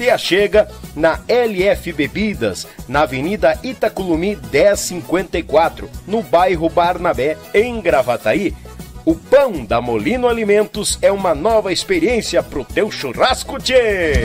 te chega na LF Bebidas, na Avenida Itaculumi 1054, no bairro Barnabé, em Gravataí. O pão da Molino Alimentos é uma nova experiência pro teu churrasco, tchê!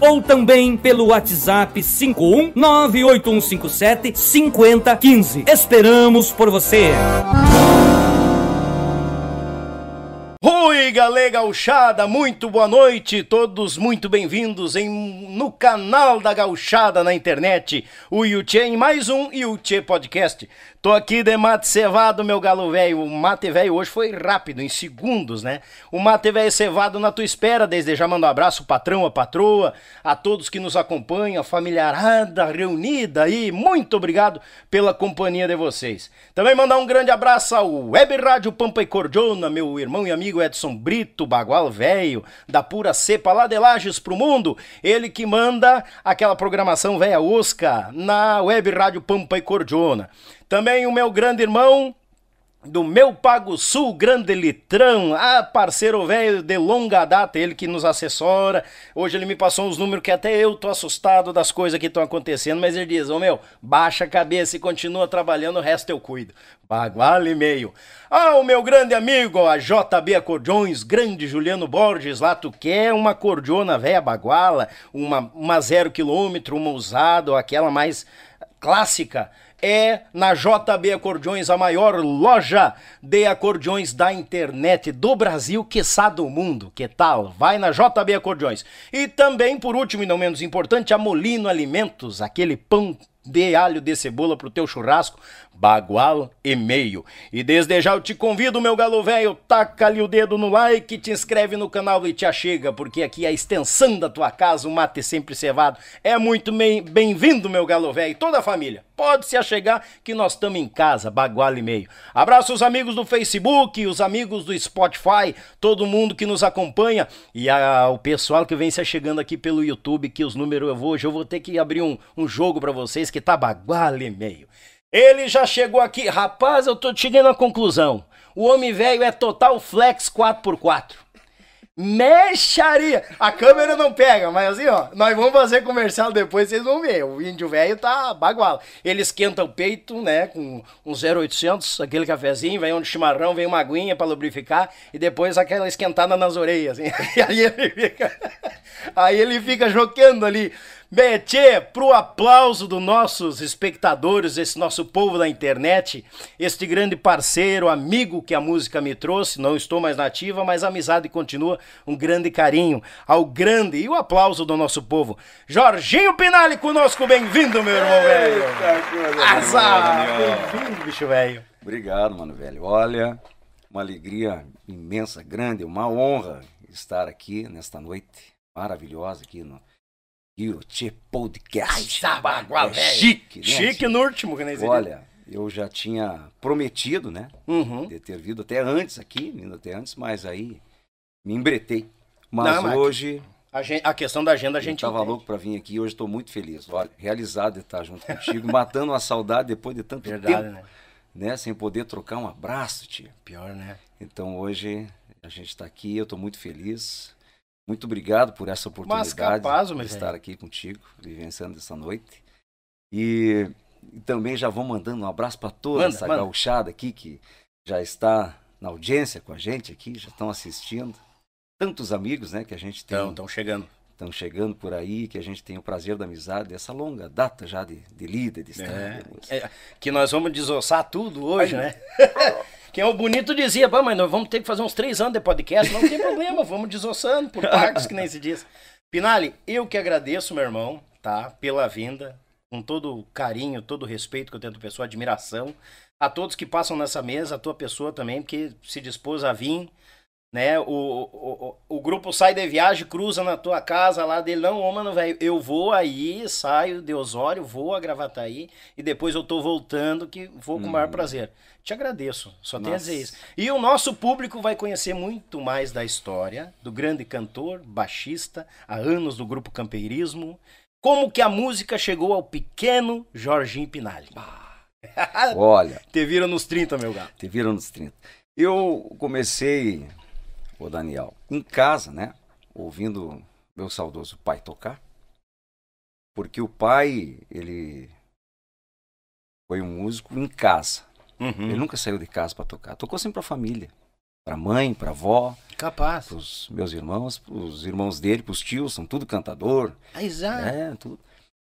ou também pelo WhatsApp 51 98157 5015. Esperamos por você. Oi, galera gauchada, muito boa noite, todos muito bem-vindos em, no canal da gauchada na internet, o Yuchê em mais um Yuchê Podcast. Tô aqui de mate cevado, meu galo velho. O mate velho hoje foi rápido, em segundos, né? O mate velho cevado na tua espera. Desde já mando um abraço, patrão, a patroa, a todos que nos acompanham, a familiarada reunida aí. Muito obrigado pela companhia de vocês. Também mandar um grande abraço ao Web Rádio Pampa e Cordiona, meu irmão e amigo Edson Brito, bagual velho, da pura cepa lá de Lages pro mundo. Ele que manda aquela programação velha Oscar na Web Rádio Pampa e Cordiona. Também o meu grande irmão do meu Pago Sul, grande litrão, ah, parceiro velho de longa data, ele que nos assessora. Hoje ele me passou uns números que até eu tô assustado das coisas que estão acontecendo, mas ele diz: Ô oh, meu, baixa a cabeça e continua trabalhando, o resto eu cuido. E meio. Ah, o meu grande amigo, a JB Acordeões, grande Juliano Borges, lá tu quer uma cordiona velha baguala, uma, uma zero quilômetro, uma usada, aquela mais clássica é na JB Acordeões, a maior loja de acordeões da internet do Brasil, quiçá do mundo. Que tal? Vai na JB Acordeões. E também, por último e não menos importante, a Molino Alimentos, aquele pão de alho de cebola pro teu churrasco, bagual e meio. E desde já eu te convido, meu galo velho, taca ali o dedo no like, te inscreve no canal e te achega, porque aqui é a extensão da tua casa, o mate sempre cevado. É muito bem-vindo, meu galo velho, toda a família. Pode se achegar que nós estamos em casa, bagual e meio. Abraço os amigos do Facebook, os amigos do Spotify, todo mundo que nos acompanha e a, o pessoal que vem se achegando aqui pelo YouTube, que os números eu vou, hoje eu vou ter que abrir um, um jogo para vocês que tá bagual e meio. Ele já chegou aqui. Rapaz, eu tô chegando à conclusão. O homem velho é total flex 4x4. Mexaria! A câmera não pega, mas assim, ó, nós vamos fazer comercial depois, vocês vão ver. O índio velho tá bagual. Ele esquenta o peito, né, com um 0800, aquele cafezinho, vem um chimarrão, vem uma aguinha pra lubrificar e depois aquela esquentada nas orelhas, assim. E aí ele fica. Aí ele fica jogando ali. Betê, pro aplauso dos nossos espectadores, esse nosso povo da internet, este grande parceiro, amigo que a música me trouxe, não estou mais nativa, mas a amizade continua, um grande carinho ao grande e o aplauso do nosso povo. Jorginho Pinali conosco, bem-vindo, meu irmão velho. Azar, bem-vindo, bicho velho. Obrigado, mano velho. Olha, uma alegria imensa, grande, uma honra estar aqui nesta noite maravilhosa aqui no Yuchê Podcast. Ai, tá, é chique, né? Chique no último, que nem Olha, eu já tinha prometido, né? Uhum. De ter vindo até antes aqui, vindo até antes, mas aí me embretei. Mas Não, hoje. A, gente, a, questão da agenda a gente. Eu tava entende. louco para vir aqui, hoje estou muito feliz. Olha, realizado de estar junto contigo, matando uma saudade depois de tanto Verdade, tempo. Né? né? Sem poder trocar um abraço, tio. Pior, né? Então hoje a gente está aqui, eu estou muito feliz. Muito obrigado por essa oportunidade capaz, de estar aqui contigo, vivenciando essa noite. E, e, também já vou mandando um abraço para toda manda, essa manda. gauchada aqui que já está na audiência com a gente aqui, já estão assistindo. Tantos amigos, né, que a gente tem. Estão chegando. Estão chegando por aí, que a gente tem o prazer da amizade, dessa longa data já de, de líder, de é, é, que nós vamos desossar tudo hoje, né? Quem é o bonito dizia, mas nós vamos ter que fazer uns três anos de podcast, não tem problema, vamos desossando por partes, que nem se diz. Pinali, eu que agradeço, meu irmão, tá? Pela vinda, com todo o carinho, todo o respeito que eu tenho da pessoa, admiração. A todos que passam nessa mesa, a tua pessoa também, porque se dispôs a vir né? O, o, o, grupo sai de viagem, cruza na tua casa lá dele, não, ô mano, velho, eu vou aí, saio de Osório, vou a Gravataí e depois eu tô voltando que vou com o maior uhum. prazer. Te agradeço, só tenho a dizer isso. E o nosso público vai conhecer muito mais da história do grande cantor, baixista, há anos do grupo Campeirismo, como que a música chegou ao pequeno Jorginho Pinali. Olha. Te viram nos 30, meu gato. Te viram nos 30. Eu comecei o Daniel, em casa, né? Ouvindo meu saudoso pai tocar. Porque o pai, ele foi um músico em casa. Uhum. Ele nunca saiu de casa para tocar. Tocou sempre pra família. Pra mãe, pra avó. Capaz. Pros meus irmãos, pros irmãos dele, pros tios, são tudo cantador. Ah, exato. É, tudo.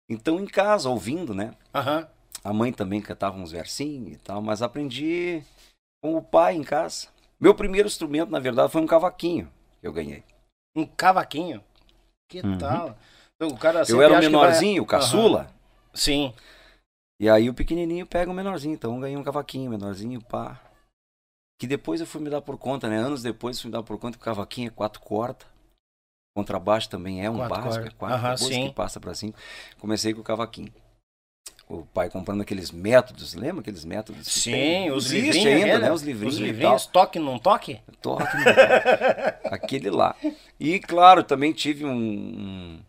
Então em casa, ouvindo, né? Uhum. A mãe também cantava uns versinhos e tal, mas aprendi com o pai em casa. Meu primeiro instrumento, na verdade, foi um cavaquinho que eu ganhei. Um cavaquinho? Que uhum. tal? Então, o cara eu era o menorzinho, o caçula. Uhum. Sim. E aí o pequenininho pega o menorzinho. Então eu ganhei um cavaquinho, menorzinho, pá. Que depois eu fui me dar por conta, né? Anos depois eu fui me dar por conta que o cavaquinho é quatro cordas. Contrabaixo também é um quatro básico, é quatro, uhum, depois sim. que passa para cinco. Comecei com o cavaquinho o pai comprando aqueles métodos, lembra aqueles métodos? Sim, os livrinhos ainda, né? Os livrinhos. Os livrinhos, toque não toque? Toque não toque. Aquele lá. E claro, também tive um, um,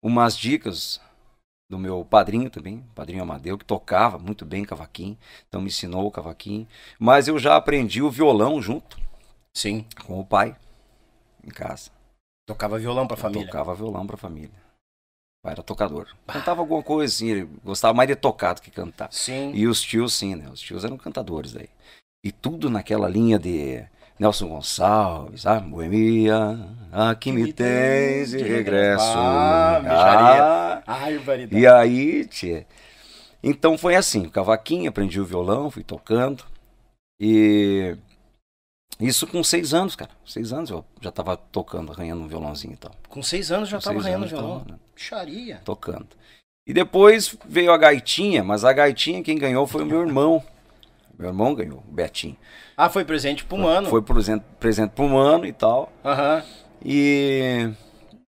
umas dicas do meu padrinho também, padrinho Amadeu, que tocava muito bem cavaquinho, então me ensinou o cavaquinho. Mas eu já aprendi o violão junto. Sim. Com o pai, em casa. Tocava violão pra família? Tocava violão pra família era tocador. Cantava alguma coisa assim, ele gostava mais de tocar do que cantar. Sim. E os tios, sim, né? Os tios eram cantadores daí. E tudo naquela linha de Nelson Gonçalves, ah, Boemia, aqui me, me tens de regresso. Ah, ah, e aí, tia. Então foi assim, cavaquinho, aprendi o violão, fui tocando. E isso com seis anos, cara. Seis anos eu já tava tocando, arranhando um violãozinho e tal. Com seis anos já com tava arranhando violão? Tava, né? Xaria. Tocando. E depois veio a gaitinha, mas a gaitinha quem ganhou foi o meu irmão. Meu irmão ganhou, o Betinho. Ah, foi presente pro mano. Foi presente, presente pro mano e tal. Aham. Uhum. E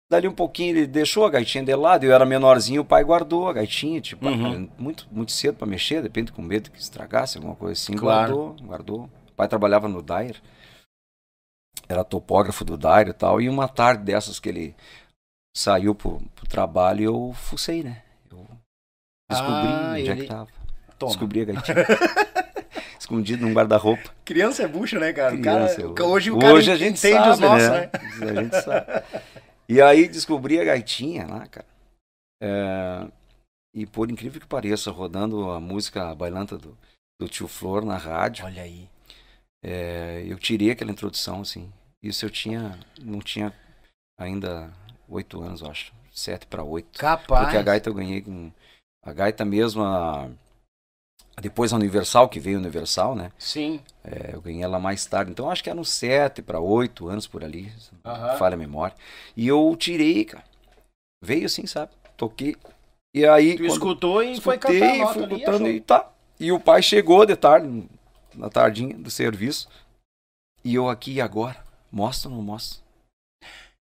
dali um pouquinho ele deixou a gaitinha de lado, eu era menorzinho, o pai guardou a gaitinha, tipo, uhum. muito, muito cedo para mexer, depende com medo que estragasse alguma coisa assim, claro. guardou, guardou. O pai trabalhava no Dyer era topógrafo do Dairo e tal. E uma tarde dessas que ele saiu pro, pro trabalho, eu fucei, né? Eu descobri ah, onde ele... é que tava. Toma. Descobri a gaitinha. Escondido num guarda-roupa. Criança é bucho, né, cara? Criança, cara hoje o cara hoje a gente entende sabe, os nossos, né? né? A gente sabe. E aí descobri a gaitinha lá, cara. É... E por incrível que pareça, rodando a música bailanta do, do Tio Flor na rádio. Olha aí. É, eu tirei aquela introdução, assim. Isso eu tinha, não tinha ainda oito anos, eu acho. Sete para oito. Capaz. Porque a gaita eu ganhei com. A gaita mesmo, a, depois a Universal, que veio Universal, né? Sim. É, eu ganhei ela mais tarde. Então acho que eram sete para oito anos por ali. Uhum. Falha a memória. E eu tirei, cara. Veio assim, sabe? Toquei. E aí. Tu escutou e foi cantar a nota fui ali, e tá. E o pai chegou de tarde, na tardinha do serviço. E eu aqui e agora? Mostra ou não mostra?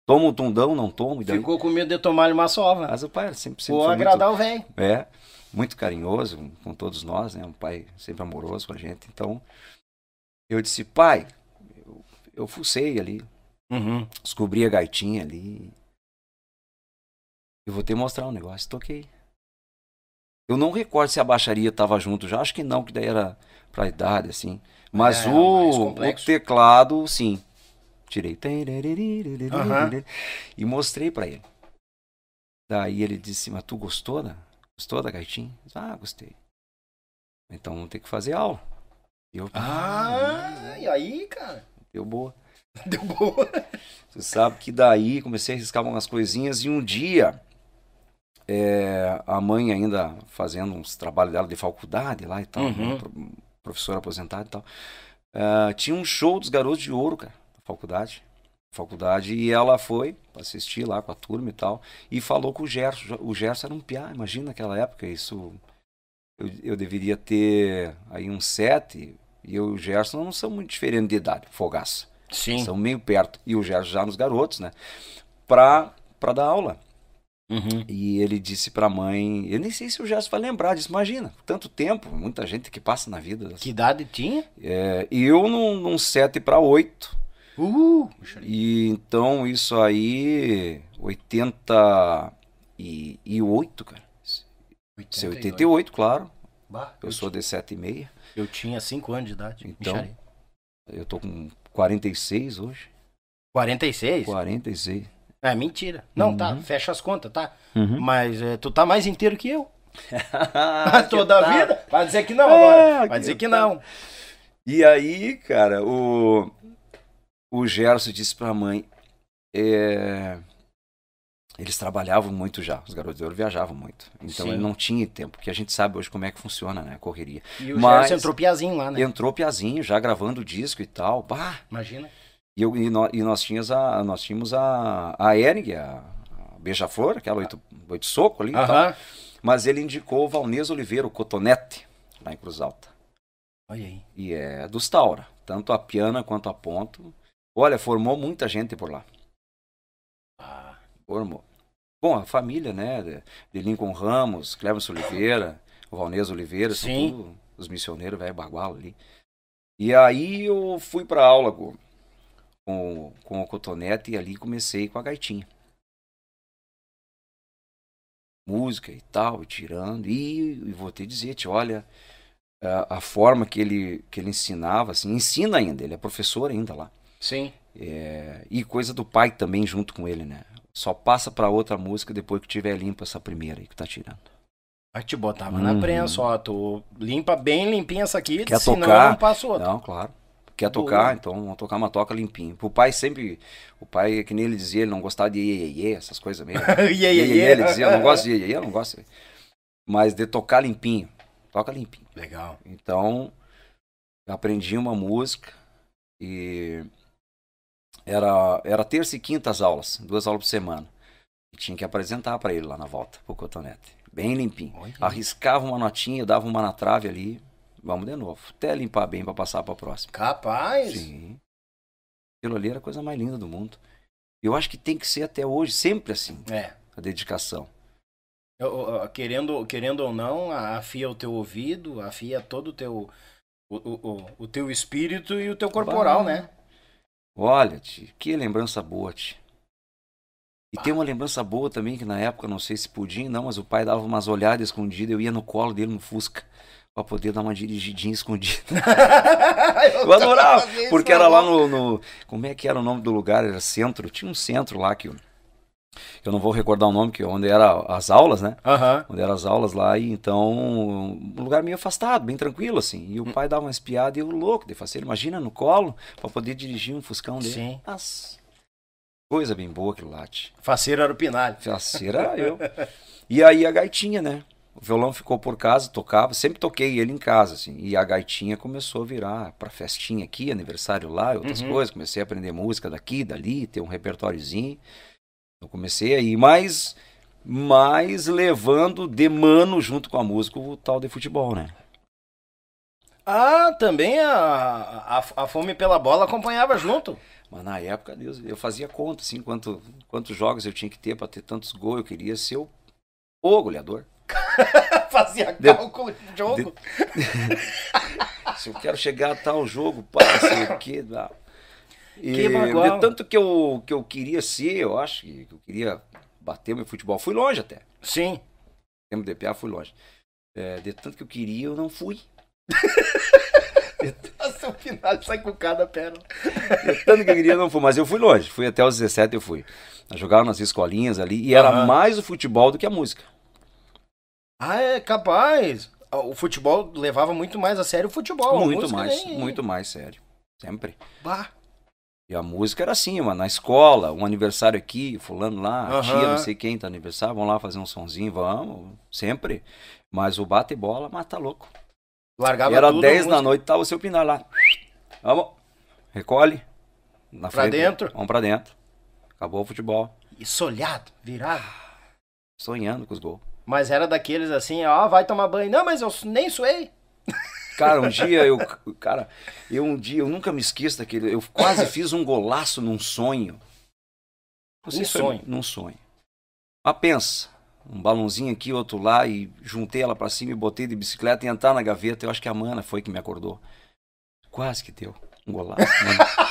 Toma um tundão, não tomo? Daí... Ficou com medo de tomar uma sova. Mas o pai sempre, sempre Vou agradar muito, o velho. É, muito carinhoso com todos nós, né? Um pai sempre amoroso com a gente. Então, eu disse, pai, eu, eu fucei ali. Uhum. Descobri a gaitinha ali. Eu vou te mostrar um negócio. Toquei. Eu não recordo se a baixaria estava junto já. Acho que não, que daí era pra idade, assim. Mas é, o, o teclado, sim. Tirei. Uhum. E mostrei para ele. Daí ele disse, mas tu gostou da, gostou da gaitinha? Ah, gostei. Então vamos ter que fazer aula. Eu, ah, ah, e aí, cara? Deu boa. Deu boa. Você sabe que daí comecei a arriscar umas coisinhas e um dia é, a mãe ainda fazendo uns trabalhos dela de faculdade lá e tal, uhum. professora aposentada e tal, uh, tinha um show dos Garotos de Ouro, cara, faculdade. Faculdade, e ela foi assistir lá com a turma e tal, e falou com o Gerson. O Gerson era um piá, imagina naquela época, isso. Eu, eu deveria ter aí uns sete, e eu e o Gerson não são muito diferentes de idade, fogaça. Sim. São meio perto. E o Gerson já nos garotos, né? Pra, pra dar aula. Uhum. E ele disse pra mãe, eu nem sei se o Gerson vai lembrar disso, imagina, tanto tempo, muita gente que passa na vida. Que idade tinha? É, eu num, num 7 para 8. Uh, e então isso aí, 88, cara. 88, Isso é 88, claro. Bah, eu, eu sou de 7 e meia. Eu tinha 5 anos de idade. Então, eu tô com 46 hoje. 46? 46. É mentira. Não, tá, uhum. tá, fecha as contas, tá? Uhum. Mas é, tu tá mais inteiro que eu. Toda a tá. vida? Vai dizer que não agora. É, Vai dizer que, que tá. não. E aí, cara, o, o Gerson disse pra mãe. É, eles trabalhavam muito já, os garotos de ouro viajavam muito. Então Sim. ele não tinha tempo, porque a gente sabe hoje como é que funciona, né? A correria. E o Mas, Gerson entrou piazinho lá, né? Entrou piazinho, já gravando o disco e tal. Bah! Imagina. E, eu, e, nós, e nós, tínhamos a, nós tínhamos a, a a, a Beija-Flor, aquela oito, oito soco ali. Uh -huh. Mas ele indicou o Valnez Oliveira, o Cotonete, lá em Cruz Alta. Olha aí. E é dos Taura, tanto a Piana quanto a Ponto. Olha, formou muita gente por lá. Ah. Formou. Bom, a família, né? De Lincoln Ramos, Cleverson Oliveira, o Valnez Oliveira, Sim. tudo os missioneiros, velho bagualo ali. E aí eu fui pra aula com, com, com o cotonete e ali comecei com a gaitinha. Música e tal, e tirando. E, e vou te dizer, te olha, a, a, forma que ele, que ele ensinava, assim, ensina ainda, ele é professor ainda lá. Sim. É, e coisa do pai também junto com ele, né? Só passa para outra música depois que tiver limpa essa primeira aí que tá tirando. Aí te botava uhum. na prensa, ó, tu limpa bem limpinha essa aqui, Quer senão tocar? não passa outra. Não, claro quer tocar, então vamos tocar uma toca limpinho. O pai sempre, o pai, que nem ele dizia, ele não gostava de iê, iê, iê essas coisas mesmo. iê, iê, iê, ele dizia, eu não gosto de iê, iê, eu não gosto. Mas de tocar limpinho, toca limpinho. Legal. Então, aprendi uma música e era, era terça e quinta as aulas, duas aulas por semana. E tinha que apresentar para ele lá na volta, pro cotonete. Bem limpinho. Olha. Arriscava uma notinha, dava uma na trave ali, Vamos de novo. Até limpar bem para passar para próxima. Capaz? Sim. Aquilo ali era a coisa mais linda do mundo. Eu acho que tem que ser até hoje, sempre assim. É. A dedicação. Querendo, querendo ou não, afia o teu ouvido, afia todo o teu, o, o, o teu espírito e o teu corporal, bah. né? Olha, tia, que lembrança boa, tia. E tem uma lembrança boa também, que na época, não sei se podia, não, mas o pai dava umas olhadas escondidas, eu ia no colo dele no Fusca pra poder dar uma dirigidinha escondida. eu, eu adorava, porque era lá no, no, Como é que era o nome do lugar? Era centro. Tinha um centro lá que. Eu não vou recordar o nome, que onde eram as aulas, né? Uhum. Onde eram as aulas lá, e então. Um lugar meio afastado, bem tranquilo, assim. E o hum. pai dava uma espiada e eu louco de fazer. Imagina no colo, pra poder dirigir um Fuscão dele. Sim. Nossa. Coisa bem boa aquilo lá. Faceiro era o Pinalho. Faceiro era eu. E aí a gaitinha, né? O violão ficou por casa, tocava, sempre toquei ele em casa, assim. E a gaitinha começou a virar para festinha aqui, aniversário lá, e outras uhum. coisas. Comecei a aprender música daqui, dali, ter um repertóriozinho. Eu comecei aí, mas, mas levando de mano junto com a música o tal de futebol, né? Ah, também a, a, a fome pela bola acompanhava junto. Mas na época, Deus, eu fazia conta, assim, quanto, quantos jogos eu tinha que ter para ter tantos gols. Eu queria ser o, o goleador. Fazia cálculo de jogo. De... Se eu quero chegar a tal jogo, para ser o quê? E, que de tanto que eu, que eu queria ser, eu acho que eu queria bater meu futebol. Fui longe até. Sim. MDPA fui longe. É, de tanto que eu queria, eu não fui. Nossa, o final sai com cada perna. De tanto que eu queria, eu não fui. Mas eu fui longe. Fui até os 17, eu fui. Eu jogava nas escolinhas ali. E era uhum. mais o futebol do que a música. Ah, é capaz. O futebol levava muito mais a sério o futebol. Muito mais, nem... muito mais sério. Sempre. Bah. E a música era assim, mano, na escola, um aniversário aqui, fulano lá, uhum. tia, não sei quem tá aniversário, vamos lá fazer um sonzinho, vamos, sempre. Mas o bate bola, mata louco. Largava e era tudo 10 da noite, tava o seu Pinar lá. Vamos, recolhe. Na pra frente, dentro? Vamos pra dentro. Acabou o futebol. E solhado, virado. Sonhando com os gols. Mas era daqueles assim, ó, vai tomar banho. Não, mas eu nem suei. Cara, um dia eu. Cara, eu um dia, eu nunca me esqueço daquele. Eu quase fiz um golaço num sonho. Você um sonho. Num sonho. Mas pensa, um balãozinho aqui, outro lá, e juntei ela para cima e botei de bicicleta e entrar na gaveta. Eu acho que a mana foi que me acordou. Quase que deu. Um golaço.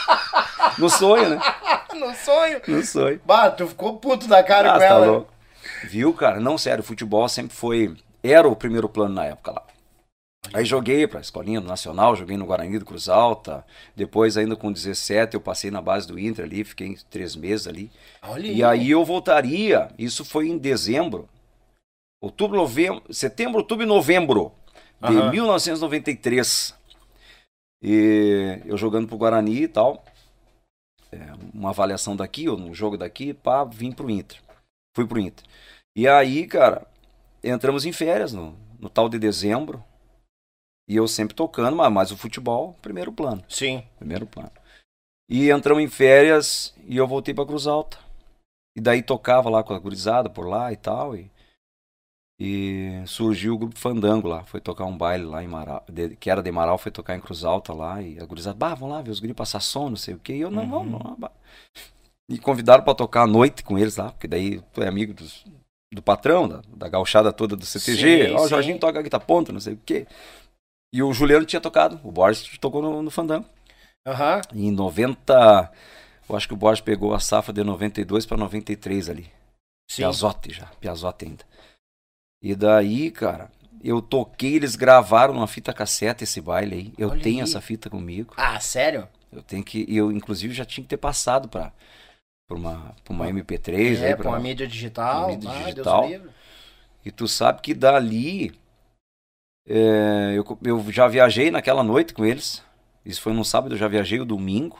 no sonho, né? no sonho? No sonho. Bah, tu ficou puto da cara ah, com tá ela. Louco. Viu, cara? Não, sério, futebol sempre foi. Era o primeiro plano na época lá. Aí joguei para a escolinha do Nacional, joguei no Guarani do Cruz Alta. Depois, ainda com 17, eu passei na base do Inter ali, fiquei três meses ali. Olha e aí eu voltaria. Isso foi em dezembro. Outubro, novembro, setembro, outubro e novembro de uhum. 1993. E eu jogando pro Guarani e tal. É, uma avaliação daqui, ou um jogo daqui, pá, vim pro Inter. Fui pro Inter. E aí, cara, entramos em férias no, no tal de dezembro. E eu sempre tocando, mas, mas o futebol, primeiro plano. Sim. Primeiro plano. E entramos em férias e eu voltei pra Cruz Alta. E daí tocava lá com a gurizada por lá e tal. E, e surgiu o grupo Fandango lá. Foi tocar um baile lá em Marau, de, que era de Marau, foi tocar em Cruz Alta lá. E a gurizada, bah, vamos lá ver os guris passar som, não sei o quê. E eu, não, uhum. vamos, vamos lá. E convidaram para tocar à noite com eles lá, porque daí tu é amigo dos, do patrão, da, da gauchada toda do CTG. Ó, oh, o Jorginho toca guitarra ponta, não sei o quê. E o Juliano tinha tocado, o Borges tocou no, no Fandango. Uhum. Em 90, eu acho que o Borges pegou a safra de 92 para 93 ali. Sim. Piazote já, Piazote ainda. E daí, cara, eu toquei, eles gravaram numa fita cassete esse baile aí. Eu Olha tenho aí. essa fita comigo. Ah, sério? Eu tenho que, eu inclusive já tinha que ter passado para para uma, pra uma MP3, é, para uma mídia digital, uma mídia ah, digital. E tu sabe que dali é, eu, eu já viajei naquela noite com eles. Isso foi no sábado, eu já viajei o domingo.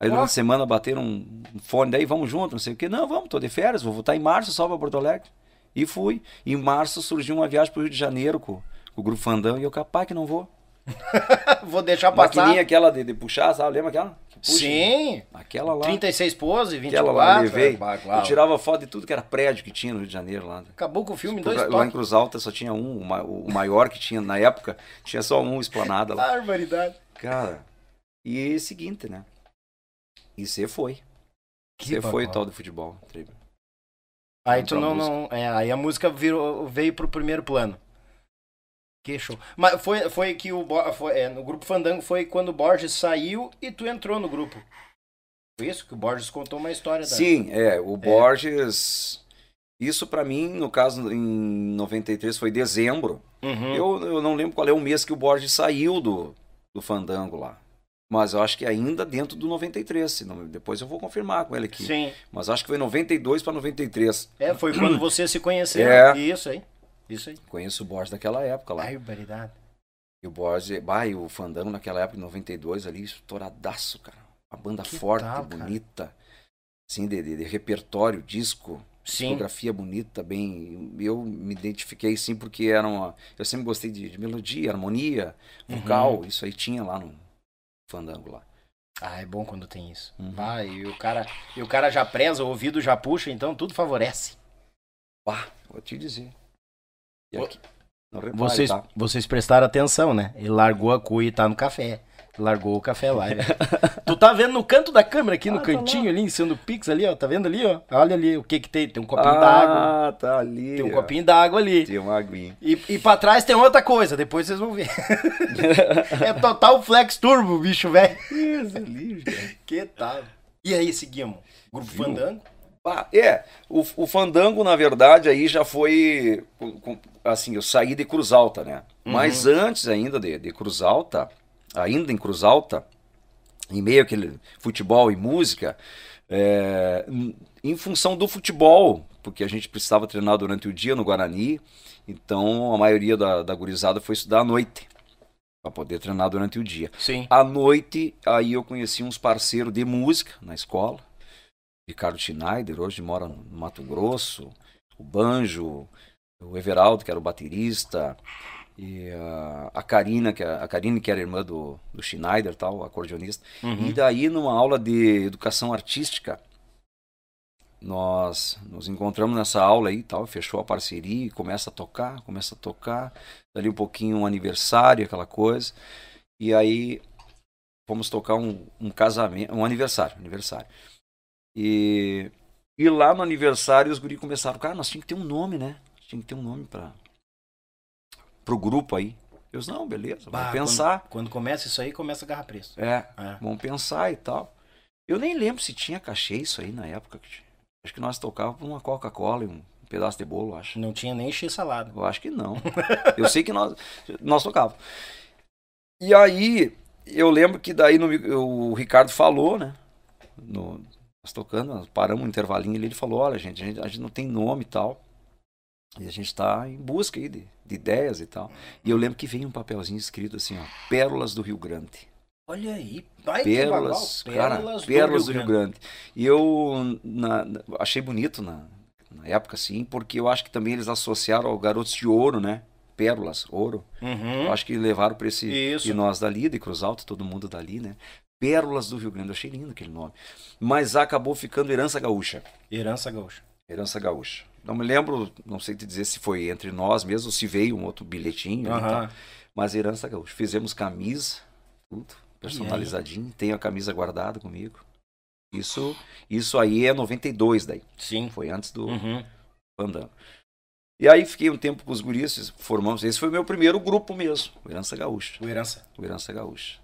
Aí durante a semana bateram um fone, daí vamos junto, não sei o que. Não, vamos, tô de férias, vou voltar em março só para Porto Alegre. E fui. Em março surgiu uma viagem pro Rio de Janeiro com, com o Grupo Fandão e eu, capaz que não vou. vou deixar passar. Maquininha aquela de, de puxar, sabe? Lembra aquela? Puxa, Sim. Aquela lá. 36 pose, 24. Aquela lá, levei. É, eu tirava foto de tudo que era prédio que tinha no Rio de Janeiro lá. Acabou com o filme dois Lá em Cruz Alta só tinha um, o maior que tinha na época, tinha só um esplanada lá. Barbaridade. Cara, e seguinte, né? E você foi. Você foi o tal do futebol, Aí tu não, não. É, aí a música virou, veio pro primeiro plano. Que show. Mas foi, foi que o foi, é, no grupo Fandango foi quando o Borges saiu e tu entrou no grupo. Foi isso que o Borges contou uma história da... Sim, é, o é. Borges isso para mim, no caso em 93 foi dezembro. Uhum. Eu, eu não lembro qual é o mês que o Borges saiu do, do Fandango lá. Mas eu acho que ainda dentro do 93. Senão, depois eu vou confirmar com ele aqui. Sim. Mas acho que foi 92 para 93. É, foi quando você se conheceu. É. Isso aí. Isso aí. Conheço o Borges daquela época lá. Barbaridade. E o Borges, bah, e o Fandango naquela época, em 92 ali, estouradaço, cara. Uma banda que forte, tal, bonita. Assim, de, de, de, repertório, disco. Sim. Fotografia bonita, bem. Eu me identifiquei sim porque era uma. Eu sempre gostei de, de melodia, harmonia, vocal. Uhum. Isso aí tinha lá no Fandango lá. Ah, é bom quando tem isso. Uhum. Ah, e o cara, e o cara já preza, o ouvido já puxa, então tudo favorece. Ah, vou te dizer. Repare, vocês, tá? vocês prestaram atenção, né? Ele largou a cuia e tá no café. Largou o café lá. Né? tu tá vendo no canto da câmera, aqui no ah, tá cantinho tá ali, em cima do Pix ali, ó. Tá vendo ali, ó? Olha ali o que que tem. Tem um copinho ah, d'água. Ah, tá ali. Tem um copinho d'água ali. Tem uma aguinha. E, e pra trás tem outra coisa, depois vocês vão ver. é total flex turbo, bicho, velho. Que tal? E aí, seguimos. Grupo Viu? Fandango. Ah, é, o, o Fandango, na verdade, aí já foi. Assim, eu saí de Cruz Alta, né? Uhum. Mas antes ainda de, de Cruz Alta, ainda em Cruz Alta, em meio àquele futebol e música, é, em função do futebol, porque a gente precisava treinar durante o dia no Guarani, então a maioria da, da gurizada foi estudar à noite. para poder treinar durante o dia. Sim. À noite, aí eu conheci uns parceiros de música na escola. Ricardo Schneider, hoje mora no Mato Grosso, o Banjo, o Everaldo, que era o baterista, e a, a Karina, que, é, a Karine, que era irmã do, do Schneider, tal, acordeonista. Uhum. E daí, numa aula de educação artística, nós nos encontramos nessa aula aí tal, fechou a parceria e começa a tocar, começa a tocar, dali um pouquinho um aniversário, aquela coisa, e aí fomos tocar um, um casamento, um aniversário, aniversário. E, e lá no aniversário os guri começaram, cara, nós tínhamos que ter um nome, né? Tinha que ter um nome para pro grupo aí. Eu disse, não, beleza, vamos bah, pensar. Quando, quando, começa isso aí, começa a agarrar preço. É, é, vamos pensar e tal. Eu nem lembro se tinha cachê isso aí na época. Acho que nós tocávamos uma Coca-Cola e um pedaço de bolo, acho. Não tinha nem X salada. Eu acho que não. eu sei que nós, nós tocávamos. E aí, eu lembro que daí no, o Ricardo falou, né? No, nós tocando, nós paramos um intervalinho ali, ele falou, olha gente, a gente, a gente não tem nome e tal. E a gente está em busca aí de, de, ideias e tal. E eu lembro que veio um papelzinho escrito assim, ó, Pérolas do Rio Grande. Olha aí, Ai, pérolas, cara, pérolas, pérolas do, Rio, Rio Grande. E eu na, achei bonito na, na época, assim, porque eu acho que também eles associaram ao Garotos de Ouro, né? Pérolas, ouro. Uhum. Eu acho que levaram para esse. Isso. E nós dali, de Cruz Alta, todo mundo dali, né? Pérolas do Rio Grande. Eu achei lindo aquele nome. Mas acabou ficando Herança Gaúcha. Herança Gaúcha. Herança Gaúcha. Não me lembro, não sei te dizer se foi entre nós mesmo se veio um outro bilhetinho. Uhum. Mas Herança Gaúcha. Fizemos camisa, tudo, personalizadinho. Tenho a camisa guardada comigo. Isso, isso aí é 92 daí. Sim. Foi antes do uhum. Fandango. E aí fiquei um tempo com os guris, formamos. Esse foi o meu primeiro grupo mesmo, o Herança Gaúcha. O Herança. O Herança Gaúcha.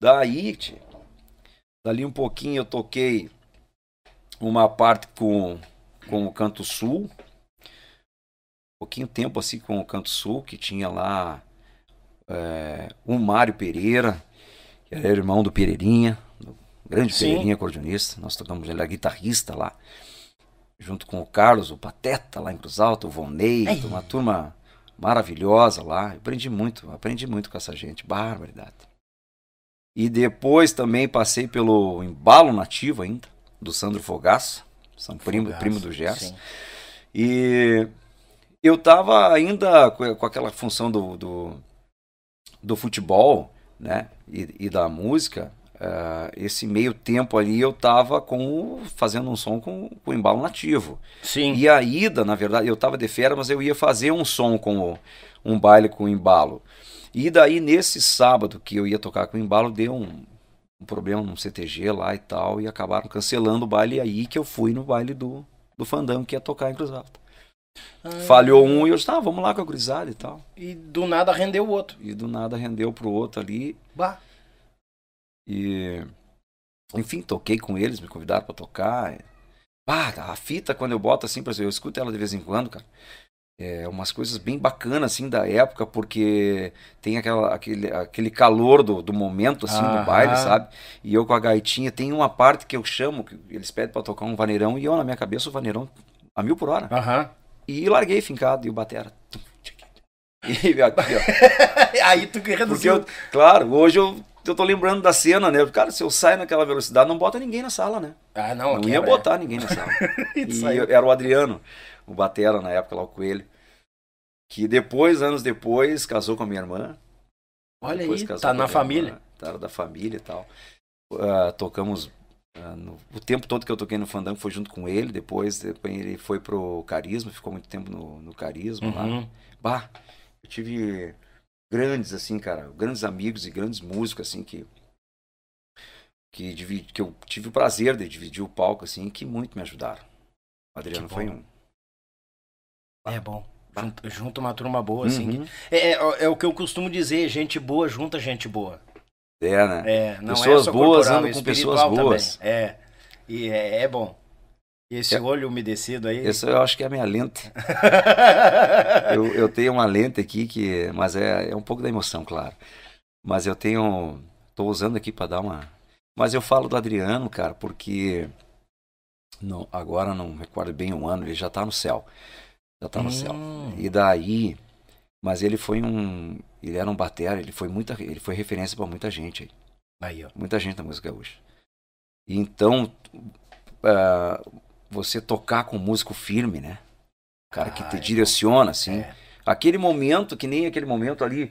Daí, tchê, dali um pouquinho eu toquei uma parte com com o Canto Sul. Um pouquinho tempo assim com o Canto Sul, que tinha lá é, o Mário Pereira, que era irmão do Pereirinha, do grande Sim. Pereirinha acordeonista. Nós tocamos, ele era guitarrista lá. Junto com o Carlos, o Pateta lá em Cruz Alto, o Vonei, uma turma maravilhosa lá. Eu aprendi muito, aprendi muito com essa gente, barbaridade. E depois também passei pelo embalo nativo ainda, do Sandro Fogaça. São primo, primo do Gerson. E eu estava ainda com, aquela função do, do, do futebol, né? E, e da música. Uh, esse meio tempo ali eu estava com fazendo um som com, com embalo nativo. Sim. E a ida, na verdade, eu estava de férias, mas eu ia fazer um som com o, um baile com embalo. E daí nesse sábado que eu ia tocar com embalo deu um, um problema num CTG lá e tal, e acabaram cancelando o baile e aí que eu fui no baile do, do Fandango que ia tocar em Cruz Alta. Ah, Falhou um e eu disse, ah, vamos lá com a cruzada e tal. E do nada rendeu o outro. E do nada rendeu pro outro ali. Bah. E enfim, toquei com eles, me convidaram para tocar. Ah, a fita quando eu boto assim, eu escuto ela de vez em quando, cara é, umas coisas bem bacanas assim da época, porque tem aquela, aquele, aquele calor do, do momento assim do baile, sabe? E eu com a gaitinha, tem uma parte que eu chamo, que eles pedem para tocar um vaneirão, e eu na minha cabeça o vaneirão a mil por hora. Uhum. E larguei fincado, e o batera. E aqui, Aí tu que reduziu. Porque eu, claro, hoje eu, eu tô lembrando da cena, né? Cara, se eu saio naquela velocidade, não bota ninguém na sala, né? Ah, não. Não ia botar ninguém na sala. e eu, era o Adriano o Batera na época lá, o Coelho. Que depois, anos depois, casou com a minha irmã. Olha depois aí, tá na família. Irmã, tá da família e tal. Uh, tocamos uh, no, o tempo todo que eu toquei no Fandango foi junto com ele. Depois, depois ele foi pro Carisma, ficou muito tempo no, no Carisma uhum. lá. Bah, eu tive grandes, assim, cara, grandes amigos e grandes músicos, assim, que que, dividi, que eu tive o prazer de dividir o palco, assim, que muito me ajudaram. O Adriano foi um. É bom. Junta, junta uma turma boa, assim. Uhum. É, é, é, o que eu costumo dizer, gente boa junta gente boa. É, né? É, não pessoas é boas andam com pessoas boas. Também. É. E é, é bom. E esse é, olho umedecido aí. Esse eu acho que é a minha lente. eu, eu tenho uma lente aqui que. Mas é, é um pouco da emoção, claro. Mas eu tenho. Tô usando aqui para dar uma. Mas eu falo do Adriano, cara, porque. Não, agora não recordo bem um ano, ele já tá no céu. Já tá no hum. céu. E daí, mas ele foi um, Ele era um batera, ele foi muita, ele foi referência para muita gente aí. Aí, ó. Muita gente na música gaúcha. E então, uh, você tocar com um músico firme, né? cara que te direciona, assim. É. Aquele momento, que nem aquele momento ali,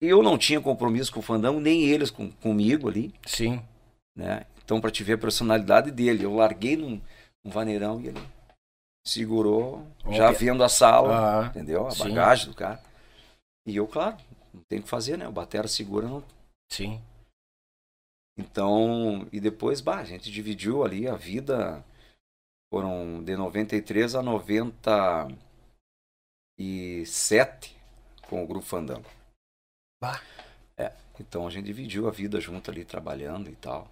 eu não tinha compromisso com o Fandango, nem eles com, comigo ali. Sim. Né? Então, para te ver a personalidade dele, eu larguei num, num vaneirão e ele segurou, já vendo a sala, ah, entendeu? A sim. bagagem do cara. E eu, claro, não tem o que fazer, né? O batera segura, não. Sim. Então, e depois, bah, a gente dividiu ali a vida foram de 93 a 97 com o grupo Fandango. Bah. É, então a gente dividiu a vida junto ali, trabalhando e tal.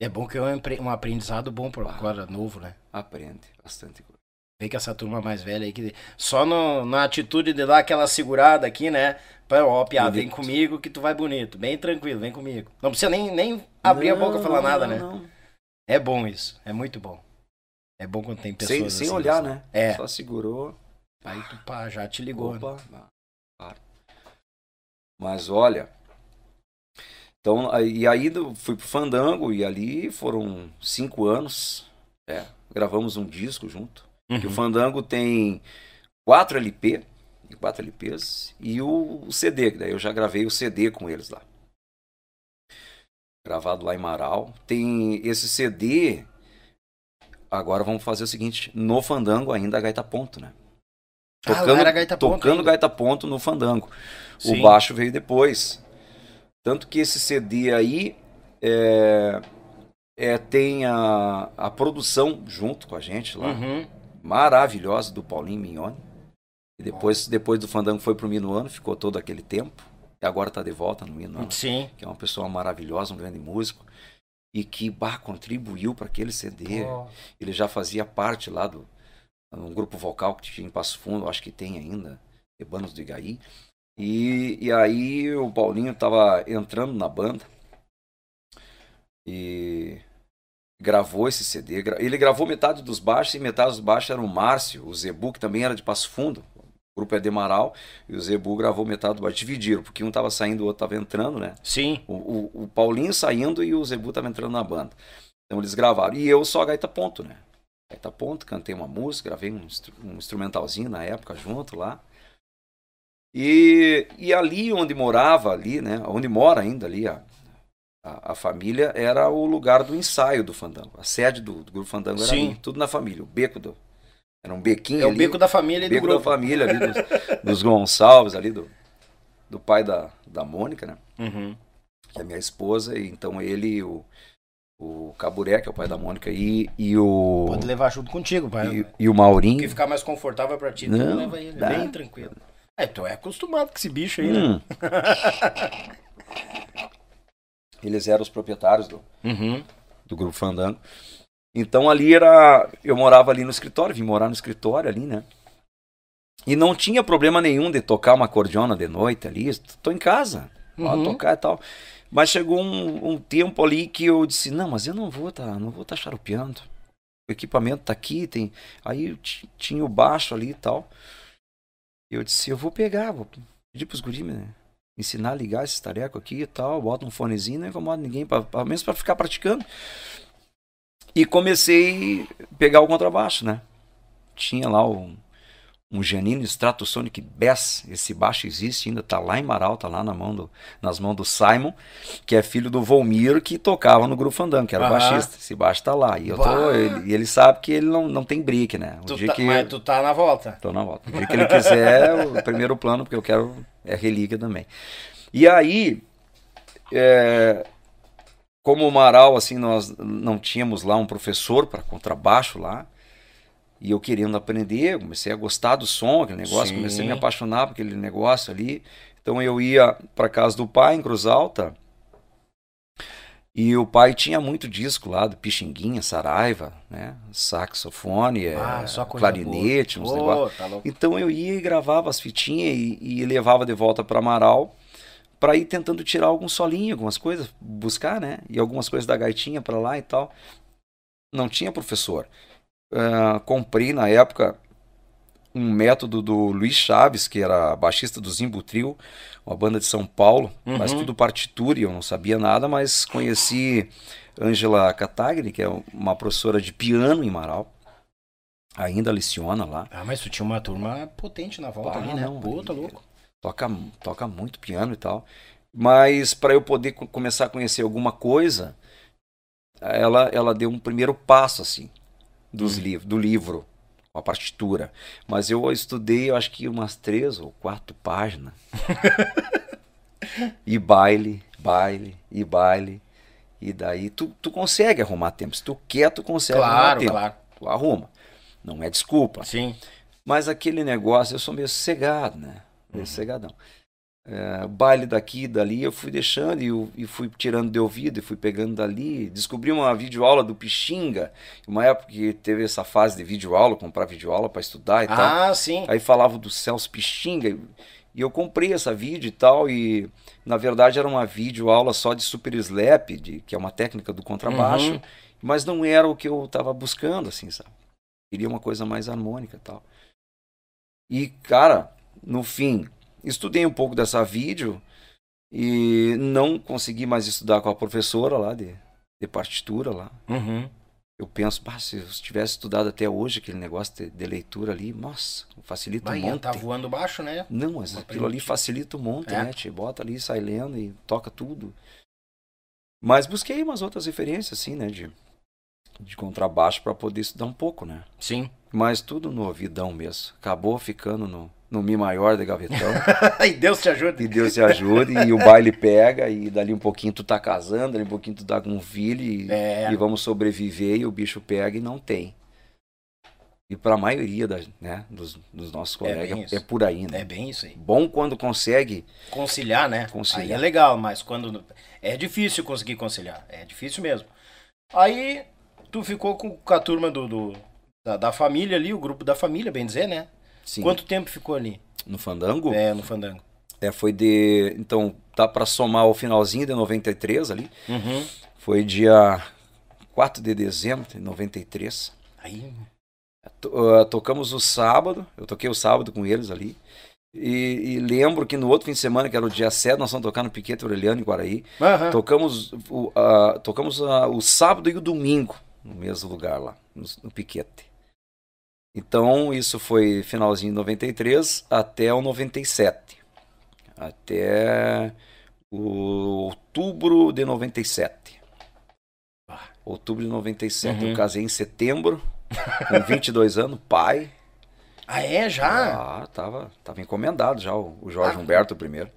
É bom que é um aprendizado bom para agora, novo, né? Aprende bastante coisa. Vem que essa turma mais velha aí, que só no, na atitude de dar aquela segurada aqui, né? Pra, ó, piada, vem comigo que tu vai bonito. Bem tranquilo, vem comigo. Não precisa nem, nem abrir não, a boca e falar não, nada, não, né? É bom isso, é muito bom. É bom quando tem pessoas Sem, sem assim, olhar, assim. né? É. Só segurou. Aí tu pá, já te ligou. Opa, né? Mas olha. Então, e aí fui pro Fandango e ali foram cinco anos. É, gravamos um disco junto. Uhum. Que o Fandango tem quatro LP, quatro LPs, e o, o CD, que daí eu já gravei o CD com eles lá. Gravado lá em Marau. Tem esse CD Agora vamos fazer o seguinte, no Fandango ainda a gaita ponto, né? Ah, tocando, ah, gaita ponto tocando gaita ponto no Fandango. Sim. O baixo veio depois. Tanto que esse CD aí é, é, tem a, a produção junto com a gente lá. Uhum. Maravilhosa do Paulinho Mignone. E depois, depois do Fandango foi pro Minuano, ficou todo aquele tempo. E agora tá de volta no Minuano. Sim. Que é uma pessoa maravilhosa, um grande músico e que bah, contribuiu para aquele CD. Oh. Ele já fazia parte lá do um grupo vocal que tinha em Passo Fundo, acho que tem ainda, Ebanos do Igaí. E, e aí o Paulinho estava entrando na banda e gravou esse CD. Ele gravou metade dos baixos e metade dos baixos era o Márcio, o Zebu, que também era de Passo Fundo. O grupo é de Amaral e o Zebu gravou metade do baixo. Dividiram, porque um tava saindo, o outro tava entrando, né? Sim. O, o, o Paulinho saindo e o Zebu tava entrando na banda. Então eles gravaram. E eu só gaita ponto, né? Gaita ponto, cantei uma música, gravei um, um instrumentalzinho na época junto lá. E, e ali onde morava, ali, né? Onde mora ainda ali a, a, a, família, era o lugar do ensaio do Fandango. A sede do, do Grupo Fandango era Sim. ali, tudo na família. O beco do, era um bequinho É o ali, beco da família beco da família ali, dos, dos, Gonçalves ali, do, do pai da, da Mônica, né? Uhum. Que é minha esposa, e então ele o, o Caburé, que é o pai da Mônica, e, e o... Pode levar junto contigo, pai. E, e o Maurinho. Que ficar mais confortável pra ti, Não, tu leva ele, dá. bem tranquilo. É, tu é acostumado com esse bicho aí, né? hum. né? Eles eram os proprietários do, uhum. do Grupo Fandango. Então ali era. Eu morava ali no escritório, vim morar no escritório ali, né? E não tinha problema nenhum de tocar uma cordiona de noite ali. Tô em casa, uhum. tocar e tal. Mas chegou um, um, tempo ali que eu disse, não, mas eu não vou tá, não vou estar tá charupeando. O equipamento tá aqui, tem. Aí tinha o baixo ali e tal. Eu disse, eu vou pegar, vou pedir pros guris, né? Ensinar a ligar esse tareco aqui e tal, bota um fonezinho, não incomoda ninguém, pelo menos para ficar praticando. E comecei a pegar o contrabaixo, né? Tinha lá um, um Janino Stratosonic Bass, esse baixo existe ainda, tá lá em Marau, tá lá na mão do, nas mãos do Simon, que é filho do Volmir, que tocava no Grupo Fandango, que era o baixista. Esse baixo tá lá. E eu tô, ele, ele sabe que ele não, não tem brick, né? O dia tá, que, mas tu tá na volta. Tô na volta. O dia que ele quiser, o primeiro plano, porque eu quero, é relíquia também. E aí, é, como o Marau, assim, nós não tínhamos lá um professor para contrabaixo lá, e eu querendo aprender, comecei a gostar do som, aquele negócio, Sim. comecei a me apaixonar por aquele negócio ali. Então eu ia para casa do pai em Cruz Alta, e o pai tinha muito disco lá do Pixinguinha, Saraiva, né? Saxofone, ah, é, clarinete, uns oh, negócios. Tá então eu ia e gravava as fitinhas e, e levava de volta para Amaral para ir tentando tirar algum solinho, algumas coisas, buscar, né? E algumas coisas da gaitinha para lá e tal. Não tinha professor. Uh, comprei na época um método do Luiz Chaves, que era baixista do Zimbo Trio, uma banda de São Paulo, uhum. mas tudo partitura, eu não sabia nada, mas conheci Angela Catagni, que é uma professora de piano em Marau. Ainda leciona lá. Ah, mas tu tinha uma turma potente na volta ah, ali, né? Não, Pô, tá louco. Toca, toca muito piano e tal. Mas para eu poder começar a conhecer alguma coisa, ela, ela deu um primeiro passo, assim, dos hum. livros, do livro a partitura. Mas eu estudei, eu acho que umas três ou quatro páginas. e baile, baile, e baile. E daí tu, tu consegue arrumar tempo. Se tu quer, tu consegue claro, arrumar tempo. Claro. Tu arruma. Não é desculpa. Sim. Mas aquele negócio, eu sou meio cegado, né? Meio uhum. cegadão é, baile daqui e dali, eu fui deixando e, e, fui tirando de ouvido e fui pegando dali. Descobri uma videoaula do Pixinga, uma época que teve essa fase de videoaula, comprar videoaula para estudar e ah, tal. Ah, sim. Aí falava do Celso Pixinga e eu comprei essa vídeo e tal e na verdade era uma videoaula só de super slap, de, que é uma técnica do contrabaixo, uhum. mas não era o que eu estava buscando, assim, sabe? Queria uma coisa mais harmônica e tal. E, cara, no fim, estudei um pouco dessa vídeo e não consegui mais estudar com a professora lá de, de partitura lá. Uhum. Eu penso, se eu tivesse estudado até hoje aquele negócio de, de leitura ali, nossa, facilita Bahia, um monte. tá voando baixo, né? Não, mas aquilo ali facilita um monte, é. né? Te bota ali, sai lendo e toca tudo. Mas busquei umas outras referências, assim, né? De, de contrabaixo para poder estudar um pouco, né? Sim. Mas tudo no ouvidão mesmo. Acabou ficando no, no Mi maior de gavetão. e Deus te ajude. E Deus te ajude, e o baile pega, e dali um pouquinho tu tá casando, dali um pouquinho tu tá com um filho, e, é. e vamos sobreviver, e o bicho pega e não tem. E para a maioria da, né, dos, dos nossos é colegas é, é, por aí, né? É bem isso aí. Bom quando consegue conciliar, né? Conciliar. Aí é legal, mas quando é difícil conseguir conciliar, é difícil mesmo. Aí tu ficou com, com a turma do, do da, da, família ali, o grupo da família, bem dizer, né? Sim. Quanto tempo ficou ali? No Fandango? É, no Fandango. É, foi de. Então, tá para somar o finalzinho de 93 ali. Uhum. Foi dia 4 de dezembro de 93. Aí. Uh, tocamos o sábado, eu toquei o sábado com eles ali. E, e, lembro que no outro fim de semana, que era o dia 7, nós vamos tocar no Piquete Aureliano, em Guaraí. Uhum. Tocamos, o, uh, tocamos uh, o sábado e o domingo no mesmo lugar lá, no, no Piquete. Então, isso foi finalzinho de 93 até o 97. Até o outubro de 97. Ah. Outubro de 97. Uhum. Eu casei em setembro, com 22 anos, pai. Ah, é? Já? Ah, tava, tava encomendado já o, o Jorge ah, Humberto primeiro.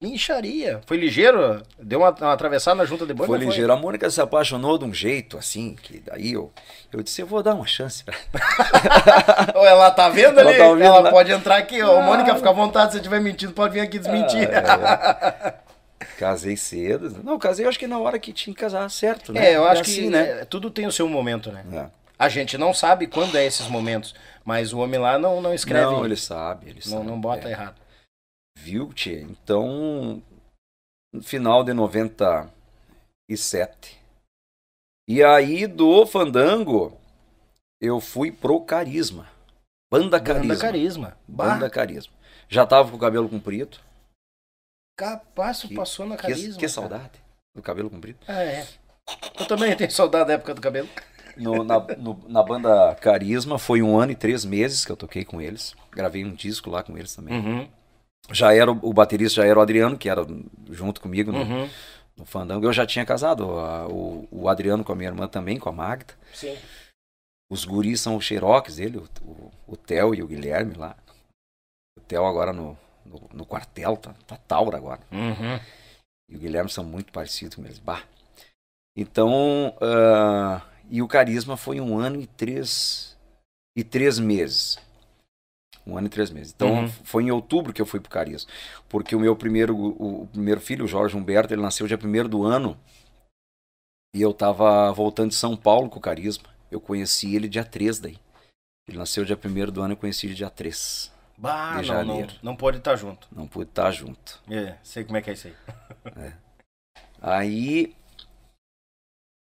Mincharia. Foi ligeiro? Deu uma, uma atravessada na junta de boi? Foi ligeiro. Foi? A Mônica se apaixonou de um jeito, assim, que daí eu, eu disse, eu vou dar uma chance pra ela. tá vendo ela ali? Tá ela né? pode entrar aqui. Ô, ah. Mônica, fica à vontade. Se estiver mentindo, pode vir aqui desmentir. Ah, é. Casei cedo. Não, casei acho que na hora que tinha que casar certo, né? É, eu acho é assim, que né? tudo tem o seu momento, né? É. A gente não sabe quando é esses momentos, mas o homem lá não, não escreve. Não, ele sabe, ele não, sabe. Não bota é. errado. Viu, tia? Então, no final de 97. E aí do Fandango, eu fui pro Carisma. Banda Carisma. Banda Carisma. Banda Carisma. Já tava com o cabelo comprido. Capaz, tu passou na Carisma. Que, que saudade do cabelo comprido. Ah, é. Eu também tenho saudade da época do cabelo. No, na, no, na banda Carisma foi um ano e três meses que eu toquei com eles. Gravei um disco lá com eles também. Uhum já era o, baterista já era o Adriano, que era junto comigo no, uhum. no Fandango. Eu já tinha casado, a, o, o, Adriano com a minha irmã também, com a Magda. Sim. Os guris são os xeroques dele, o, o, o Theo e o Guilherme lá. O Theo agora no, no, no, quartel, tá, tá Taura agora. Uhum. E o Guilherme são muito parecidos com eles. Bah. Então, uh, e o Carisma foi um ano e três, e três meses. Um ano e três meses. Então uhum. foi em outubro que eu fui pro Carias. Porque o meu primeiro, o, o primeiro filho, o Jorge Humberto, ele nasceu dia primeiro do ano. E eu tava voltando de São Paulo com o Carisma. Eu conheci ele dia 3 daí. Ele nasceu dia primeiro do ano, eu conheci ele dia 3. Bah, de não, janeiro. não, não pode estar tá junto. Não pode estar tá junto. É, sei como é que é isso aí. é. Aí.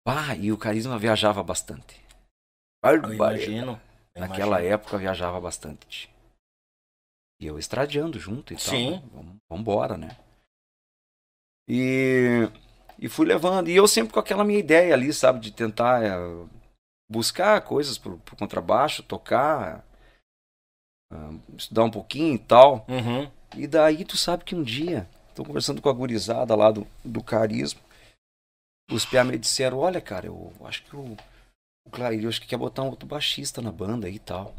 Ah, e o Carisma viajava bastante. Eu imagino. Naquela época eu viajava bastante. E eu estradiando junto e Sim. tal. Né? Embora, né? E, e fui levando. E eu sempre com aquela minha ideia ali, sabe, de tentar é, buscar coisas pro, pro contrabaixo, tocar, uh, estudar um pouquinho e tal. Uhum. E daí tu sabe que um dia, tô conversando com a gurizada lá do, do carisma, os piá me disseram, olha, cara, eu acho que o, o Clair, acho que quer botar um outro baixista na banda aí e tal.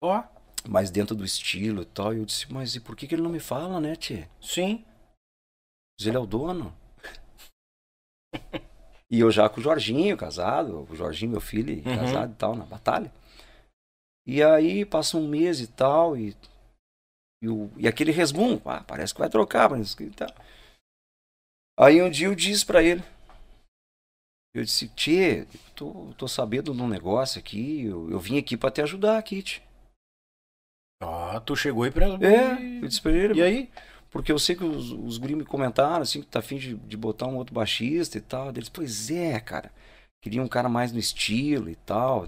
Ó. Oh. Mas dentro do estilo e tal. E eu disse, mas e por que, que ele não me fala, né, Tchê? Sim. Mas ele é o dono. e eu já com o Jorginho, casado, o Jorginho, meu filho, uhum. casado e tal, na batalha. E aí passa um mês e tal, e, e, o, e aquele resmungo, ah, parece que vai trocar, mas que tal. Aí um dia eu disse para ele, eu disse, Tchê, tô, tô sabendo de um negócio aqui, eu, eu vim aqui para te ajudar aqui, Tchê. Ah, tu chegou aí pra... É, eu disse pra ele. E aí? Porque eu sei que os, os gringos me comentaram, assim, que tá afim de, de botar um outro baixista e tal. Eles, pois é, cara. Queria um cara mais no estilo e tal.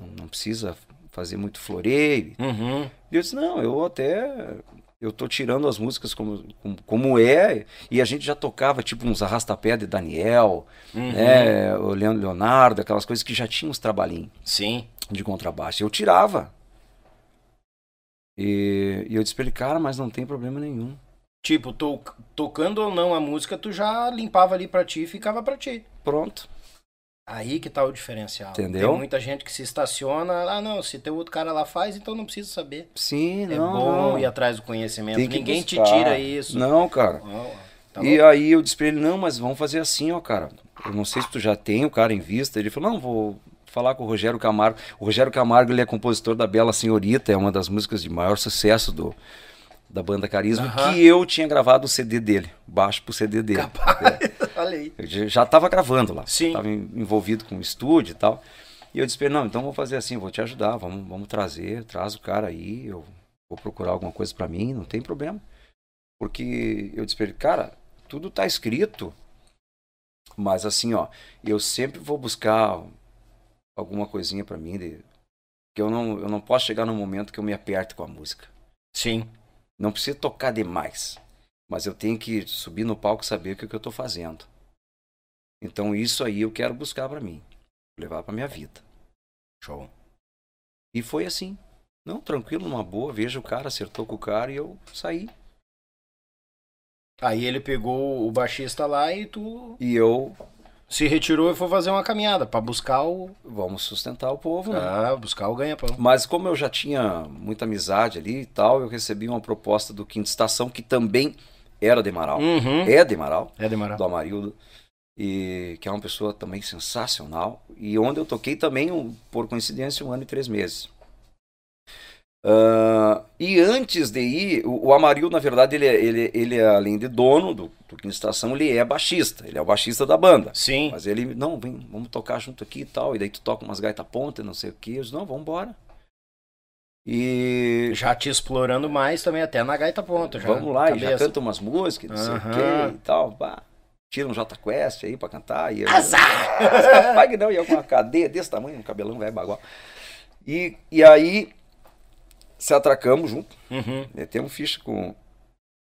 Não, não precisa fazer muito floreio. Uhum. E eu disse, não, eu até. Eu tô tirando as músicas como, como, como é, e a gente já tocava tipo uns arrastapé de Daniel, uhum. né, o Leonardo, aquelas coisas que já tinham uns trabalhinhos. Sim. De contrabaixo. Eu tirava. E, e eu disse pra ele, cara, mas não tem problema nenhum. Tipo, to, tocando ou não a música, tu já limpava ali pra ti e ficava pra ti. Pronto. Aí que tá o diferencial. Entendeu? Tem muita gente que se estaciona, ah não, se tem outro cara lá faz, então não precisa saber. Sim, é não. É bom não. ir atrás do conhecimento. Ninguém buscar. te tira isso. Não, cara. Oh, tá e aí eu disse pra ele, não, mas vamos fazer assim, ó, cara. Eu não sei se tu já tem o cara em vista. Ele falou, não, vou falar com o Rogério Camargo. O Rogério Camargo ele é compositor da Bela Senhorita, é uma das músicas de maior sucesso do, da banda Carisma, que eu tinha gravado o CD dele, baixo pro CD dele. Capaz. Eu já- estava gravando lá, Sim. estava envolvido com o estúdio e tal. E eu disse pra ele, não, então vou fazer assim, vou te ajudar, vamos, vamos trazer, traz o cara aí, eu vou procurar alguma coisa pra mim, não tem problema. Porque eu disse pra ele, cara, tudo tá escrito, mas assim, ó, eu sempre vou buscar alguma coisinha pra mim, de, que eu não, eu não posso chegar num momento que eu me aperte com a música. Sim. Não precisa tocar demais, mas eu tenho que subir no palco e saber o que, que eu estou fazendo. Então isso aí eu quero buscar para mim, levar para minha vida. Show. E foi assim. Não, tranquilo, numa boa, veja o cara, acertou com o cara e eu saí. Aí ele pegou o baixista lá e tu E eu, se retirou e foi fazer uma caminhada pra buscar o. vamos sustentar o povo, né? Ah, buscar o ganha-pão. Mas como eu já tinha muita amizade ali e tal, eu recebi uma proposta do Quinta Estação, que também era de Marau. Uhum. É de Marau. É demorar. do Amarildo, e que é uma pessoa também sensacional, e onde eu toquei também, um- por coincidência, um ano e três meses. Ah, e antes de ir, o, o Amarildo, na verdade, ele, é- ele, ele é, além de dono do, do Quinta Estação, ele é baixista, ele é o baixista da banda. Sim. Mas ele, não, vem, vamos tocar junto aqui e tal, e daí tu toca umas gaita ponta e não sei o que, eu disse, não, vamos embora. E Já te explorando mais também, até na gaita ponta. Já, Vamos lá, e já cabeça. canta umas músicas, não sei o que e tal. Pá. Tira um J Quest aí pra cantar. E eu, Vai que não, e eu com uma cadeia desse tamanho, um cabelão velho bagual. E, e aí se atracamos junto, Uhum. metemos ficha com,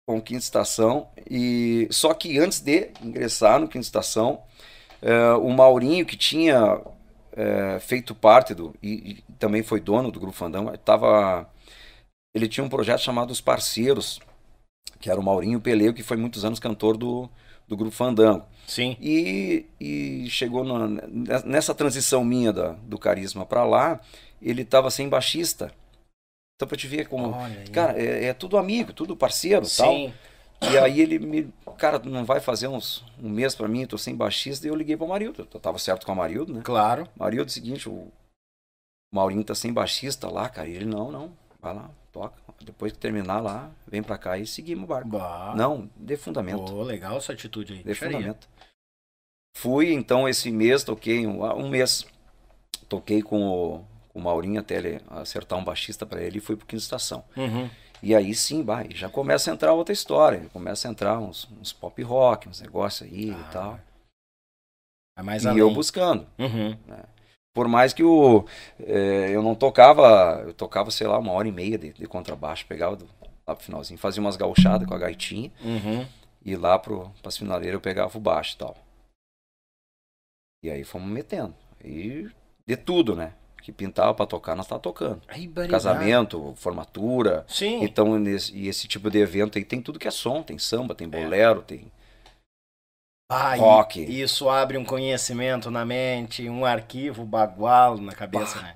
com o Quinta Estação. E, só que antes de ingressar no Quinta Estação, eh, o Maurinho, que tinha eh, feito parte do. E, e também foi dono do Grupo Fandão, tava, ele tinha um projeto chamado Os Parceiros, que era o Maurinho Peleu, que foi muitos anos cantor do, do Grupo Fandango. Sim. E, e chegou na- nessa transição minha da, do carisma para lá, ele estava sem baixista. Então pra te ver como. Cara, é, é tudo amigo, tudo parceiro e tal. Sim. E aí ele me. Cara, não vai fazer uns, um mês para mim, tô sem baixista, e eu liguei pro Marildo. Eu tava certo com o Marildo, né? Claro. Marildo, é o seguinte, o Maurinho tá sem baixista lá, cara. E ele, não, não, vai lá, toca. Depois que terminar lá, vem pra cá e seguimos o barco. Bah. Não, dê fundamento. Pô, legal essa atitude aí. De Deixaria. fundamento. Fui, então, esse mês, toquei um, um mês. Toquei com o, com o Maurinho até ele acertar um baixista para ele e fui pro Quinta Estação. Uhum. E aí sim, vai, já começa a entrar outra história. Começa a entrar uns, uns pop rock, uns negócios aí Ah, e tal. É mais e além. eu buscando. Uhum. Por mais que o, é, eu não tocava, eu tocava, sei lá, uma hora e meia de, de contrabaixo, pegava do, lá pro finalzinho, fazia umas gauchadas com a gaitinha, uhum. e lá pro, pras finaleiras eu pegava o baixo e tal. E aí fomos metendo. E de tudo, né? Que pintava para tocar, nós tá tocando. Aí, Casamento, formatura. Sim. Então, nesse, e esse tipo de evento aí tem tudo que é som, tem samba, tem bolero, é. tem ah, rock. Isso abre um conhecimento na mente, um arquivo bagual na cabeça, né?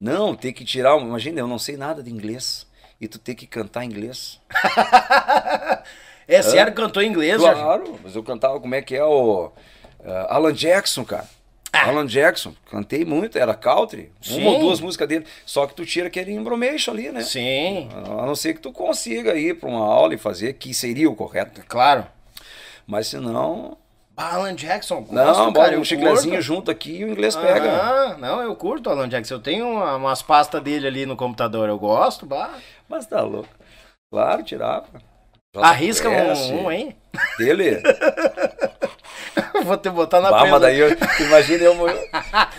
Não, tem que tirar. Imagina, eu não sei nada de inglês. E tu tem que cantar inglês. é sério, que cantou inglês, Claro, já? mas eu cantava como é que é o. Uh, Alan Jackson, cara. Alan Jackson, cantei muito, era country, Sim. uma ou duas músicas dele. Só que tu tira aquele embromation ali, né? Sim. A não ser que tu consiga ir para uma aula e fazer, que seria o correto. Claro. Mas se não. Alan Jackson, gosto, Não, bota um chiclezinho junto aqui e o inglês pega. Ah, não, eu curto Alan Jackson. Eu tenho umas pastas dele ali no computador, eu gosto, bah. Mas tá louco. Claro, tirava. Arrisca um, um, hein? Dele? Vou te botar na bah, daí eu, imagina eu,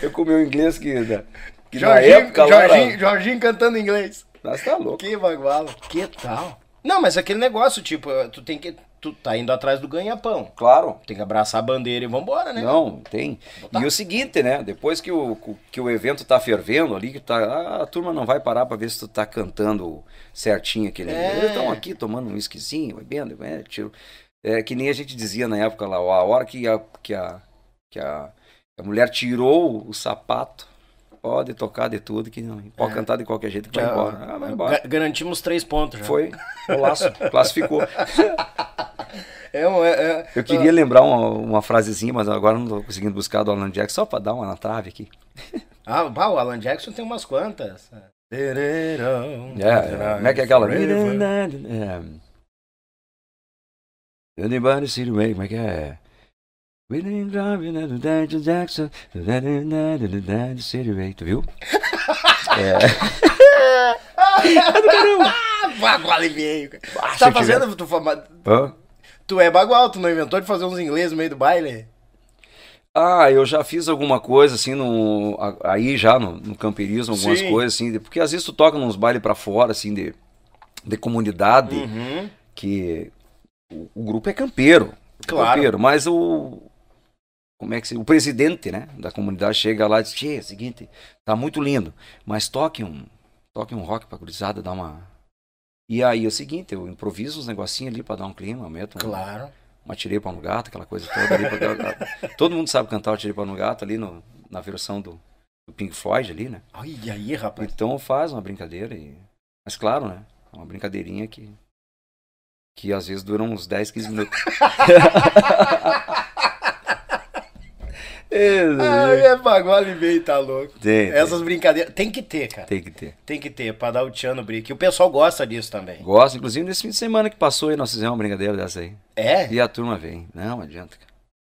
eu com o meu inglês que, né, que Jorginho, na época Jorginho, lá Jorginho cantando inglês. Mas tá louco. Que baguala. Que tal? Não, mas aquele negócio, tipo, tu tem que tu tá indo atrás do ganha-pão. Claro. Tem que abraçar a bandeira e vambora, né? Não, tem. E o seguinte, né? Depois que o, que o evento tá fervendo ali, que tá, a turma não vai parar para ver se tu tá cantando certinho aquele. É. Eles estão aqui tomando um esquisinho, bebendo, é, tiro. É que nem a gente dizia na época lá, a hora que a, que a, que a, a mulher tirou o sapato, pode tocar de tudo, que não, pode é. cantar de qualquer jeito que vai embora. Ah, vai embora. Garantimos três pontos já. Foi, o laço, classificou. É, é, é, eu queria lembrar uma, uma, frasezinha, mas agora não estou conseguindo buscar do Alan Jackson, só para dar uma na trave aqui. Ah, o Alan Jackson tem umas quantas. É, como é que é aquela? É. Anybody see the way? Como é que é? William Grove, né, do Daniel Jackson, do Daniel City Way, tu viu? é. Bagual e veio. Tá fazendo. Tu, Hã? tu é bagual, tu não inventou de fazer uns ingleses no meio do baile? Ah, eu já fiz alguma coisa assim no aí já no, no camperismo, algumas Sim. coisas assim, porque às vezes tu toca nos bailes para fora assim de, de comunidade uhum. que o, o, grupo é campeiro, claro. campeiro, mas o como é que se, o presidente, né, da comunidade chega lá e diz: "Tchê, é o seguinte, tá muito lindo, mas toque um toque um rock pra cruzada, dá uma E aí é o seguinte, eu improviso uns negocinhos ali para dar um clima, meto Claro. Uma tirei para no gato, aquela coisa toda ali pra, Todo mundo sabe cantar o tirei para no gato ali no, na versão do, do Pink Floyd ali, né? E aí, rapaz. Então faz uma brincadeira e mas claro, né? Uma brincadeirinha que que às vezes dura uns 10, 15 minutos. Ai, é bagual e meio, tá louco. Tem, Essas tem. brincadeiras. Tem que ter, cara. Tem que ter. Tem que ter, pra dar o tchan no brinco. E o pessoal gosta disso também. Gosta, inclusive nesse fim de semana que passou aí, nós fizemos uma brincadeira dessa aí. É? E a turma vem. Não, adianta, cara.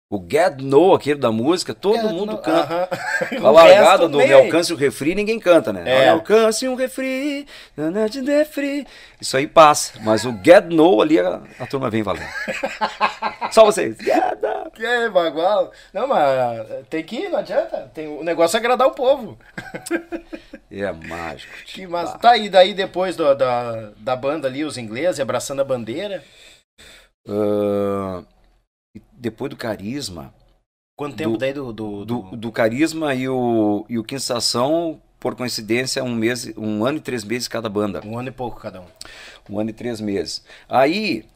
O Get No, aquele da música, todo Get mundo no, canta. Uh -huh. A largada do Me Alcance o Refri, ninguém canta, né? É. Alcance um refri, de refri. Isso aí passa. Mas o Get No ali, a, a turma vem valendo. Só vocês. Get No. Que é, bagual. Não, mas tem que ir, não adianta. Tem, o negócio é agradar o povo. É mágico. Que massa. Tá aí, daí depois do, da, da banda ali, os ingleses, abraçando a bandeira. Uh depois do Carisma. Quanto tempo do, daí do do, do... do, Carisma e o, e o Quinstação, por coincidência, um mês, um ano e três meses cada banda. Um ano e pouco cada um. Um ano e três meses. Aí,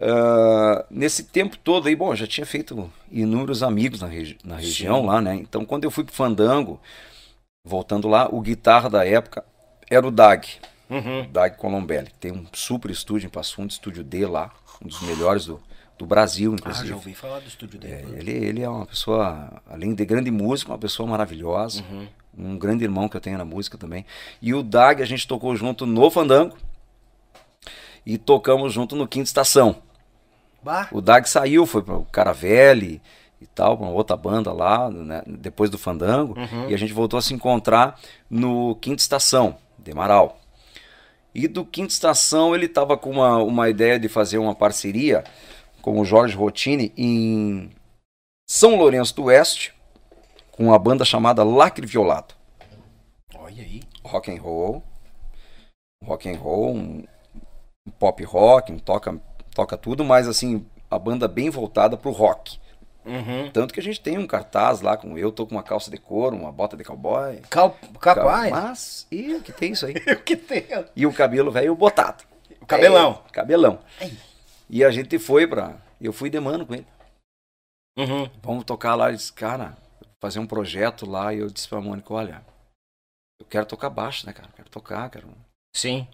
uh, nesse tempo todo aí, bom, já tinha feito inúmeros amigos na, regi na região Sim. lá, né? Então, quando eu fui pro Fandango, voltando lá, o guitarra da época era o Dag. Uhum. Dag Colombelli. Tem um super estúdio em Passo Fundo, estúdio D lá, um dos melhores do, do Brasil, inclusive. Ah, já ouvi falar do estúdio dele. É, ele, ele é uma pessoa, além de grande músico, uma pessoa maravilhosa. Uhum. Um grande irmão que eu tenho na música também. E o Dag a gente tocou junto no Fandango. E tocamos junto no Quinta Estação. Bah. O Dag saiu, foi para o Caravelli e tal, para uma outra banda lá, né, depois do Fandango. Uhum. E a gente voltou a se encontrar no Quinta Estação, de Amaral. E do Quinta Estação ele estava com uma, uma ideia de fazer uma parceria com o Jorge Rotini em São Lourenço do Oeste, com uma banda chamada Lacre Violado. Olha aí. Rock and roll. Rock and roll, um, um pop rock, um toca, toca tudo, mas assim, a banda bem voltada pro rock. Uhum. Tanto que a gente tem um cartaz lá com eu, tô com uma calça de couro, uma bota de cowboy. Cal... Capaz? Mas, e o que tem isso aí? o que tem? E o cabelo velho botado. O cabelão. É, cabelão. E a gente foi pra. Eu fui de mano com ele. Uhum. Vamos tocar lá. Ele disse, cara, fazer um projeto lá. E eu disse pra Mônica, olha, eu quero tocar baixo, né, cara? Quero tocar, quero. Sim.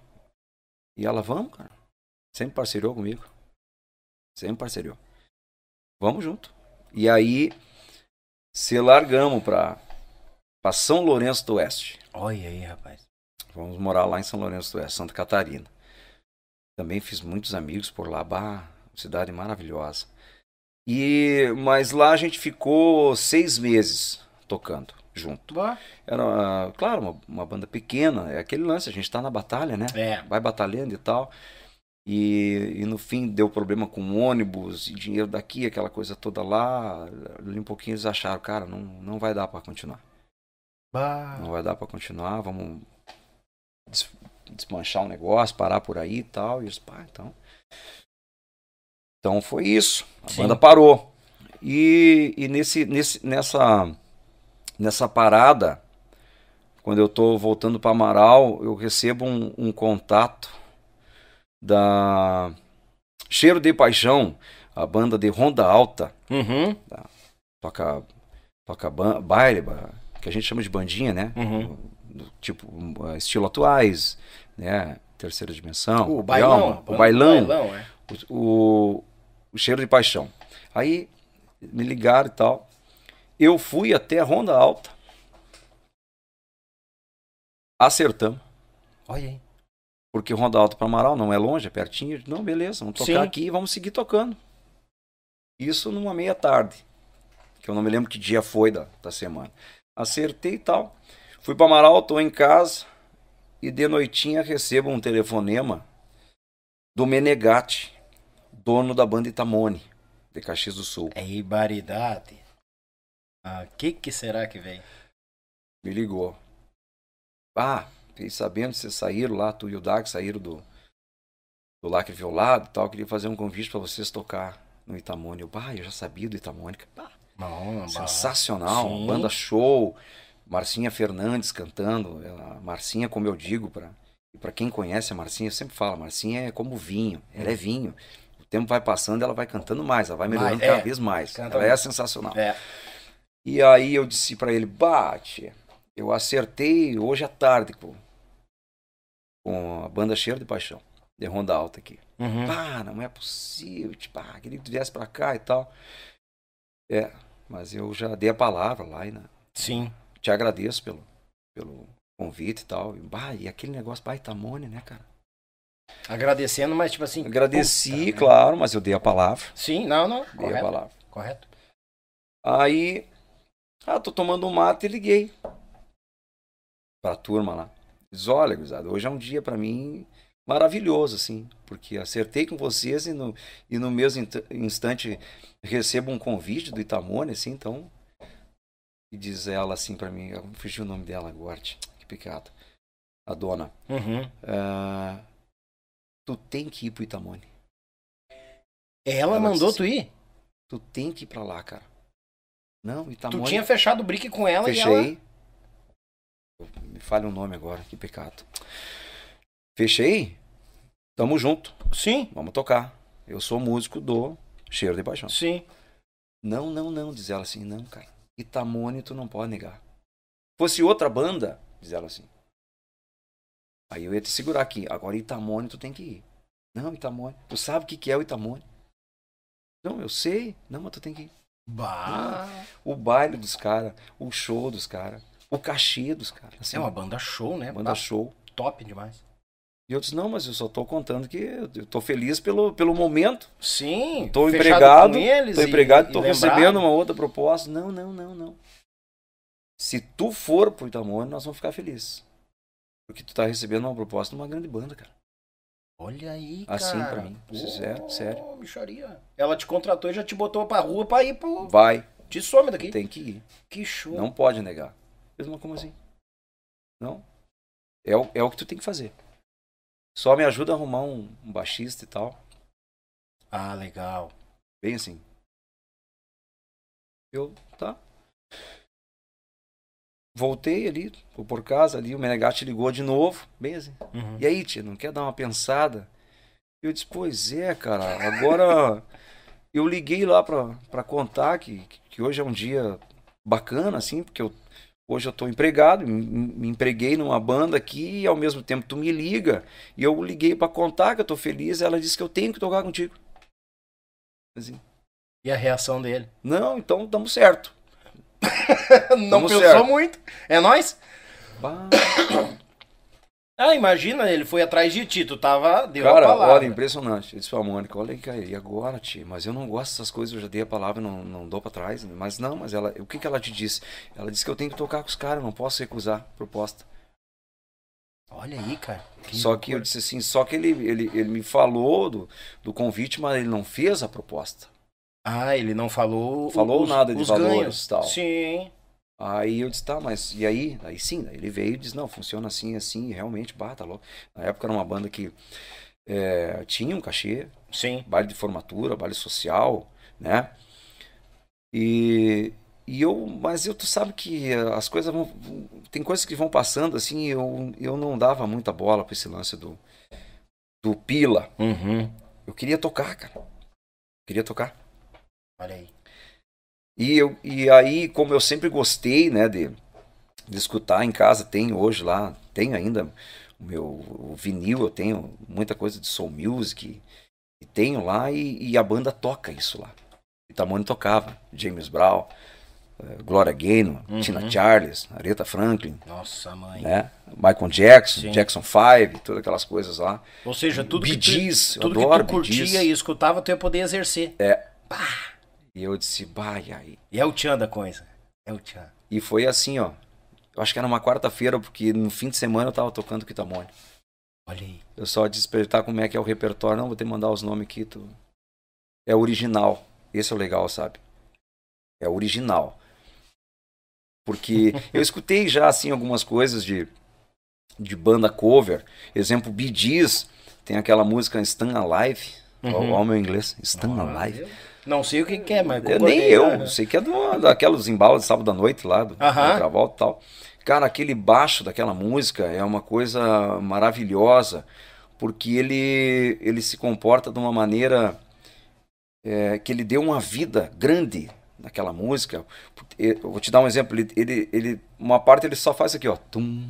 E ela, vamos, cara. Sempre parceriou comigo. Sempre parceriou. Vamos junto. E aí, se largamos pra, pra São Lourenço do Oeste. Olha aí, rapaz. Vamos morar lá em São Lourenço do Oeste, Santa Catarina. Também fiz muitos amigos por lá, bah, cidade maravilhosa. E mas lá a gente ficou seis meses tocando junto. Era, claro, uma, uma, banda pequena, é aquele lance, a gente tá na batalha, né? É. Vai batalhando e tal. E, e no fim deu problema com ônibus e dinheiro daqui, aquela coisa toda lá. Ali um pouquinho eles acharam, cara, não, não vai dar para continuar. Bah. Não vai dar para continuar, vamos desmanchar o negócio, parar por aí e tal. E eles, pá, então. Então foi isso. A Sim. banda parou. E, e nesse, nesse, nessa, nessa parada, quando eu tô voltando para Amaral, eu recebo um, um, contato da Cheiro de Paixão, a banda de Ronda Alta. Uhum. Da, toca toca baile, que a gente chama de bandinha, né? Uhum. Tipo, estilo atuais, né? Terceira dimensão. O bailão. o bailão. bailão é. o, o, cheiro de paixão. Aí me ligaram e tal. Eu fui até a Ronda Alta. Acertamos. Olha aí. Porque Ronda Alta para Amaral não é longe, é pertinho. Não, beleza, vamos tocar Sim. aqui e vamos seguir tocando. Isso numa meia tarde. Que eu não me lembro que dia foi da, da semana. Acertei e tal. Fui para Amaral, tô em casa e de noitinha recebo um telefonema do Menegatti, dono da banda Itamone, de Caxias do Sul. É ibaridade. Ah, que que será que vem? Me ligou. Ah, fiquei sabendo que vocês saíram lá, tu e o Dag saíram do, do Lacre Violado e tal. Queria fazer um convite para vocês tocar no Itamone. Eu, bah, eu já sabia do Itamone. Bah, Não, sensacional, bah. banda show. Marcinha Fernandes cantando. A Marcinha, como eu digo, para quem conhece a Marcinha, eu sempre falo, Marcinha é como vinho, ela é vinho. O tempo vai passando, ela vai cantando mais, ela vai melhorando mais, cada é, vez mais. Ela mais. é sensacional. É. E aí eu disse para ele, bate, eu acertei hoje à tarde com, com a banda Cheiro de Paixão, de Ronda Alta aqui. Uhum. Pá, não é possível, tipo, ah, queria que tu viesse pra cá e tal. É, mas eu já dei a palavra lá e na, Sim te agradeço pelo, pelo convite e tal. E, bah, e aquele negócio, pai, Itamone, né, cara? Agradecendo, mas tipo assim. Agradeci, puta, claro, mas eu dei a palavra. Sim, não, não. Dei correto, a palavra. Correto. Aí, ah, tô tomando um mate e liguei pra turma lá. Diz, olha, gurizada, hoje é um dia para mim maravilhoso, assim, porque acertei com vocês e no, e no mesmo instante recebo um convite do Itamone, assim, então e diz ela assim para mim, eu fugi o nome dela agora, que pecado. A dona. Uhum. Uh, tu tem que ir pro Itamone. Ela, ela mandou tu ir? Tu tem que ir pra lá, cara. Não, Itamone. Tu tinha fechado o brick com ela Fechei. e ela... Me falha o um nome agora, que pecado. Fechei. Tamo junto. Sim. Vamos tocar. Eu sou músico do Cheiro de Paixão. Sim. Não, não, não, diz ela assim, não, cara. Itamone tu não pode negar. Fosse outra banda, diz ela assim. Aí eu ia te segurar aqui. Agora Itamone tu tem que ir. Não, Itamone. Tu sabe o que, que é o Itamone? Não, eu sei. Não, mas tu tem que ir. Bah. o baile dos caras, o show dos caras, o cachê dos caras. Assim, é uma banda show, né? Banda bah. show. Top demais. E eu disse, não, mas eu só tô contando que eu tô feliz pelo, pelo momento. Sim. Tô empregado. Tô empregado, e, tô e recebendo uma outra proposta. Não, não, não, não. Se tu for pro Itamone, nós vamos ficar felizes. Porque tu tá recebendo uma proposta de uma grande banda, cara. Olha aí, assim cara. Assim pra mim. Pô, sério, sério. Micharia. Ela te contratou e já te botou pra rua pra ir pro... Vai. Te some daqui. Tem que ir. Que show. Não pode negar. Mesmo como assim? Não. É o, é o que tu tem que fazer. Só me ajuda a arrumar um, um baixista e tal. Ah, legal. Bem assim. Eu, tá. Voltei ali, por casa ali, o Menegatti ligou de novo, bem assim. Uhum. E aí, tia, não quer dar uma pensada? Eu disse, pois é, cara, agora eu liguei lá pra, pra contar que, que hoje é um dia bacana, assim, porque eu, hoje eu tô empregado, me, empreguei numa banda aqui e ao mesmo tempo tu me liga. E eu liguei para contar que eu tô feliz, ela disse que eu tenho que tocar contigo. Assim. E a reação dele? Não, então damos certo. não pensou certo. muito. É nós? Ah, imagina, ele foi atrás de ti, tu tava, deu Cara, a palavra. olha, impressionante. Ele disse pra Mônica, olha aí, e agora, tia? Mas eu não gosto dessas coisas, eu já dei a palavra, não, não dou pra trás. Mas não, mas ela, o que que ela te disse? Ela disse que eu tenho que tocar com os caras, não posso recusar a proposta. Olha aí, cara. Que só que eu disse assim, só que ele, ele, ele me falou do, do convite, mas ele não fez a proposta. Ah, ele não falou. Falou os, nada de valores ganhos. tal. Sim. Aí eu disse, tá, mas e aí? Aí sim, ele veio e disse, não, funciona assim, assim, e realmente, bata tá louco. Na época era uma banda que é, tinha um cachê. Sim. Baile de formatura, baile social, né? E, e eu, mas eu, tu sabe que as coisas vão, tem coisas que vão passando assim, eu, eu não dava muita bola pra esse lance do, do pila. Uhum. Eu queria tocar, cara. queria tocar. Olha aí. E, eu, e aí, como eu sempre gostei, né, de, de escutar em casa, tem hoje lá, tem ainda o meu o vinil, eu tenho muita coisa de soul music, e tenho lá, e, e a banda toca isso lá. Itamone tocava, James Brown, uh, Gloria Gaynor, uhum. Tina Charles, Aretha Franklin. Nossa, mãe. Né? Michael Jackson, Sim. Jackson 5, todas aquelas coisas lá. Ou seja, tudo Bee que tu, tudo que tu curtia e escutava, tu ia poder exercer. É. Pá. E eu disse, vai aí. E é o tchan da coisa. É o tchan. E foi assim, ó. Eu acho que era uma quarta-feira, porque no fim de semana eu tava tocando Kitamone. Olha aí. Eu só despertar como é que é o repertório. Não, vou ter que mandar os nomes aqui. Tu... É original. Esse é o legal, sabe? É original. Porque eu escutei já, assim, algumas coisas de, de banda cover. Exemplo, Bee Gees. Tem aquela música Stand Alive. Uhum. Olha o meu inglês. Stand Alive. Não sei o que, que é, mas. Eu nem eu, né? sei que é do, daquelos embalos de sábado à noite lá, do, uh Travolta e tal. Cara, aquele baixo daquela música é uma coisa maravilhosa, porque ele, ele se comporta de uma maneira é, que ele deu uma vida grande naquela música. Eu vou te dar um exemplo, ele, ele, ele uma parte ele só faz aqui, ó. Tum,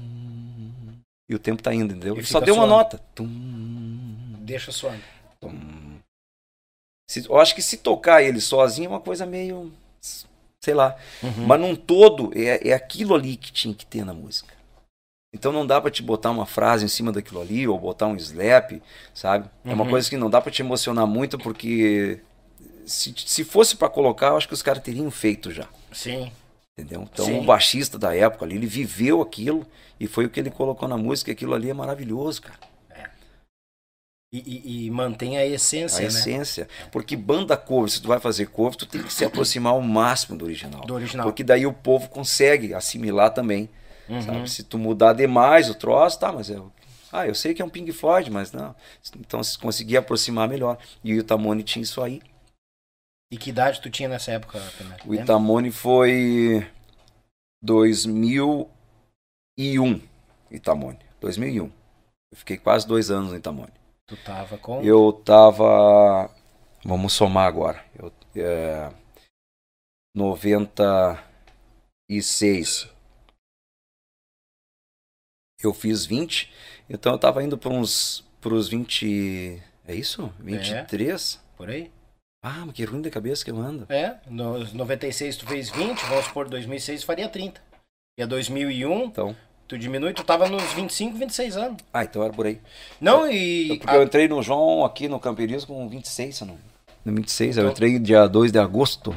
e o tempo tá indo, entendeu? Ele só deu uma nota. Tum, Deixa suando. Tum, se, eu acho que se tocar ele sozinho é uma coisa meio. sei lá. Uhum. Mas num todo, é, é aquilo ali que tinha que ter na música. Então não dá para te botar uma frase em cima daquilo ali, ou botar um slap, sabe? Uhum. É uma uhum. coisa que não dá para te emocionar muito, porque se, se fosse para colocar, eu acho que os caras teriam feito já. Sim. Entendeu? Então Sim. o baixista da época ali, ele viveu aquilo e foi o que ele colocou na música, e aquilo ali é maravilhoso, cara. E, e, e, mantém a essência, a né? essência. Porque banda cover, se tu vai fazer cover, tu tem que se aproximar ao máximo do original. Do original. Porque daí o povo consegue assimilar também. Uhum. Se tu mudar demais o troço, tá, mas é. Ah, eu sei que é um Pink Floyd, mas não. Então se conseguir aproximar melhor. E o Itamone tinha isso aí. E que idade tu tinha nessa época, Pena? O Itamone foi 2001. Itamone. 2001. Eu fiquei quase dois anos no Itamone. Tu tava com? Eu tava. Vamos somar agora. Eu, é, 96. Eu fiz 20. Então eu tava indo para uns. Pros 20. É isso? 23? É, por aí. Ah, mas que ruim da cabeça que eu ando. É, no 96 tu fez 20, vamos supor, 2006 faria 30. E a 2001, então. Tu diminui, tu tava nos 25, 26 anos. Ah, então era por aí. Não, e. Porque a... eu entrei no João aqui no Campirismo com 26, se não. No 26, então... eu entrei dia 2 de agosto.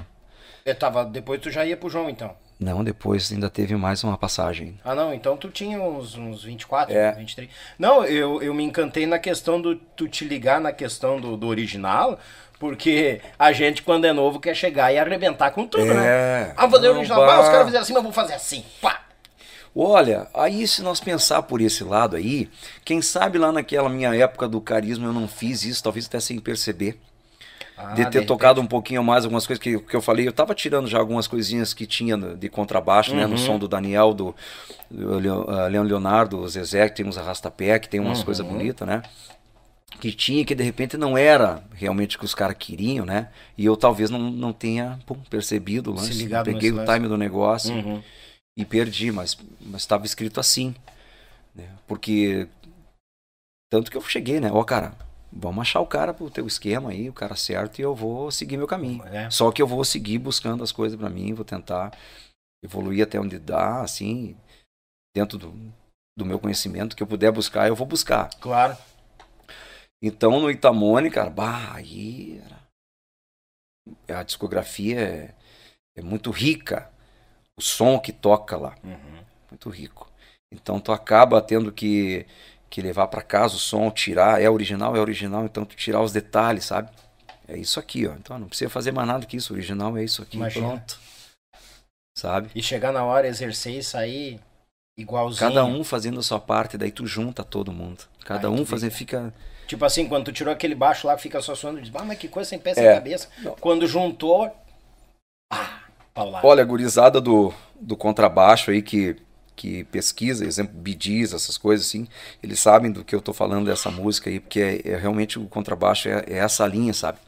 Eu tava, depois tu já ia pro João, então. Não, depois ainda teve mais uma passagem. Ah, não, então tu tinha uns, uns 24, é. 23. Não, eu, eu me encantei na questão do tu te ligar na questão do, do original, Porque a gente, quando é novo, quer chegar e arrebentar com tudo, né? é, né? Ah, vou fazer original. Ah, os caras fizeram assim, mas vou fazer assim. Pá! Olha, aí se nós pensar por esse lado aí, quem sabe lá naquela minha época do carisma eu não fiz isso, talvez até sem perceber. Ah, de ter de tocado um pouquinho mais algumas coisas que, que eu falei. Eu tava tirando já algumas coisinhas que tinha de contrabaixo, uhum. né? No uhum. som do Daniel, do, do Leão Leonardo, o Zezé, que tem uns arrastapé, que tem umas uhum. coisas bonitas, né? que tinha, que de repente não era realmente o que os caras queriam, né? E eu talvez não, não tenha pum, percebido o lance. Peguei o time do negócio uhum. E perdi, mas estava escrito assim. Né? Porque. Tanto que eu cheguei, né? Ó, cara, vamos achar o cara pro teu esquema aí, o cara certo, e eu vou seguir meu caminho. É. Só que eu vou seguir buscando as coisas para mim, vou tentar evoluir até onde dá, assim, dentro do, do meu conhecimento, que eu puder buscar, eu vou buscar. Claro. Então no Itamone, cara, bah, aí a discografia é, é, muito rica. O som que toca lá, uhum. muito rico. Então tu acaba tendo que, que levar para casa o som, tirar, é original, é original, então tu tirar os detalhes, sabe? É isso aqui, ó. Então não precisa fazer mais nada que isso, o original é isso aqui, Imagina. pronto. Sabe? E chegar na hora, exercer e sair igualzinho. Cada um fazendo a sua parte, daí tu junta todo mundo. Cada Ai, um fazendo, fica Tipo assim, quando tu tirou aquele baixo lá que fica só suando, diz, ah, mas que coisa sem pé sem é. cabeça. Não. Quando juntou. Ah, paulada. Olha, a gurizada do, do contrabaixo aí que, que pesquisa, exemplo, bidis, essas coisas assim, eles sabem do que eu tô falando dessa música aí, porque é, é realmente o contrabaixo é, é, essa linha, sabe?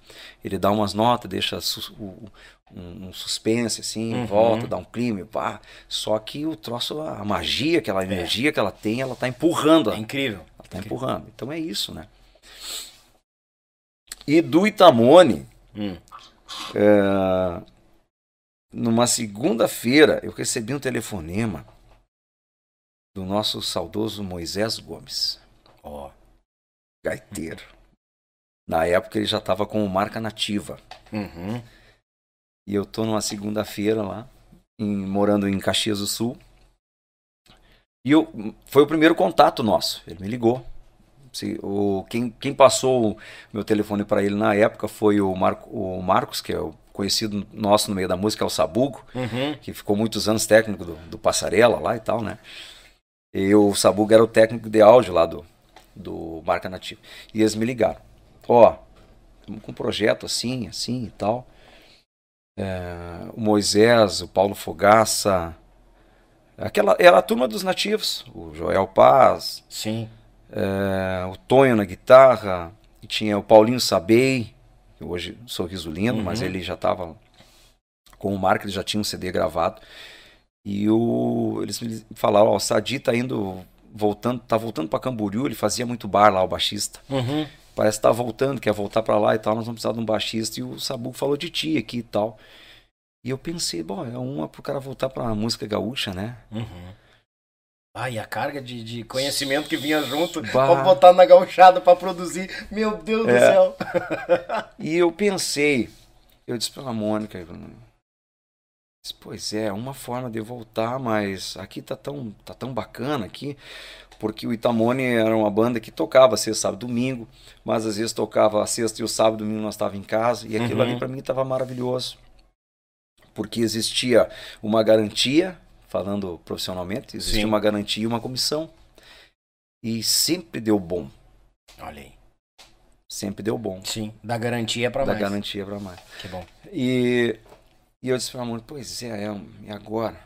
Ele dá umas notas, deixa su, o, um, um, suspense assim, uhum. volta, dá um clima, pá. Só que o troço, a magia, aquela é. energia que ela tem, ela tá empurrando. É incrível. Ela tá incrível. empurrando. Então é isso, né? E do Itamone, hum. é, numa segunda-feira, eu recebi um telefonema do nosso saudoso Moisés Gomes. Ó, oh. gaiteiro. Na época ele já estava com marca nativa. Uhum. E eu tô numa segunda-feira lá, em, morando em Caxias do Sul. E eu, foi o primeiro contato nosso. Ele me ligou. Se, o, quem, quem passou o meu telefone para ele na época foi o, Marco, o Marcos, que é o conhecido nosso no meio da música, é o Sabugo, uhum. que ficou muitos anos técnico do, do Passarela lá e tal, né? E o Sabugo era o técnico de áudio lá do, do Marca Nativa. E eles me ligaram. Ó, estamos com um projeto assim, assim e tal. É, o Moisés, o Paulo Fogaça, aquela era a turma dos nativos, o Joel Paz. Sim é, o Tonho na guitarra, e tinha o Paulinho Sabei, hoje Sorriso Lindo, uhum. mas ele já estava com o Marco, ele já tinha um CD gravado. E o, eles me falaram, ó, o Sadi tá indo, voltando, tá voltando para Camboriú, ele fazia muito bar lá, o baixista. Uhum. Parece que tá voltando, quer voltar para lá e tal, nós vamos precisar de um baixista. E o Sabu falou de ti aqui e tal. E eu pensei, bom, é uma pro cara voltar pra música gaúcha, né? Uhum. Ah, e a carga de, de conhecimento que vinha junto bah. pra botar na gauchada para produzir. Meu Deus é. do céu. e eu pensei, eu disse pra Mônica, pois é, uma forma de voltar, mas aqui tá tão, tá tão bacana aqui, porque o Itamone era uma banda que tocava sexta, sábado, domingo, mas às vezes tocava a sexta e o sábado, domingo nós estava em casa, e aquilo uhum. ali para mim estava maravilhoso. Porque existia uma garantia falando profissionalmente, existe Sim. uma garantia e uma comissão. E sempre deu bom. Olha aí. Sempre deu bom. Sim, da garantia para mais. Da garantia para mais. Que bom. E, e eu disse para amor, pois é, é, e agora?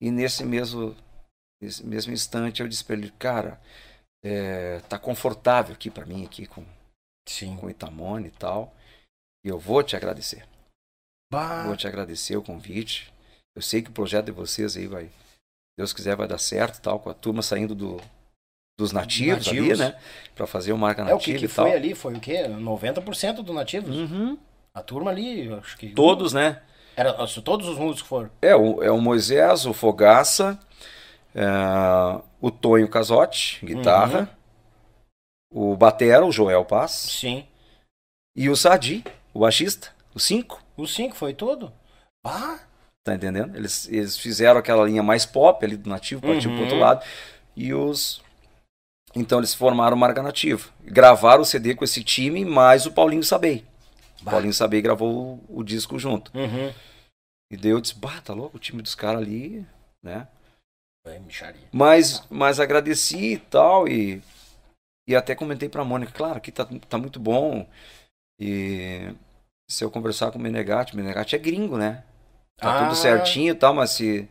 E nesse mesmo, nesse mesmo instante eu disse para ele, cara, é, tá confortável aqui para mim, aqui com, Sim. com Itamone e tal. E eu vou te agradecer. Bah. Vou te agradecer o convite. Eu sei que o projeto de vocês aí vai, Deus quiser, vai dar certo tal, com a turma saindo do, dos nativos, nativos. ali, né? Para fazer o marca nativa. É, o que, que foi ali? Foi o quê? 90% dos nativos? Uhum. A turma ali, acho que. Todos, né? Era, todos os músicos foram. É, o, é o Moisés, o Fogaça, é, o Tonho Casotti, guitarra, uhum. o Batera, o Joel Paz. Sim. E o Sadi, o baixista, os cinco. Os cinco, foi todo? Ah! Tá entendendo? Eles, eles fizeram aquela linha mais pop ali do nativo, partiu uhum. pro outro lado. E os. Então eles formaram marca nativa. Gravaram o CD com esse time, mais o Paulinho Sabei. bah. Paulinho Sabei gravou o, o disco junto. Uhum. E daí eu disse, bah, tá louco, o time dos caras ali, né? É, mas, mas agradeci e tal, e, e até comentei pra Mônica, claro, aqui tá, tá muito bom. E se eu conversar com o Menegatti, o Menegatti é gringo, né? Tá ah. tudo certinho e tal, mas se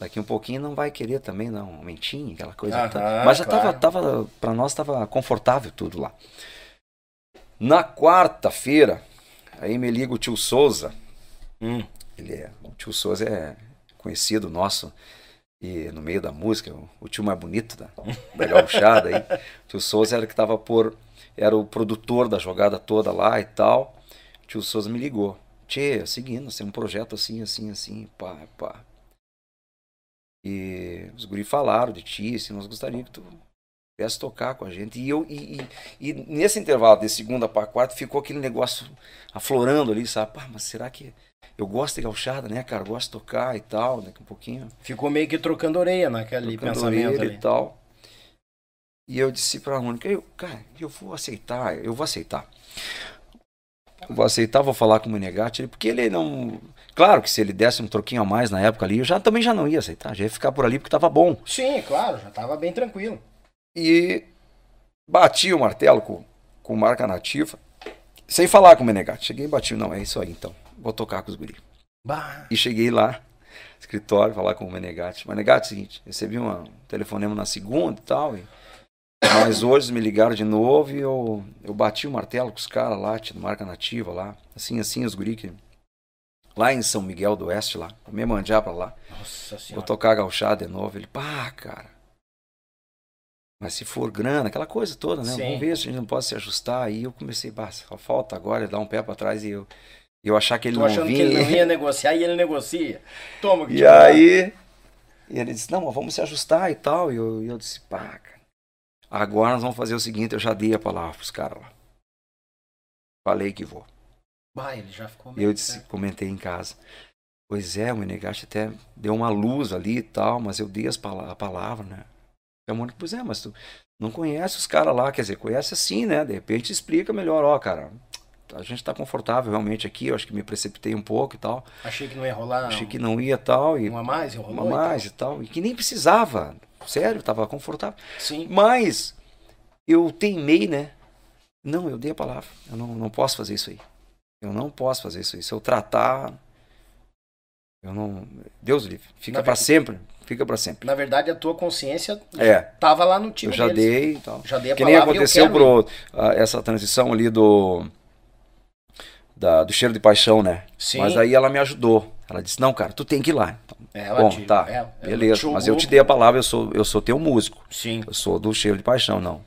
daqui um pouquinho não vai querer também, não, um aumentinho, aquela coisa. Ah, mas já claro. tava, tava, pra nós tava confortável tudo lá. Na quarta-feira, aí me liga o tio Souza. Hum. Ele é, o tio Souza é conhecido nosso e no meio da música, o, o tio mais bonito da, da gauchada aí. O tio Souza era que tava por era o produtor da jogada toda lá e tal. O tio Souza me ligou. Tchê, seguindo, nós temos um projeto assim, assim, assim, pá, pá. E os guri falaram de ti, assim, nós gostaríamos que tu viesse tocar com a gente. E, eu, e, e, e nesse intervalo de segunda para quarta ficou aquele negócio aflorando ali, sabe? Pá, mas será que eu gosto de gauchada, né, cara? Gosto de tocar e tal, daqui um pouquinho. Ficou meio que trocando orelha naquele trocando pensamento ali. e tal. E eu disse pra Mônica, eu, cara, eu vou aceitar, eu vou aceitar. Eu vou aceitar, vou falar com o Menegatti, porque ele não. Claro que se ele desse um troquinho a mais na época ali, eu já também já não ia aceitar, já ia ficar por ali porque tava bom. Sim, claro, já tava bem tranquilo. E bati o martelo com, com marca nativa, sem falar com o Menegatti. Cheguei e bati, não, é isso aí então, vou tocar com os guri. Bah. E cheguei lá, escritório, falar com o Menegatti. Menegatti, é o seguinte, recebi um telefonema na segunda e tal, e mas hoje me ligaram de novo e eu, eu bati o martelo com os caras lá, tinha marca nativa lá. Assim, assim, os guri que... Lá em São Miguel do Oeste, lá. Me mandar pra lá. Nossa senhora. Vou tocar gauchada de novo. Ele, pá, cara. Mas se for grana, aquela coisa toda, né? Sim. Vamos ver se a gente não pode se ajustar. Aí eu comecei, bah, só falta agora dar um pé para trás e eu, eu achar que ele Tô não achando vinha. que ele não ia negociar e ele negocia. Toma que E aí, e ele disse, não, mas vamos se ajustar e tal. E eu, e eu disse, pá, cara. Agora nós vamos fazer o seguinte, eu já dei a palavra pros caras lá. Falei que vou. Bah, ele já ficou Eu disse, comentei em casa. Pois é, o Menegaste até deu uma luz ali e tal, mas eu dei as pala a palavra, né? A Mônica, pois é, mas tu não conhece os caras lá, quer dizer, conhece assim, né? De repente explica melhor, ó, cara, a gente tá confortável realmente aqui, eu acho que me precipitei um pouco e tal. Achei que não ia rolar. Achei que não ia tal, e Uma mais, rolou Uma mais e tal. E que nem precisava. Sério, tava confortável. Sim. Mas eu teimei, né? Não, eu dei a palavra. Eu não, não posso fazer isso aí. Eu não posso fazer isso aí. Se eu tratar. Eu não. Deus livre. Fica para sempre. Fica para sempre. Na verdade, a tua consciência é. tava lá no time. Eu já deles. dei e tal. Já dei a que palavra. nem aconteceu pro, uh, essa transição ali do. Da, do cheiro de paixão, né? Sim. Mas aí ela me ajudou. Ela disse: Não, cara, tu tem que ir lá. Então, é, Bom, te, tá, é, beleza. Mas eu te dei a palavra, eu sou, eu sou teu músico. Sim. Eu sou do cheiro de paixão, não.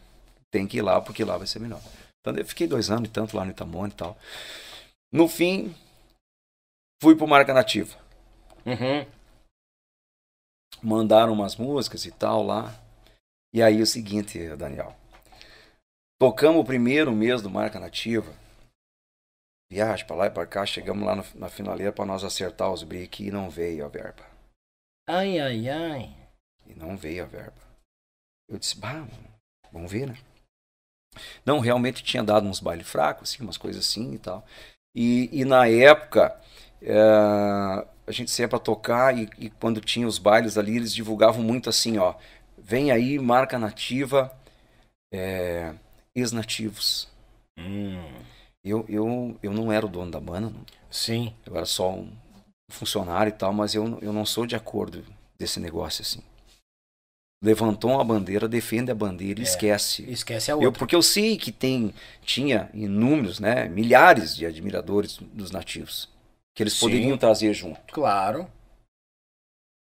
Tem que ir lá, porque lá vai ser melhor. Então eu fiquei dois anos e tanto lá no Itamone e tal. No fim, fui pro Marca Nativa. Uhum. Mandaram umas músicas e tal lá. E aí o seguinte, Daniel. Tocamos o primeiro mês do Marca Nativa. Viagem pra lá e pra cá, chegamos lá no, na finaleira para nós acertar os briques e não veio a verba. Ai, ai, ai. E não veio a verba. Eu disse, bah, vamos ver, né? Não, realmente tinha dado uns bailes fracos, assim, umas coisas assim e tal. E, e na época, é, a gente saía para tocar e, e, quando tinha os bailes ali, eles divulgavam muito assim, ó. Vem aí, marca nativa, é, ex-nativos. Hum. Eu, eu, eu não era o dono da banda. Sim. Eu era só um funcionário e tal, mas eu, eu não sou de acordo desse negócio assim. Levantou uma bandeira, defende a bandeira e é, esquece. Esquece a outra. Eu, porque eu sei que tem, tinha inúmeros, né, milhares de admiradores dos nativos que eles Sim, poderiam trazer junto. Claro.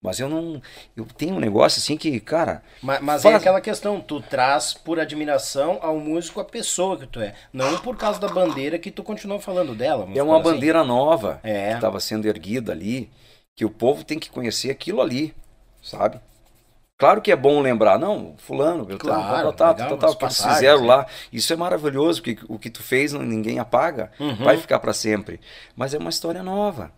Mas eu não. Eu tenho um negócio assim que, cara. Mas, mas é faz... é aquela questão, tu traz por admiração ao músico a pessoa que tu é. Não por causa da bandeira que tu continua falando dela. É uma assim. bandeira nova é. que estava sendo erguida ali, que o povo tem que conhecer aquilo ali, sabe? Claro que é bom lembrar, não, fulano, Beltrano, claro, tal, tal, tal, que eles fizeram lá. Isso é maravilhoso, porque o que tu fez ninguém apaga, uhum. vai ficar para sempre. Mas é uma história nova.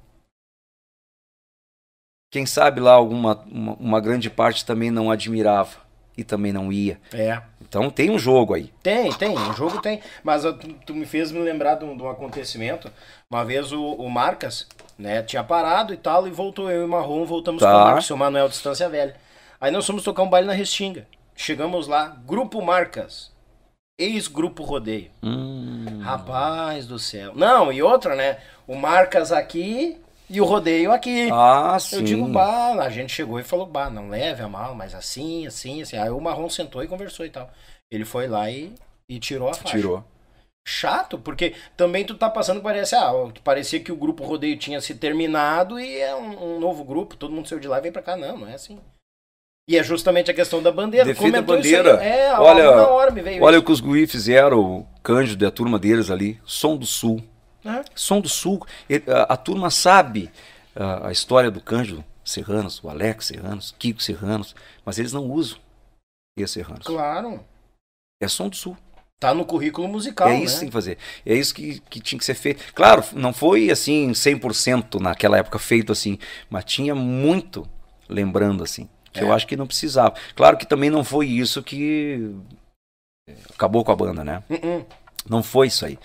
Quem sabe lá alguma uma, uma, grande parte também não admirava e também não ia. É. Então tem um jogo aí. Tem, tem, um jogo tem. Mas tu, tu me fez me lembrar de um, de um acontecimento. Uma vez o, o, Marcas, né, tinha parado e tal, e voltou eu e o Marrom, voltamos tá. com o Marcos, o Manuel Distância Velha. Aí nós fomos tocar um baile na Restinga. Chegamos lá, Grupo Marcas. Ex-grupo rodeio. Hum. Rapaz do céu. Não, e outra, né? O Marcas aqui e o rodeio aqui. Ah, sim. Eu digo, bah, a gente chegou e falou, bah, não leve a mal, mas assim, assim, assim. Aí o Marrom sentou e conversou e tal. Ele foi lá e, e tirou a faixa. Tirou. Chato, porque também tu tá passando, parece, ah, parecia que o grupo rodeio tinha se terminado e é um, um novo grupo, todo mundo saiu de lá e vem pra cá. Não, não é assim. E é justamente a questão da bandeira. Defeito da bandeira. É, olha, hora me veio Olha o que os Gui fizeram, o Cândido e a turma deles ali. Som do Sul. É. Som do Sul. A, a turma sabe a, a, história do Cândido Serranos, o Alex Serranos, Kiko Serranos, mas eles não usam esses Serranos. Claro. É Som do Sul. Tá no currículo musical, É isso né? que tem que fazer. É isso que, que tinha que ser feito. Claro, não foi assim 100% naquela época feito assim, mas tinha muito lembrando assim. Que é. eu acho que não precisava. Claro que também não foi isso que acabou com a banda, né? Uh -uh. Não foi isso aí.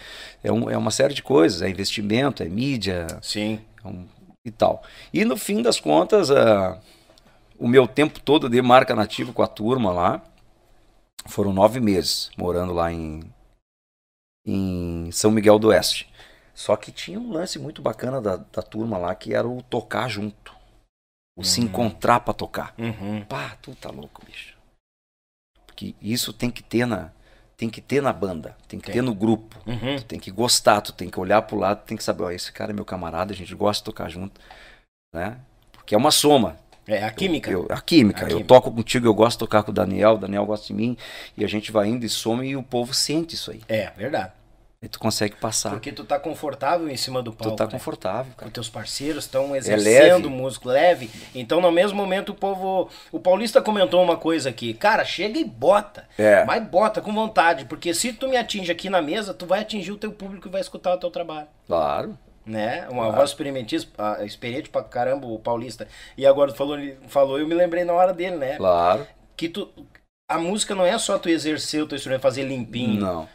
É, um, é, uma série de coisas, é investimento, é mídia. Sim. É um, e tal. E no fim das contas, uh, o meu tempo todo de marca nativa com a turma lá foram nove meses morando lá em, em São Miguel do Oeste. Só que tinha um lance muito bacana da, da turma lá que era o tocar junto. O uhum. se encontrar para tocar. Uhum. Pá, tu tá louco, bicho. Porque isso tem que ter na, tem que ter na banda, tem que tem. ter no grupo. Uhum. Tu tem que gostar, tu tem que olhar pro lado, tem que saber, ó, esse cara é meu camarada, a gente gosta de tocar junto, né? Porque é uma soma. É a química. Eu, eu, a, química. a eu toco contigo, eu gosto de tocar com o Daniel, o Daniel gosta de mim, e a gente vai indo e soma e o povo sente isso aí. É, verdade. E tu consegue passar. Porque tu tá confortável em cima do palco. Tu tá né? confortável, cara. Os teus parceiros estão é exercendo é músico leve. Então, no mesmo momento, o povo. O Paulista comentou uma coisa aqui. Cara, chega e bota. É. Mas bota com vontade. Porque se tu me atinge aqui na mesa, tu vai atingir o teu público e vai escutar o teu trabalho. Claro. Né? Uma claro. voz experimentista, experiente pra caramba, o Paulista. E agora tu falou, falou, eu me lembrei na hora dele, né? Claro. Que tu. A música não é só tu exercer o teu instrumento, fazer limpinho. Não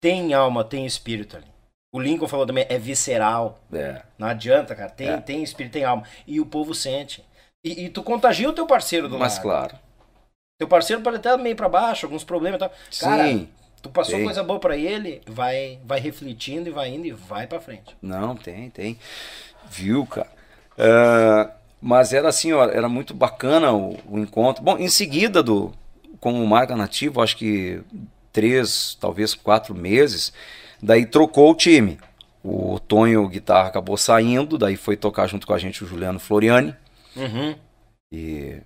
tem alma, tem espírito ali. O Lincoln falou também, é visceral. É. Não adianta, cara. Tem, é. tem espírito, tem alma. E o povo sente. E, e tu contagia o teu parceiro do Mas lado. claro. Teu parceiro pode estar meio para baixo, alguns problemas e tal. Cara, Sim. Tu passou tem. coisa boa para ele, vai, vai refletindo e vai indo e vai para frente. Não, tem, tem. Viu, cara? Uh, mas era assim, ó, era muito bacana o, o, encontro. Bom, em seguida do como marca nativo, acho que três, talvez quatro meses. Daí trocou o time. O Tonho Guitarra acabou saindo, daí foi tocar junto com a gente o Juliano Floriani. Uhum. E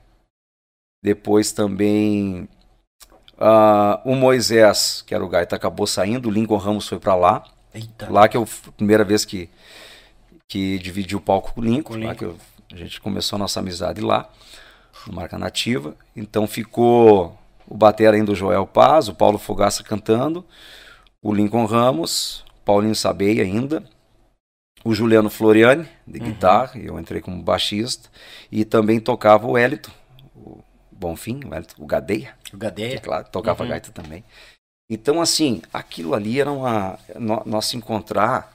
depois também uh, o Moisés, que era o gaita, acabou saindo. O Lincoln Ramos foi para lá. Eita. Lá que eu, a primeira vez que, que dividi o palco com o Lincoln. Com Lincoln. Lá que eu, a gente começou a nossa amizade lá, no Marca Nativa. Então ficou o batera ainda o Joel Paz, o Paulo Fogaça cantando, o Lincoln Ramos, Paulinho Sabei ainda, o Juliano Floriani, de uhum. guitarra, eu entrei como baixista, e também tocava o Hélito, o Bonfim, o Hélito, o Gadeia. O Gadeia. Que, claro, tocava uhum. gaita também. Então, assim, aquilo ali era uma. No, nós se encontrar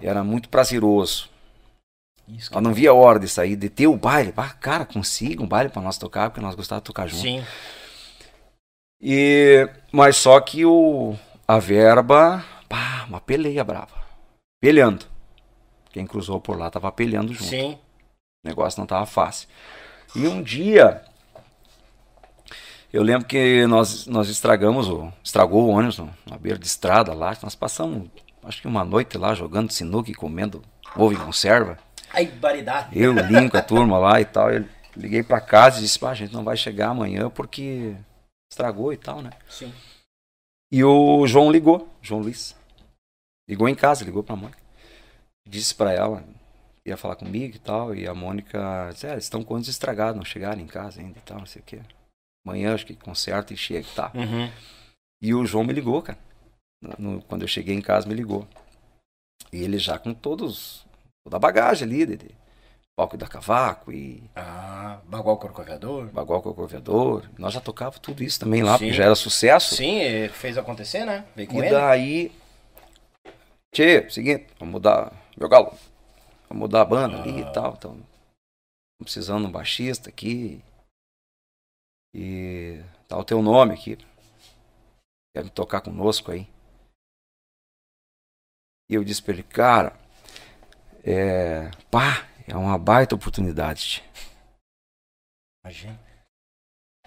era muito prazeroso. Isso, eu não via hora de sair, de ter o baile. Ah, cara, consiga um baile para nós tocar, porque nós gostávamos de tocar junto. Sim. E, mas só que o, a verba, pá, uma peleia brava. Peleando. Quem cruzou por lá tava peleando junto. Sim. O negócio não tava fácil. E um dia, eu lembro que nós, nós estragamos, o, estragou o ônibus na beira de estrada lá. Nós passamos, acho que uma noite lá jogando sinuca e comendo ovo em conserva. Ai, baridade. Eu, Lincoln, a turma lá e tal. Eu liguei para casa e disse: pá, a gente não vai chegar amanhã porque estragou e tal, né? Sim. E o João ligou, João Luiz. Ligou em casa, ligou pra Mônica. Disse pra ela, ia falar comigo e tal. E a Mônica disse, é, eles estão com estragados, não chegaram em casa ainda e tal, não sei o quê. Amanhã acho que conserta e chega, tá. Uhum. E o João me ligou, cara. No, quando eu cheguei em casa, me ligou. E ele já com todos, toda a bagagem ali, de, de Palco da Cavaco e. Ah, Bagual Corcoviador. Bagual Corcoviador. Nós já tocava tudo isso também lá, Sim. porque já era sucesso. Sim, fez acontecer, né? Veio com e ele. daí. Tchê, seguinte, vamos mudar. Meu galo. Vamos mudar a banda ah. ali e tal. Então, precisando de um baixista aqui. E tá o teu nome aqui. Quer me tocar conosco aí? E eu disse pra ele, cara, é. Pá, é uma baita oportunidade. Imagina.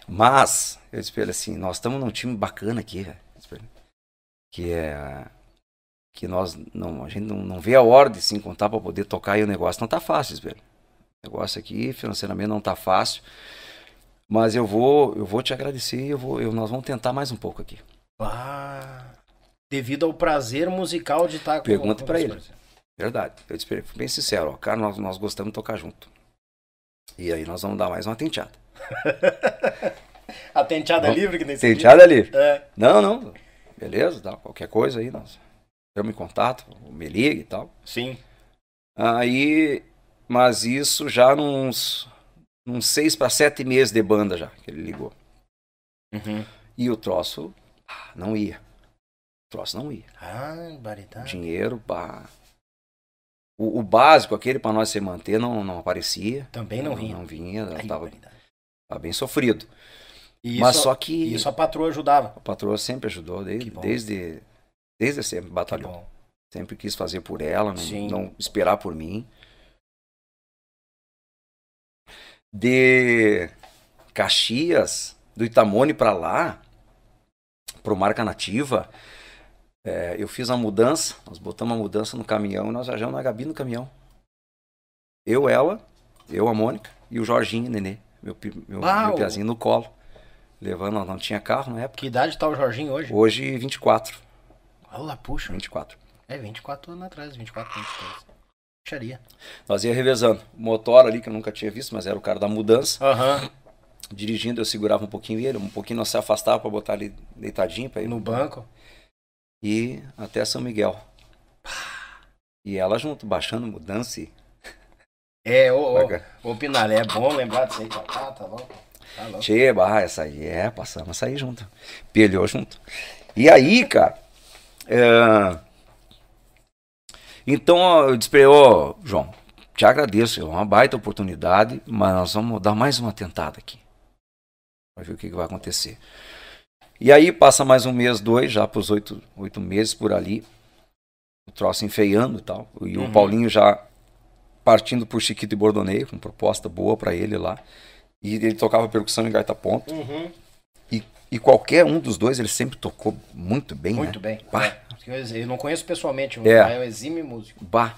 Mas, eu ele assim, nós estamos num time bacana aqui, que é que nós não a gente não, não vê a hora de se encontrar para poder tocar e o negócio não tá fácil, velho. O negócio aqui financeiramente não tá fácil. Mas eu vou eu vou te agradecer, eu vou eu, nós vamos tentar mais um pouco aqui. Ah, devido ao prazer musical de estar com Pergunta para ele. Verdade. Eu disse bem sincero, ó, cara, nós, nós gostamos de tocar junto. E aí nós vamos dar mais uma tenteada. a tenteada vamos, livre que nem Tenteada livre. É. Não, não. Beleza, tá, qualquer coisa aí, nós estamos em contato, me liga e tal. Sim. Aí, mas isso já nos, uns seis para sete meses de banda já, que ele ligou. Uhum. E o troço não ia. O troço não ia. Ah, baridade. Dinheiro, pá. O, o, básico, aquele para nós se manter, não, não aparecia. Também não, não vinha. Não vinha, Ai, tava, tava bem sofrido. E Mas isso, só que. Isso a patroa ajudava. A patroa sempre ajudou, desde, desde, desde sempre batalhou. Sempre quis fazer por ela, não, não esperar por mim. De Caxias, do Itamone para lá, pro Marca Nativa, é, eu fiz uma mudança, nós botamos uma mudança no caminhão e nós viajamos na Gabi no caminhão. Eu, ela, eu, a Mônica e o Jorginho, nenê, meu, meu, meu piazinho no colo. Levando, não, não tinha carro na época. Que idade tá o Jorginho hoje? Hoje, 24. Olha, puxa. 24. É, 24 anos atrás, 24, 23. Puxaria. Nós ia revezando. O motor ali, que eu nunca tinha visto, mas era o cara da mudança. Aham. Uhum. Dirigindo, eu segurava um pouquinho ele, um pouquinho nós se afastava para botar ele deitadinho. Pra ir no banco e até São Miguel. E ela junto, baixando mudança. É, ô, ô, ô Pinalé, é bom lembrar disso aí, tá, tá, tá louco. Tá louco. Barra, essa aí, é, passamos a sair junto. Pelhou junto. E aí, cara, é... então eu disse pra ele, ô, João, te agradeço, é uma baita oportunidade, mas nós vamos dar mais uma tentada aqui. Vai ver o que, que vai acontecer. E aí passa mais um mês, dois, já para os oito, oito meses por ali. O troço enfeiando e tal. E uhum. o Paulinho já partindo por Chiquito e Bordoneio, com proposta boa para ele lá. E ele tocava percussão em gaita ponto. Uhum. E, e qualquer um dos dois, ele sempre tocou muito bem, Muito né? bem. Bah. É. Eu não conheço pessoalmente, o é. um exime músico. Bah.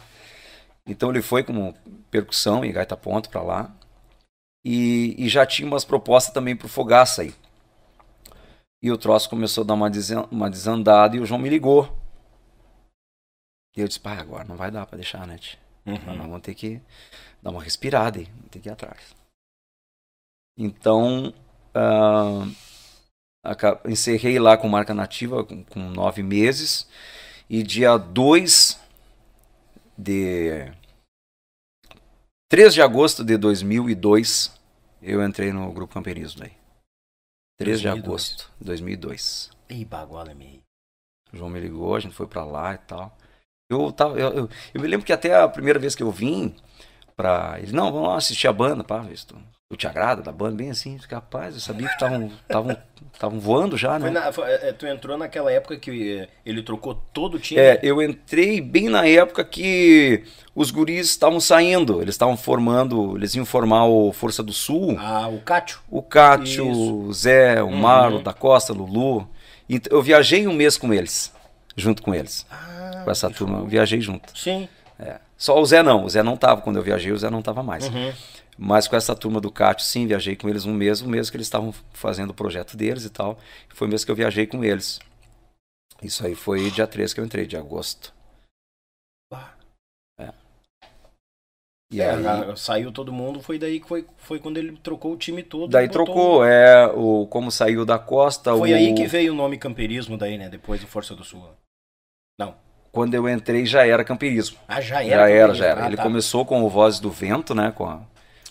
Então ele foi como percussão e gaita ponto para lá. E, e, já tinha umas propostas também pro Fogaça aí. E o troço começou a dar uma, desandada e o João me ligou. E eu disse, pai, agora não vai dar pra deixar, né? Uhum. Nós vamos ter que dar uma respirada aí, vamos ter que ir atrás. Então, uh, encerrei lá com marca nativa com, com nove meses. E dia 2 de 3 de agosto de 2002, eu entrei no grupo Camperismo daí. 3 de agosto de 2002. Ih, baguala meio. O João me ligou, a gente foi pra lá e tal. Eu, tava, eu, eu, eu, me lembro que até a primeira vez que eu vim pra. Ele, não, vamos lá assistir a banda, pá, ver tu te agrada da banda, bem assim, capaz, eu sabia que estavam voando já, né? Na, foi, é, tu entrou naquela época que ele trocou todo o time? É, eu entrei bem na época que os guris estavam saindo, eles estavam formando, eles iam formar o Força do Sul. Ah, o Cátio. O Cátio, o Zé, o uhum. Marlo, da Costa, Lulu. Eu viajei um mês com eles, junto com eles. Ah, com essa turma, eu viajei junto. Sim. É. Só o Zé não, o Zé não tava quando eu viajei, o Zé não tava mais. Uhum. Mas com essa turma do Cátio, sim, viajei com eles um mês, um mês que eles estavam fazendo o projeto deles e tal. Foi o mês que eu viajei com eles. Isso aí foi dia 3 que eu entrei, de agosto. É. E é, aí, saiu todo mundo, foi daí que foi, foi quando ele trocou o time todo. Daí trocou, é, o, como saiu da costa. Foi o... aí que veio o nome camperismo daí, né? Depois do Força do Sul. Não. quando eu entrei já era camperismo. Ah, já era? Já era, já era. Ah, Ele tá. começou com o Voz do Vento, né? Com a,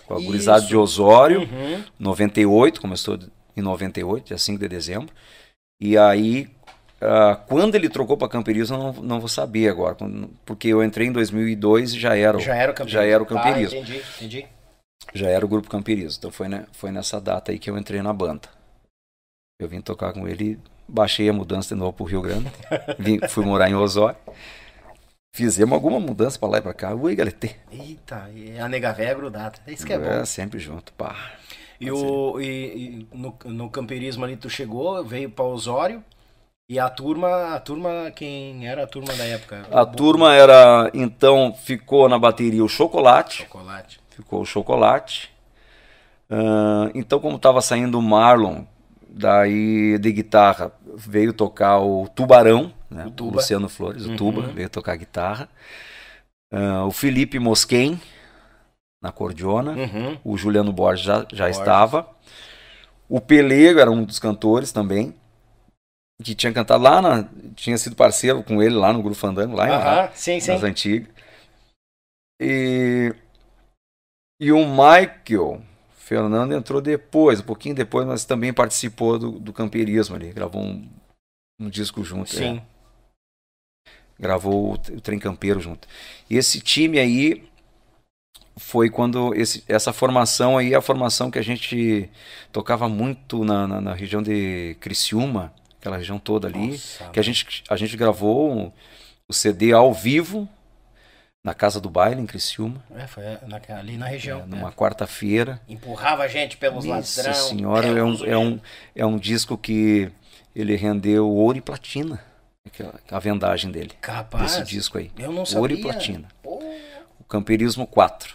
com a gurizada de Osório, uhum. 98, começou em 98, dia 5 de dezembro. E aí, uh, quando ele trocou para camperismo, eu não, não vou saber agora, porque eu entrei em 2002 e já era, já era o camperismo. Já era o camperismo. Ah, entendi, entendi. Já era o grupo camperismo. Então foi, né, foi nessa data aí que eu entrei na banda. Eu vim tocar com ele baixei a mudança de novo para o Rio Grande, Vim, fui morar em Osório. Fizemos alguma mudança para lá e para cá. Ui, galete. Eita, e a nega velha é grudada. Isso que é, é bom. É, sempre junto, pá. E, o, e, e, no, no camperismo ali tu chegou, veio para Osório. E a turma, a turma, quem era a turma da época? A turma era, então, ficou na bateria o Chocolate. Chocolate. Ficou o Chocolate. Uh, então, como estava saindo o Marlon, Daí de guitarra veio tocar o Tubarão, né? o, o Luciano Flores, o uhum. Tuba, veio tocar guitarra. Uh, o Felipe Mosquen na cordiona, uhum. o Juliano Borges já, já Borges. estava. O Pelego era um dos cantores também, que tinha cantado lá, na, tinha sido parceiro com ele lá no Grupo Fandango, lá, uhum. sim, sim. nas antigas. E, e o Michael, Fernando entrou depois, um pouquinho depois, mas também participou do, do camperismo ali, gravou um, um disco junto. Sim. É. Gravou o, o Trem Campeiro junto. E esse time aí foi quando esse, essa formação aí, a formação que a gente tocava muito na, na, na região de Criciúma, aquela região toda ali, Nossa, que a gente, a gente gravou o CD ao vivo na Casa do Baile, em Criciúma. É, foi na, ali na região. É, numa é. quarta-feira. Empurrava a gente pelos Nossa ladrão. senhora, é um, é, um, é um disco que ele rendeu ouro e platina. A vendagem dele. Capaz. Esse disco aí. Eu não sabia. Ouro e platina. Pô. O Camperismo 4.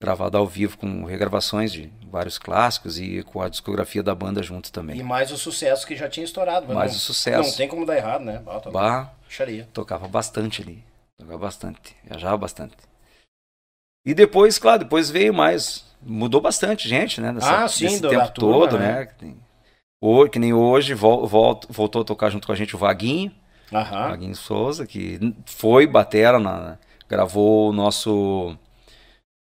Gravado ao vivo com regravações de vários clássicos e com a discografia da banda junto também. E mais o sucesso que já tinha estourado. Mais não, o sucesso. Não tem como dar errado, né? Bata, bah, tocava bastante ali. Jogava bastante, viajava bastante. E depois, claro, depois veio mais. Mudou bastante gente, né? Nessa, ah, sim, nesse tempo turma, todo, né? né? O, que nem hoje voltou, voltou a tocar junto com a gente o Vaguinho. Aham. Vaguinho Souza, que foi batera, na, gravou o nosso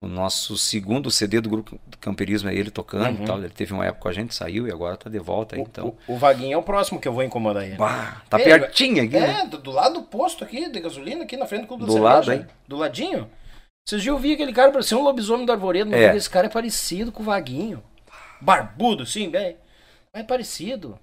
o nosso segundo CD do grupo do camperismo é ele tocando uhum. e tal. Ele teve uma época com a gente, saiu e agora tá de volta o, então. O, o, Vaguinho é o próximo que eu vou incomodar ele. Bah, tá pertinho aqui. É, né? do, do, lado do posto aqui, de gasolina, aqui na frente do clube do, do lado, hein? Do ladinho. Vocês já ouviram aquele cara parecia um lobisomem do arvoredo, é. esse cara é parecido com o Vaguinho. Barbudo, sim, bem. É parecido.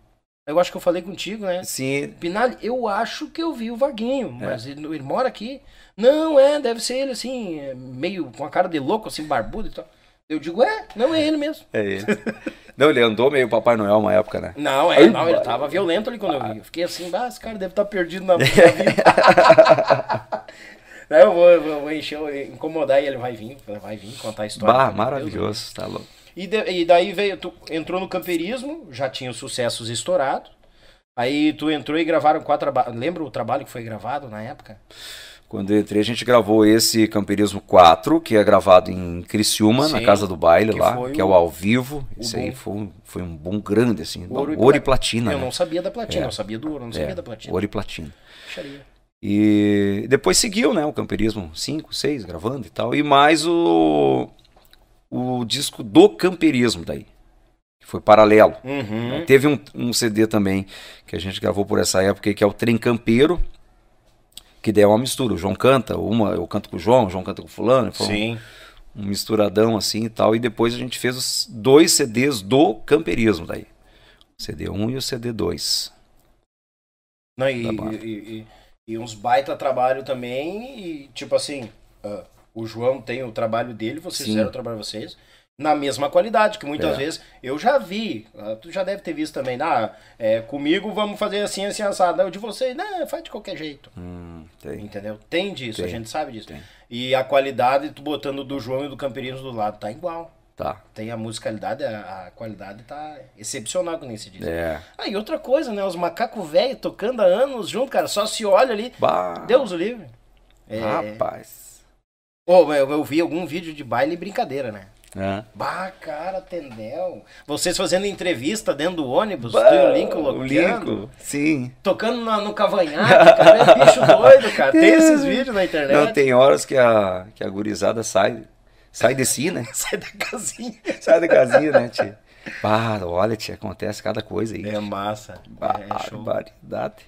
Eu acho que eu falei contigo, né? Sim. Pinalho, eu acho que eu vi o Vaguinho, é. mas ele, ele, mora aqui. Não, é, deve ser ele assim, é, meio com a cara de louco, assim, barbudo e tal. Eu digo, é, não é ele mesmo. É ele. não, ele andou meio Papai Noel uma época, né? Não, é, não, ele tava violento ali quando eu vi. Eu fiquei assim, ah, esse cara deve estar tá perdido na, vida. eu vou, eu vou encher, incomodar e ele vai vir, vai vir contar a história. Bah, maravilhoso, Deus, tá louco. E, de, e daí veio, tu entrou no camperismo, já tinha os sucessos estourados. Aí tu entrou e gravaram quatro. Lembra o trabalho que foi gravado na época? Quando eu entrei, a gente gravou esse Camperismo 4, que é gravado em Criciúma, Sim, na Casa do Baile lá, que é o ao vivo. Esse aí foi, foi um bom grande, assim. Ouro, ouro e, platina. Eu né? não sabia da platina, é. eu sabia do ouro, não sabia é, da platina. Ouro e platina. E depois seguiu, né, o Camperismo 5, 6, gravando e tal. E mais o, o disco do camperismo daí. Que foi paralelo. Uhum. Teve um, um, CD também que a gente gravou por essa época, que é o Trem Campeiro. Que daí é uma mistura. O João canta, uma eu canto com o João, o João canta com o fulano. Sim. Um, um misturadão assim e tal. E depois a gente fez os dois CDs do camperismo daí. O CD1 e o CD2. Não, e, e, e, e, uns baita trabalho também. E tipo assim, uh, o João tem o trabalho dele, vocês Sim. fizeram o trabalho de vocês, na mesma qualidade, que muitas é. vezes eu já vi, ah, tu já deve ter visto também, ah, é, comigo vamos fazer assim, assim, assado, o de vocês, não, faz de qualquer jeito. Hum, tem. Entendeu? Tem disso, tem. a gente sabe disso. Tem. E a qualidade, tu botando do João e do Camperinos do lado, tá igual. Tá. Tem a musicalidade, a, a qualidade tá excepcional, como se diz. É. Ah, e outra coisa, né? Os macacos velhos tocando há anos junto, cara, só se olha ali. Bah. Deus o livre. É... Rapaz. Oh, eu, eu vi algum vídeo de baile e brincadeira, né? É. Bah, cara, Tendel. Vocês fazendo entrevista dentro do ônibus, bah, tu e o Lincoln sim. Tocando no, no cavanhaque, cara, é bicho doido, cara. Tem esses vídeos na internet. Não, tem horas que a, que a gurizada sai, sai de si, né? sai da casinha. sai da casinha, né, tia? Bah, olha, tia, acontece cada coisa aí. É massa. Barbaridade.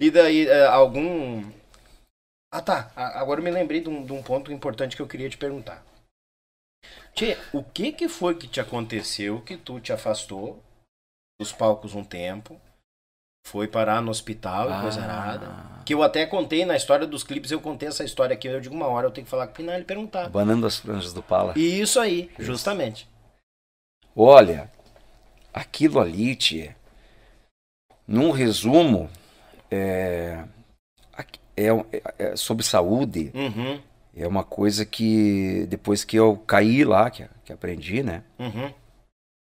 É e daí, é, algum... Ah, tá. Agora eu me lembrei de um, de um ponto importante que eu queria te perguntar. Tchê, o que que foi que te aconteceu que tu te afastou dos palcos um tempo? Foi parar no hospital e ah. coisa errada. Que eu até contei na história dos clipes, eu contei essa história aqui. Eu digo uma hora, eu tenho que falar com o Pinal e perguntar. Banando as franjas do Pala. Isso aí, Isso. justamente. Olha, aquilo ali, tia, num resumo, é, é, é, é sobre saúde. Uhum é uma coisa que depois que eu caí lá, que, que aprendi, né? Uhum.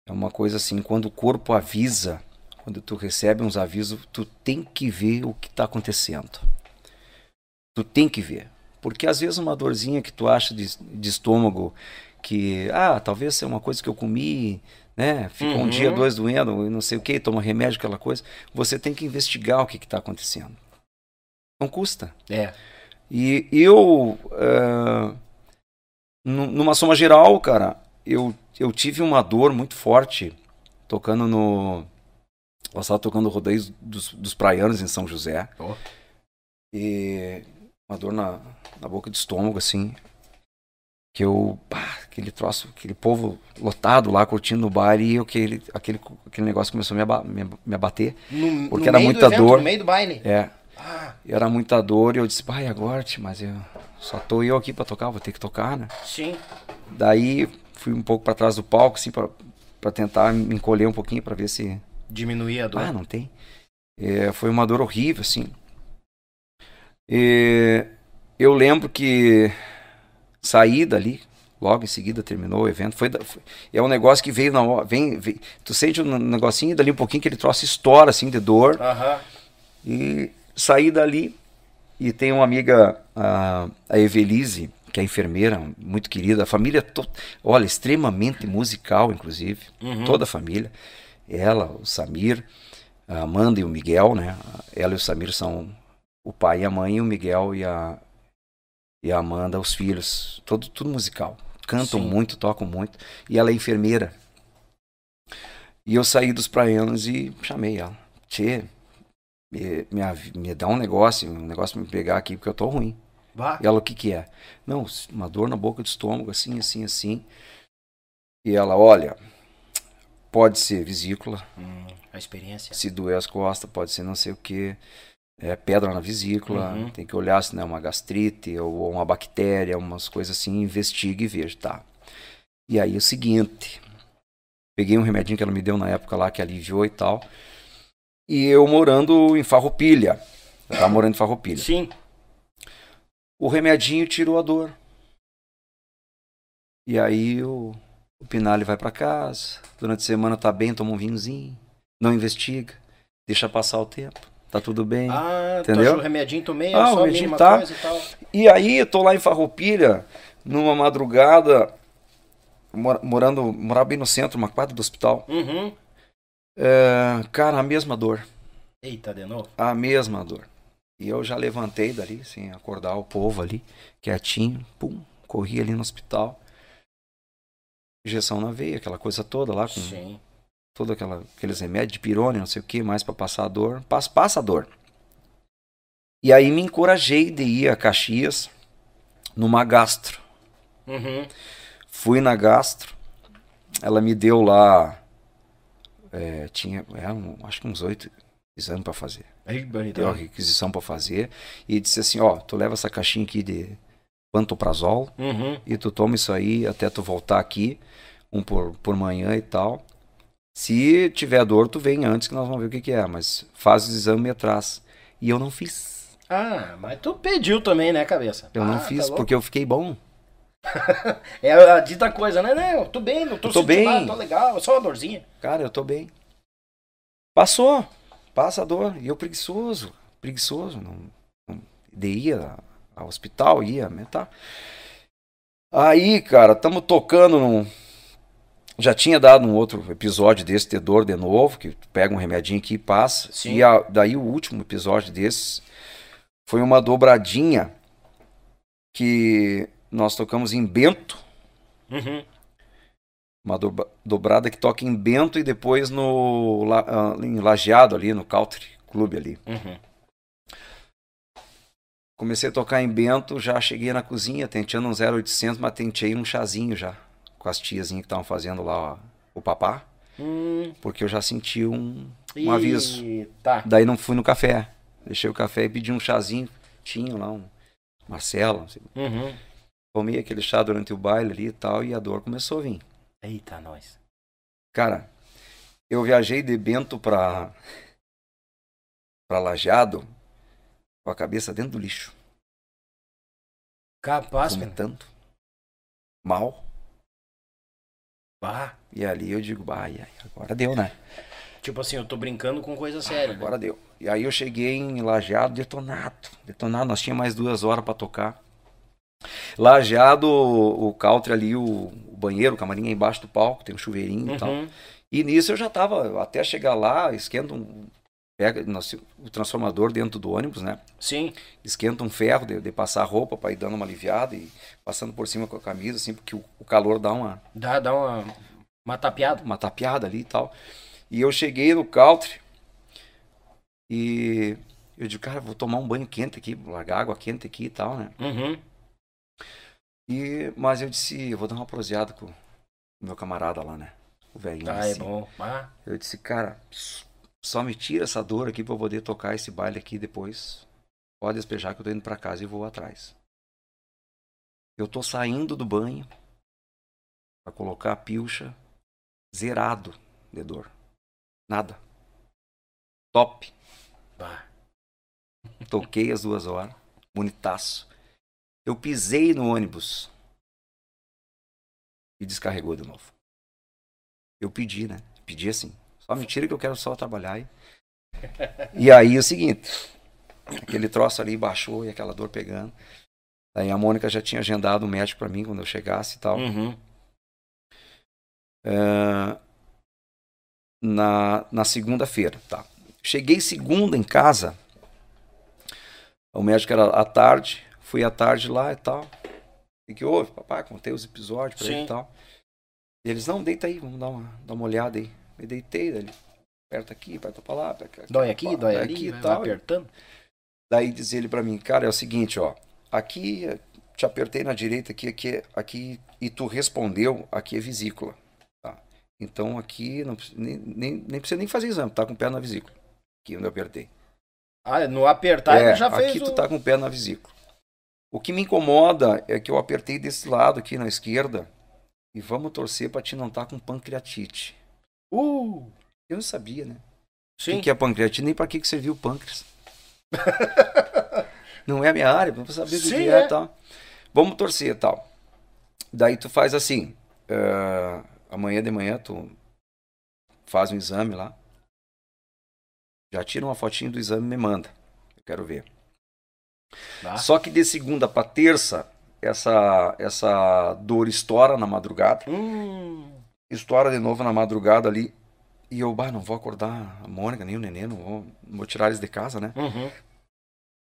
É uma coisa assim, quando o corpo avisa, quando tu recebe uns avisos, tu tem que ver o que está acontecendo. Tu tem que ver. Porque às vezes uma dorzinha que tu acha de, de estômago, que, ah, talvez seja uma coisa que eu comi, né? Fica uhum. um dia, dois doendo, não sei o que, toma remédio, aquela coisa. Você tem que investigar o que está acontecendo. Não custa. É. E eu, uh, numa soma geral, cara, eu, eu tive uma dor muito forte tocando no. Eu estava tocando rodeios dos, dos praianos em São José. Oh. E uma dor na, na boca de estômago, assim. Que eu. Pá, aquele troço, aquele povo lotado lá curtindo o baile e aquele, aquele, aquele negócio começou a me, me, me abater. No, porque no era muita evento, dor. No meio do baile? É. Era muita dor e eu disse, pai, agora, mas eu só tô eu aqui para tocar, vou ter que tocar, né? Sim. Daí fui um pouco para trás do palco, assim, para tentar me encolher um pouquinho para ver se. Diminuir a dor? Ah, não tem. É, foi uma dor horrível, assim. E eu lembro que saí dali, logo em seguida terminou o evento. Foi, foi é um negócio que veio na hora. Vem, vem, tu sente um negocinho dali um pouquinho que ele trouxe estoura assim de dor. Uhum. E Saí dali e tem uma amiga, a, a Evelise, que é enfermeira, muito querida, a família, to... olha, extremamente musical, inclusive, uhum. toda a família. Ela, o Samir, a Amanda e o Miguel, né? Ela e o Samir são o pai e a mãe, e o Miguel e a, e a Amanda, os filhos, todo, tudo musical. Cantam Sim. muito, tocam muito. E ela é enfermeira. E eu saí dos praianos e chamei ela. Tchê, me, me, me dá um negócio, um negócio me pegar aqui, porque eu tô ruim. Bah. E ela, o que que é? Não, uma dor na boca do estômago, assim, assim, assim. E ela, olha, pode ser vesícula. Hum, a experiência. Se doer as costas, pode ser não sei o que. É pedra na vesícula, uhum. tem que olhar se não é uma gastrite ou uma bactéria, umas coisas assim, investigue e veja, tá. E aí o seguinte, peguei um remedinho que ela me deu na época lá, que aliviou e tal e eu morando em Farroupilha. Eu tava morando em Farroupilha. Sim. O remedinho tirou a dor. E aí o, o Pinali vai para casa, durante a semana tá bem, toma um vinhozinho, não investiga, deixa passar o tempo. Tá tudo bem. Ah, entendeu? o remedinho tomei, ah, só o remedinho tá. e tal. E aí eu tô lá em Farroupilha, numa madrugada, morando, morava bem no centro, uma quadra do hospital. Uhum. É, cara, a mesma dor. Eita, de novo? A mesma dor. E eu já levantei dali, assim, acordar o povo ali, quietinho, pum, corri ali no hospital. Injeção na veia, aquela coisa toda lá, com Sim. todo aquela, aqueles remédios de pirone, não sei o que, mais para passar a dor. Passa, passa a dor. E aí me encorajei de ir a Caxias numa gastro. Uhum. Fui na gastro, ela me deu lá é, tinha, é, um, acho que uns oito exames para fazer. Aí, Deu a requisição para fazer e disse assim, ó, tu leva essa caixinha aqui de pantoprazol uhum. e tu toma isso aí até tu voltar aqui, um por, por manhã e tal. Se tiver dor, tu vem antes que nós vamos ver o que, que é, mas faz o exame e atrás. E eu não fiz. Ah, mas tu pediu também, né, cabeça? Eu ah, não fiz tá porque eu fiquei bom. é a dita coisa, né? Não, tô bem, não tô, tô bem. Nada, tô legal, só uma dorzinha. Cara, eu tô bem. Passou, passa a dor. E eu preguiçoso, preguiçoso. Não, não ia ao hospital, ia, tá. Aí, cara, estamos tocando num, já tinha dado um outro episódio desse ter dor de novo, que pega um remedinho aqui e passa. Sim. E a, daí o último episódio desse foi uma dobradinha que nós tocamos em Bento. Uhum. Uma do, dobrada que toca em Bento e depois no uh, em Lajeado ali, no Country Club ali. Uhum. Comecei a tocar em Bento, já cheguei na cozinha, tentando um 0800, mas tentei um chazinho já. Com as tiazinhas que estavam fazendo lá ó, o papá. Hum. Porque eu já senti um, um aviso. Tá. Daí não fui no café. Deixei o café e pedi um chazinho. Tinha lá um Marcelo. Uhum. Comi aquele chá durante o baile ali e tal, e a dor começou a vir. Eita, nós. Cara, eu viajei de Bento pra, pra Lajeado com a cabeça dentro do lixo. Capaz, Vomitando. Mal. Bah. E ali eu digo, bah, agora deu, né? Tipo assim, eu tô brincando com coisa séria. Agora né? deu. E aí eu cheguei em Lajeado detonado. Detonado, nós tínhamos mais duas horas para tocar. Lajeado, o, country ali, o, o, banheiro, o camarim é embaixo do palco, tem um chuveirinho uhum. e tal. Uhum. E nisso eu já tava, até chegar lá, esquenta um, pega o transformador dentro do ônibus, né? Sim. Esquenta um ferro de, de passar roupa para ir dando uma aliviada e passando por cima com a camisa, assim, porque o, o calor dá uma. Dá, dá uma, uma tapeada. Uma tapeada ali e tal. E eu cheguei no country e eu digo, cara, vou tomar um banho quente aqui, largar água quente aqui e tal, né? Uhum. E, mas eu disse, eu vou dar uma proseada com o meu camarada lá, né? O velhinho. Ah, é assim. é bom. Ah. Eu disse, cara, só me tira essa dor aqui pra eu poder tocar esse baile aqui depois. Pode despejar que eu tô indo pra casa e vou atrás. Eu tô saindo do banho para colocar a pilcha zerado de dor. Nada. Top. Bah. Toquei as duas horas. Bonitaço. Eu pisei no ônibus. E descarregou de novo. Eu pedi, né? Pedi assim. Só mentira que eu quero só trabalhar. E, e aí é o seguinte, aquele troço ali baixou e aquela dor pegando. Aí a Mônica já tinha agendado um médico para mim quando eu chegasse e tal. Uhum. Uh, na na segunda-feira, tá. Cheguei segunda em casa. O médico era à tarde, fui à tarde lá e tal. E que houve, papai, contei os episódios pra Sim. ele e tal. E eles, não, deita aí, vamos dar uma, dar uma olhada aí. Me deitei, dali, aperta aqui, aperta pra lá, aperta aqui, dói aqui, dói ali, aqui, tal. apertando. Daí diz ele pra mim, cara, é o seguinte, ó, aqui te apertei na direita aqui, aqui, aqui e tu respondeu, aqui é vesícula. Tá? Então aqui não, nem, nem, nem precisa nem fazer exame, tá com o pé na vesícula. Aqui onde eu apertei. Ah, no apertar é, já fez. Aqui o... tu tá com o pé na vesícula. O que me incomoda é que eu apertei desse lado aqui na esquerda e vamos torcer para te não estar tá com pancreatite. Uh! Eu não sabia, né? Sim. O que é pancreatite, nem para que, que serviu o pâncreas. não é a minha área, vamos saber o que é, e tal. Vamos torcer tal. Daí tu faz assim, uh, amanhã de manhã tu faz um exame lá. Já tira uma fotinho do exame e me manda. Eu quero ver. Tá. Só que de segunda para terça essa, essa dor estoura na madrugada. Hum. Estoura de novo na madrugada ali. E eu, bah, não vou acordar a Mônica, nem o neném, não vou, vou tirar eles de casa, né? Uhum.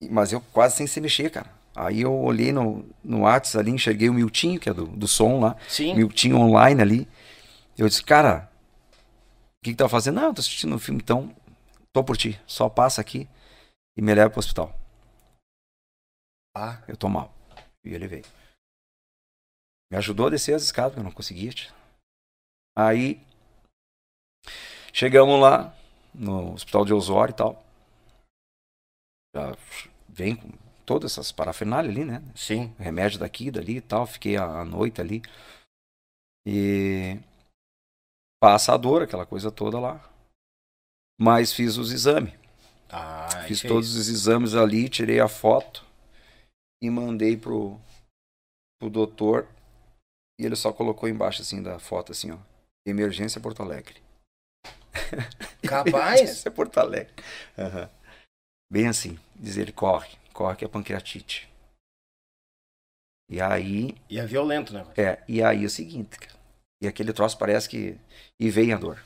Mas eu quase sem se mexer, cara. Aí eu olhei no, no WhatsApp ali, enxerguei o Miltinho, que é do, do som lá. Sim. Miltinho online ali. Eu disse, cara, o que, que tá fazendo? Não, tô assistindo um filme, então tô por ti. Só passa aqui e me leva pro hospital. Ah, eu tô mal. E ele veio. Me ajudou a descer as escadas, porque eu não conseguia. Aí chegamos lá no hospital de Osório e tal. Já vem com todas essas parafernálias ali, né? Sim. Remédio daqui, dali e tal. Fiquei a, a noite ali. E passa a dor, aquela coisa toda lá. Mas fiz os exames. Ah, fiz todos é os exames ali, tirei a foto e mandei pro, pro doutor. E ele só colocou embaixo assim da foto assim, ó. Emergência Porto Alegre. Capaz? Emergência Porto Alegre. Uhum. Bem assim, diz ele, corre, corre que é pancreatite. E aí. E é violento, né? É, e aí é o seguinte, cara. E aquele troço parece que. E vem a dor.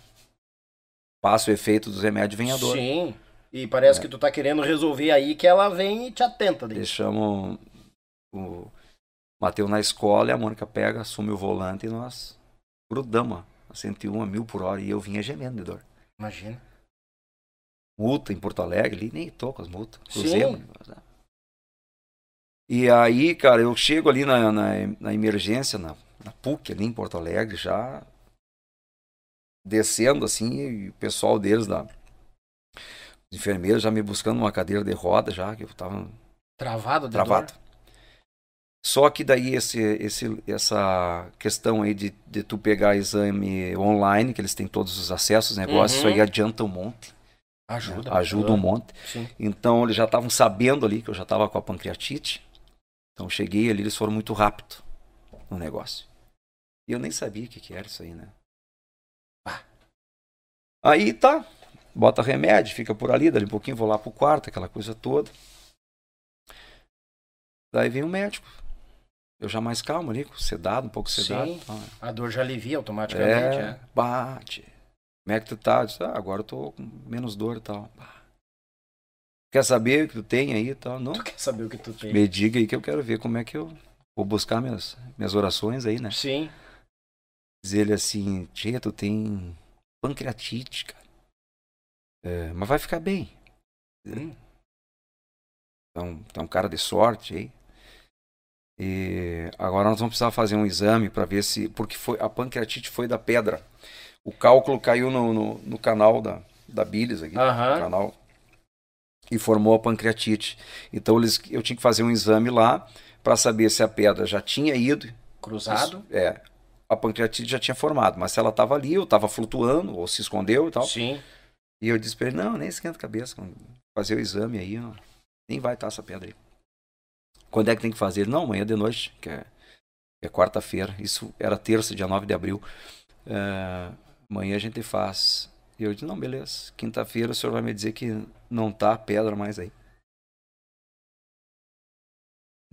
Passa o efeito dos remédios, vem a dor. Sim. E parece é. que tu tá querendo resolver aí que ela vem e te atenta. Daí. Deixamos o Mateus na escola e a Mônica pega, assume o volante e nós grudamos a 101 a mil por hora. E eu vinha gemendo de dor. Imagina. Multa em Porto Alegre, ali nem tô com as multas. Cruzemos. Sim. E aí, cara, eu chego ali na, na, na emergência, na, na PUC, ali em Porto Alegre, já descendo assim, e o pessoal deles da enfermeiros já me buscando uma cadeira de roda já, que eu tava travado, de travado. Dor. Só que daí esse, esse, essa questão aí de, de tu pegar exame online, que eles têm todos os acessos, negócios, uhum. isso aí adianta um monte. Ajuda. Né? Ajuda um monte. Sim. Então eles já estavam sabendo ali que eu já estava com a pancreatite. Então cheguei ali, eles foram muito rápido no negócio. E eu nem sabia o que, que era isso aí, né? Ah. Aí tá, bota remédio, fica por ali, dali um pouquinho vou lá pro quarto, aquela coisa toda. Daí vem o médico. Eu já mais calmo ali, sedado, um pouco sedado. Sim, tá. a dor já alivia automaticamente. É, é. bate. Como é que tu tá? Disse, ah, agora eu tô com menos dor e tal. Quer saber o que tu tem aí e tal? Não. Tu quer saber o que tu tem? Me diga aí que eu quero ver como é que eu vou buscar minhas, minhas orações aí, né? Sim. Diz ele assim, tia, tu tem pancreatite, cara. É, mas vai ficar bem. Hum. Então, tá um cara de sorte aí. E agora nós vamos precisar fazer um exame para ver se. Porque foi, a pancreatite foi da pedra. O cálculo caiu no, no, no canal da, da bilis aqui. Uhum. canal e formou a pancreatite. Então eles, eu tinha que fazer um exame lá para saber se a pedra já tinha ido. Cruzado? Isso, é. A pancreatite já tinha formado, mas se ela estava ali, ou estava flutuando, ou se escondeu e tal. Sim. E eu disse para ele: não, nem esquenta a cabeça, fazer o exame aí, ó, nem vai estar essa pedra aí. Quando é que tem que fazer? Não, amanhã de noite, que é, é quarta-feira. Isso era terça, dia 9 de abril. É, amanhã a gente faz. E eu disse: não, beleza. Quinta-feira o senhor vai me dizer que não tá pedra mais aí.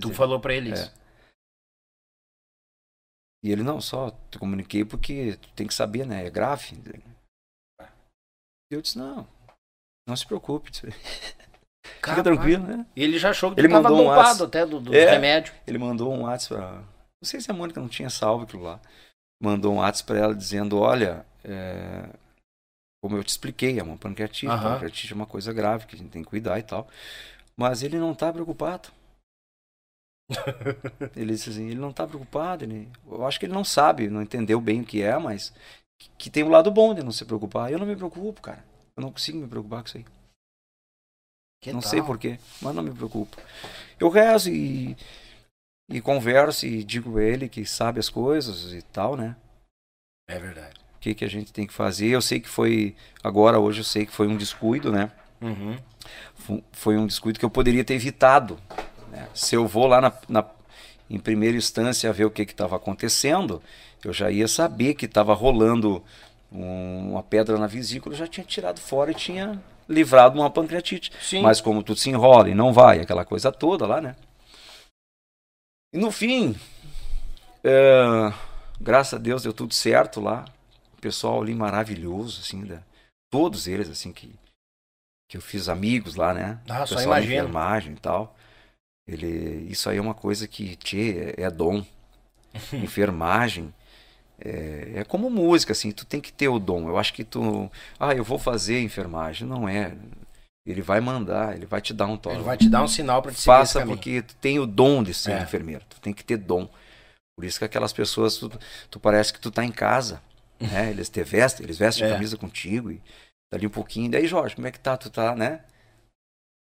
Tu falou para ele isso? É. E ele, não, só te comuniquei porque tu tem que saber, né? É grave. Eu disse, não, não se preocupe. Fica tranquilo, né? Ele já achou que ele mandou um WhatsApp, até do, do é, remédio. Ele mandou um WhatsApp pra... Não sei se a Mônica não tinha salvo aquilo lá. Mandou um WhatsApp pra ela dizendo, olha, é como eu te expliquei, é uma pancreatite. Uhum. Pancreatite é uma coisa grave que a gente tem que cuidar e tal. Mas ele não está preocupado. ele disse assim, ele não está preocupado. Ele, eu acho que ele não sabe, não entendeu bem o que é, mas que, que tem um lado bom de não se preocupar. Eu não me preocupo, cara. Eu não consigo me preocupar com isso aí. Que não tal? sei porquê, mas não me preocupo. Eu rezo e, e converso e digo a ele que sabe as coisas e tal, né? É verdade o que, que a gente tem que fazer. Eu sei que foi, agora, hoje eu sei que foi um descuido, né? Uhum. Foi um descuido que eu poderia ter evitado. Né? Se eu vou lá na, na, em primeira instância ver o que estava acontecendo, eu já ia saber que estava rolando um, uma pedra na vesícula, eu já tinha tirado fora e tinha livrado uma pancreatite. Sim. Mas como tudo se enrola e não vai, aquela coisa toda lá, né? E no fim, é, graças a Deus deu tudo certo lá pessoal ali maravilhoso, assim, da, todos eles, assim, que, que eu fiz amigos lá, né? Ah, só imagina. enfermagem e tal. Ele, isso aí é uma coisa que, tchê, é, é dom. enfermagem é, é, como música, assim, tu tem que ter o dom. Eu acho que tu, ah, eu vou fazer enfermagem. Não é. Ele vai mandar, ele vai te dar um toque. Ele vai te dar um sinal para te Faça porque tu tem o dom de ser é. enfermeiro. Tu tem que ter dom. Por isso que aquelas pessoas, tu, tu parece que tu tá em casa. Né? Eles te vestem, eles vestem é. a camisa contigo e dali um pouquinho. Daí, Jorge, como é que tá? Tu tá, né?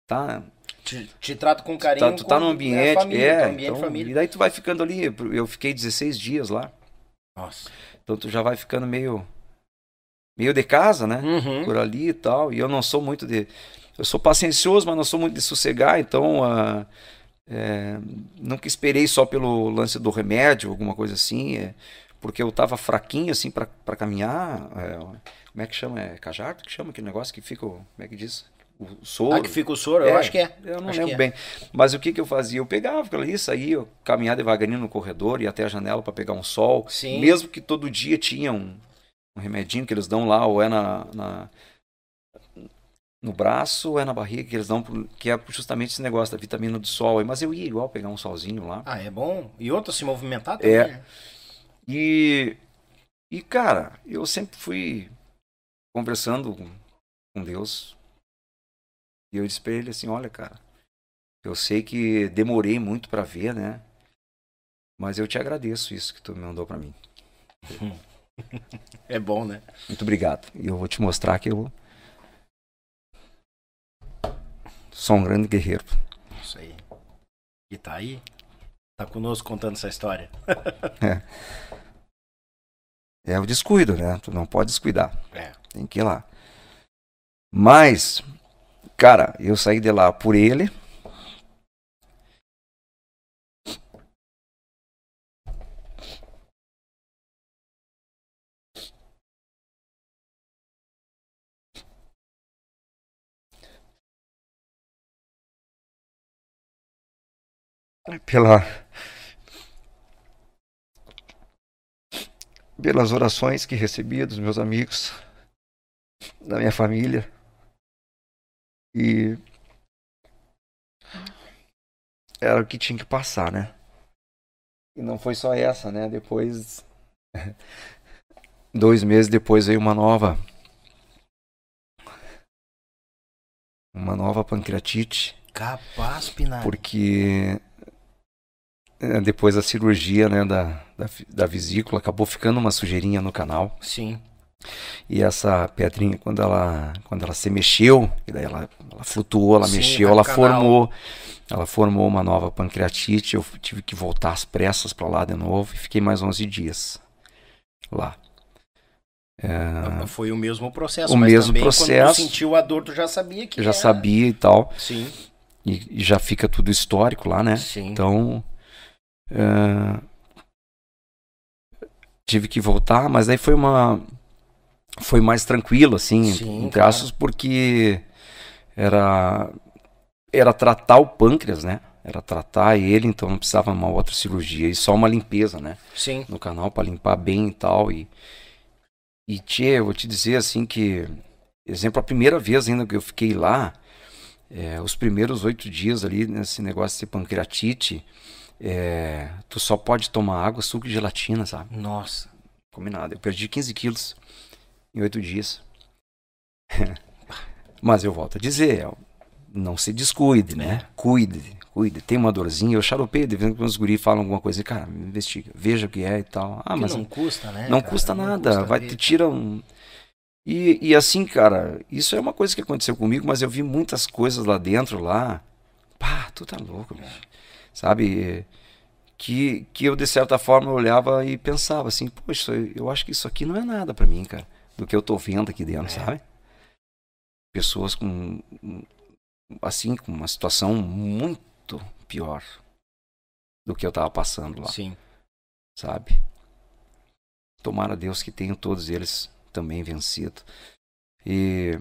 Tá. Te, te trato com carinho. Tu tá, tu tá no ambiente, família, é. Ambiente, então, família. E daí tu vai ficando ali. Eu fiquei 16 dias lá. Nossa. Então tu já vai ficando meio. meio de casa, né? Uhum. Por ali e tal. E eu não sou muito de. Eu sou paciencioso, mas não sou muito de sossegar, então. Uh, é, nunca esperei só pelo lance do remédio, alguma coisa assim. É, porque eu tava fraquinho assim para caminhar. É, como é que chama? É cajardo que chama aquele negócio que fica. Como é que diz? O soro. Ah, que fica o soro? É, eu acho que é. Eu não acho lembro é. bem. Mas o que, que eu fazia? Eu pegava aquilo ali, saía, eu caminhava devagarinho no corredor, ia até a janela para pegar um sol. Sim. Mesmo que todo dia tinha um, um remedinho que eles dão lá, ou é na, na, no braço ou é na barriga que eles dão, que é justamente esse negócio da vitamina do sol. Mas eu ia igual pegar um solzinho lá. Ah, é bom. E outro se movimentar também. É. Né? E, e, cara, eu sempre fui conversando com Deus. E eu disse pra ele assim: olha, cara, eu sei que demorei muito para ver, né? Mas eu te agradeço isso que tu me mandou para mim. É bom, né? Muito obrigado. E eu vou te mostrar que eu sou um grande guerreiro. Isso aí. E tá aí? Tá conosco contando essa história. é. É o descuido, né? Tu não pode descuidar. É. Tem que ir lá. Mas, cara, eu saí de lá por ele. Pela pelas orações que recebia dos meus amigos, da minha família. E era o que tinha que passar, né? E não foi só essa, né? Depois, dois meses depois veio uma nova, uma nova pancreatite. Capaz, Pinar. Porque é, depois da cirurgia né, da, da, da, vesícula, acabou ficando uma sujeirinha no canal. Sim. E essa pedrinha, quando ela, quando ela se mexeu, e daí ela, ela flutuou, ela Sim, mexeu, ela formou, ela formou uma nova pancreatite. Eu tive que voltar às pressas para lá de novo e fiquei mais 11 dias lá. É... Foi o mesmo processo. O mesmo processo. Quando tu sentiu a dor, tu já sabia que. Já era... sabia e tal. Sim. E, e, já fica tudo histórico lá, né? Sim. Então Uh, tive que voltar, mas aí foi uma foi mais tranquilo assim, Sim, entre aspas, porque era era tratar o pâncreas, né? Era tratar ele, então não precisava uma outra cirurgia e só uma limpeza, né? Sim. No canal para limpar bem e tal e e tchê, eu vou te dizer assim que exemplo a primeira vez ainda que eu fiquei lá, é, os primeiros oito dias ali nesse negócio de pancreatite, é, tu só pode tomar água, suco e gelatina, sabe? Nossa. Combinado. Eu perdi 15 quilos em oito dias. Mas eu volto a dizer, não se descuide, né? É. Cuide, cuide. Tem uma dorzinha, eu xaropei, de vez em quando os guri falam alguma coisa, cara, investiga, veja o que é e tal. Ah, mas não custa, né? Não cara? custa não nada, custa vai te tira um e, e assim, cara, isso é uma coisa que aconteceu comigo, mas eu vi muitas coisas lá dentro lá. Pá, tu tá louco, bicho sabe? Que, que eu, de certa forma, olhava e pensava assim, poxa, eu acho que isso aqui não é nada para mim, cara, do que eu tô vendo aqui dentro, é. sabe? Pessoas com, assim, com uma situação muito pior do que eu tava passando lá. Sim. Sabe? Tomara Deus que tenham todos eles também vencido. E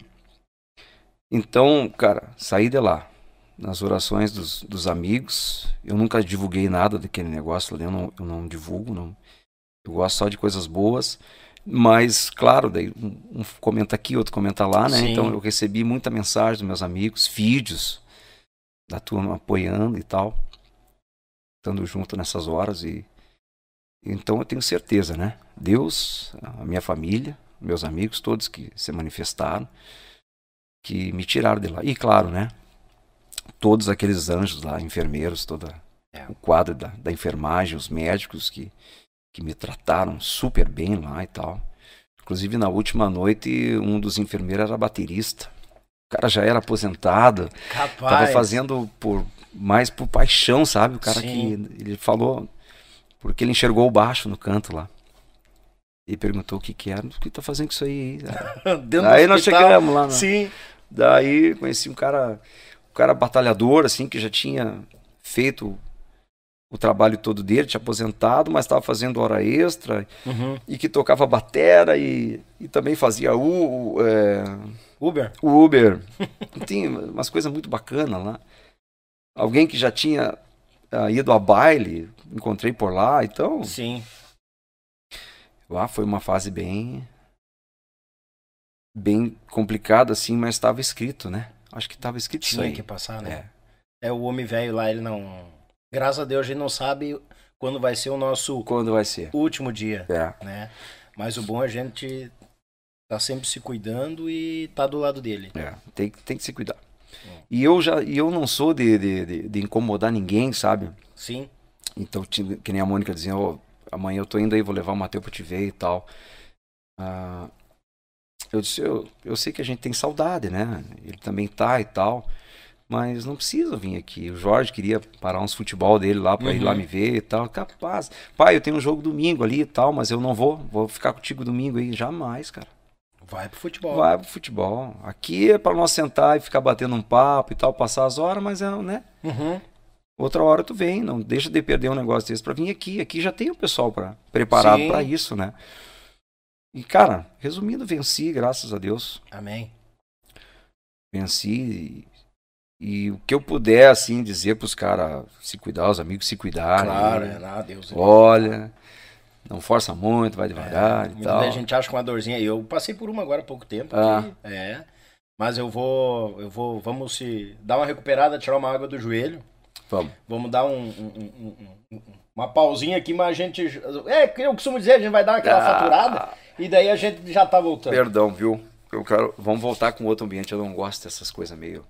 então, cara, saí de lá nas orações dos, dos amigos. Eu nunca divulguei nada daquele negócio ali, eu não, eu não divulgo, não. Eu gosto só de coisas boas. Mas, claro, daí um, comenta aqui, outro comenta lá, né? Sim. Então eu recebi muita mensagem dos meus amigos, vídeos da turma apoiando e tal. Estando junto nessas horas e então eu tenho certeza, né? Deus, a minha família, meus amigos, todos que se manifestaram, que me tiraram de lá. E claro, né? todos aqueles anjos lá, enfermeiros, todo é. o quadro da, da enfermagem, os médicos que, que me trataram super bem lá e tal. Inclusive na última noite, um dos enfermeiros era baterista. O cara já era aposentado. Capaz. Tava fazendo por mais por paixão, sabe? O cara Sim. que ele falou porque ele enxergou o baixo no canto lá. E perguntou o que que era, o que tá fazendo com isso aí? aí nós chegamos lá. Né? Sim. Daí conheci um cara cara batalhador, assim, que já tinha feito o trabalho todo dele, tinha aposentado, mas estava fazendo hora extra uhum. e que tocava batera e, e também fazia o, o é, Uber. O Uber. Tem umas coisas muito bacanas lá. Alguém que já tinha uh, ido a baile, encontrei por lá, então. Sim. Lá foi uma fase bem bem complicada assim, mas estava escrito, né? Acho que estava escrito Tinha isso aí. que passar, né? É. é o homem velho lá, ele não Graças a Deus a gente não sabe quando vai ser o nosso quando vai ser último dia, é. né? Mas o bom é a gente tá sempre se cuidando e tá do lado dele. É, tem, tem que se cuidar. É. E eu já e eu não sou de, de, de, de, incomodar ninguém, sabe? Sim. Então, que nem a Mônica dizia, oh, amanhã eu tô indo aí, vou levar o Matheus pra te ver e tal. Ah, eu disse, eu, eu sei que a gente tem saudade, né? Ele também tá e tal mas não precisa vir aqui. O Jorge queria parar uns futebol dele lá para uhum. ir lá uhum. me ver e tal. Capaz. Pai, eu tenho um jogo domingo ali e tal, mas eu não vou. Vou ficar contigo domingo aí. Jamais, cara. Vai pro futebol. Vai pro futebol. Aqui é para nós sentar e ficar batendo um papo e tal, passar as horas, mas é, né? Uhum. Outra hora tu vem, não deixa de perder um negócio desse para vir aqui. Aqui já tem o pessoal para preparado para isso, né? E cara, resumindo, venci, graças a Deus. Amém. Venci e o que eu puder, assim, dizer para os caras se cuidar, os amigos se cuidarem. Claro, é, nada, Deus. Olha, não força muito, vai devagar é, e tal. A gente acha que uma dorzinha aí. Eu passei por uma agora há pouco tempo. Ah. Que, é. Mas eu vou, eu vou, vamos se dar uma recuperada, tirar uma água do joelho. Vamos. Vamos dar um, um, um, uma pausinha aqui, mas a gente. É, eu costumo dizer, a gente vai dar aquela ah. faturada e daí a gente já tá voltando. Perdão, viu? Eu quero, vamos voltar com outro ambiente. Eu não gosto dessas coisas meio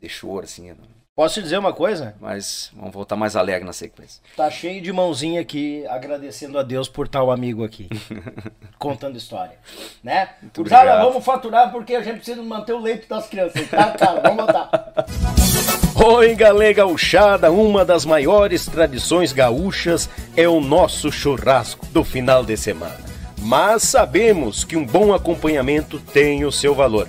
de choro, assim. Posso te dizer uma coisa? Mas vamos voltar mais alegre na sequência. Tá cheio de mãozinha aqui, agradecendo a Deus por tal amigo aqui. contando história. Né? Cruzada, vamos faturar porque a gente precisa manter o leito das crianças. Tá, cara? Vamos botar. Oi, galera gauchada, uma das maiores tradições gaúchas é o nosso churrasco do final de semana. Mas sabemos que um bom acompanhamento tem o seu valor.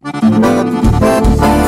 Thank you.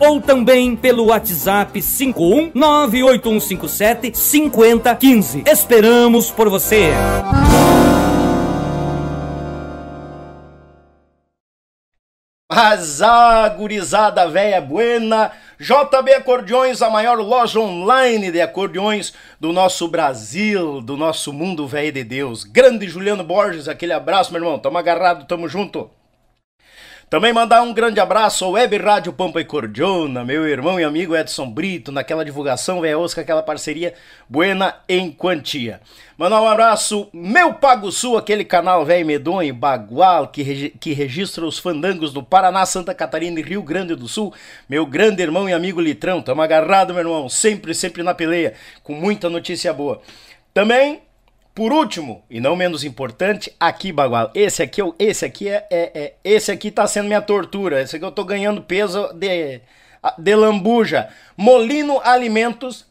ou também pelo WhatsApp 51 98157 5015. Esperamos por você. Azar, gurizada véia buena. JB Acordeões, a maior loja online de acordeões do nosso Brasil, do nosso mundo velho de Deus. Grande Juliano Borges, aquele abraço, meu irmão. Tamo agarrado, tamo junto. Também mandar um grande abraço ao Web Rádio Pampa e Cordiona, meu irmão e amigo Edson Brito, naquela divulgação, velho Oscar, aquela parceria buena em quantia. Mandar um abraço, meu Pago Sul, aquele canal velho medonho, bagual, que, regi que registra os fandangos do Paraná, Santa Catarina e Rio Grande do Sul. Meu grande irmão e amigo Litrão, tamo agarrado, meu irmão, sempre, sempre na peleia, com muita notícia boa. Também por último, e não menos importante, aqui, Bagual. Esse aqui, esse aqui é, é, é, esse aqui tá sendo minha tortura. Esse aqui eu tô ganhando peso de, de lambuja. Molino Alimentos.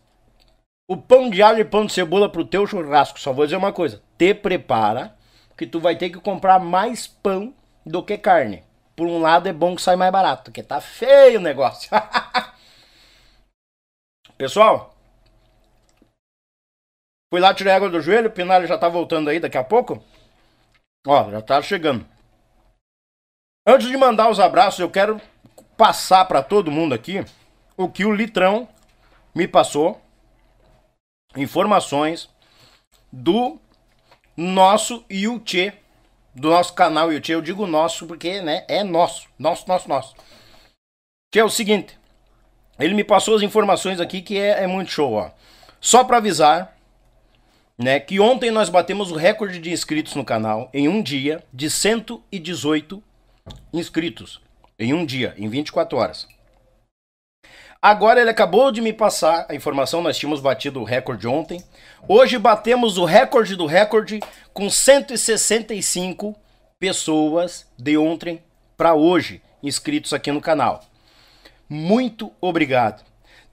O pão de alho e pão de cebola pro teu churrasco. Só vou dizer uma coisa. Te prepara, que tu vai ter que comprar mais pão do que carne. Por um lado é bom que sai mais barato, porque tá feio o negócio. Pessoal, Fui lá, tirei água do joelho, o Pinalho já tá voltando aí daqui a pouco. Ó, já tá chegando. Antes de mandar os abraços, eu quero passar para todo mundo aqui o que o Litrão me passou informações do nosso YouTube, do nosso canal YouTube. Eu digo nosso porque né, é nosso, nosso, nosso, nosso. Que é o seguinte, ele me passou as informações aqui que é, é muito show, ó. Só para avisar, né, que ontem nós batemos o recorde de inscritos no canal em um dia de 118 inscritos em um dia, em 24 horas. Agora ele acabou de me passar a informação, nós tínhamos batido o recorde ontem. Hoje batemos o recorde do recorde com 165 pessoas de ontem para hoje inscritos aqui no canal. Muito obrigado.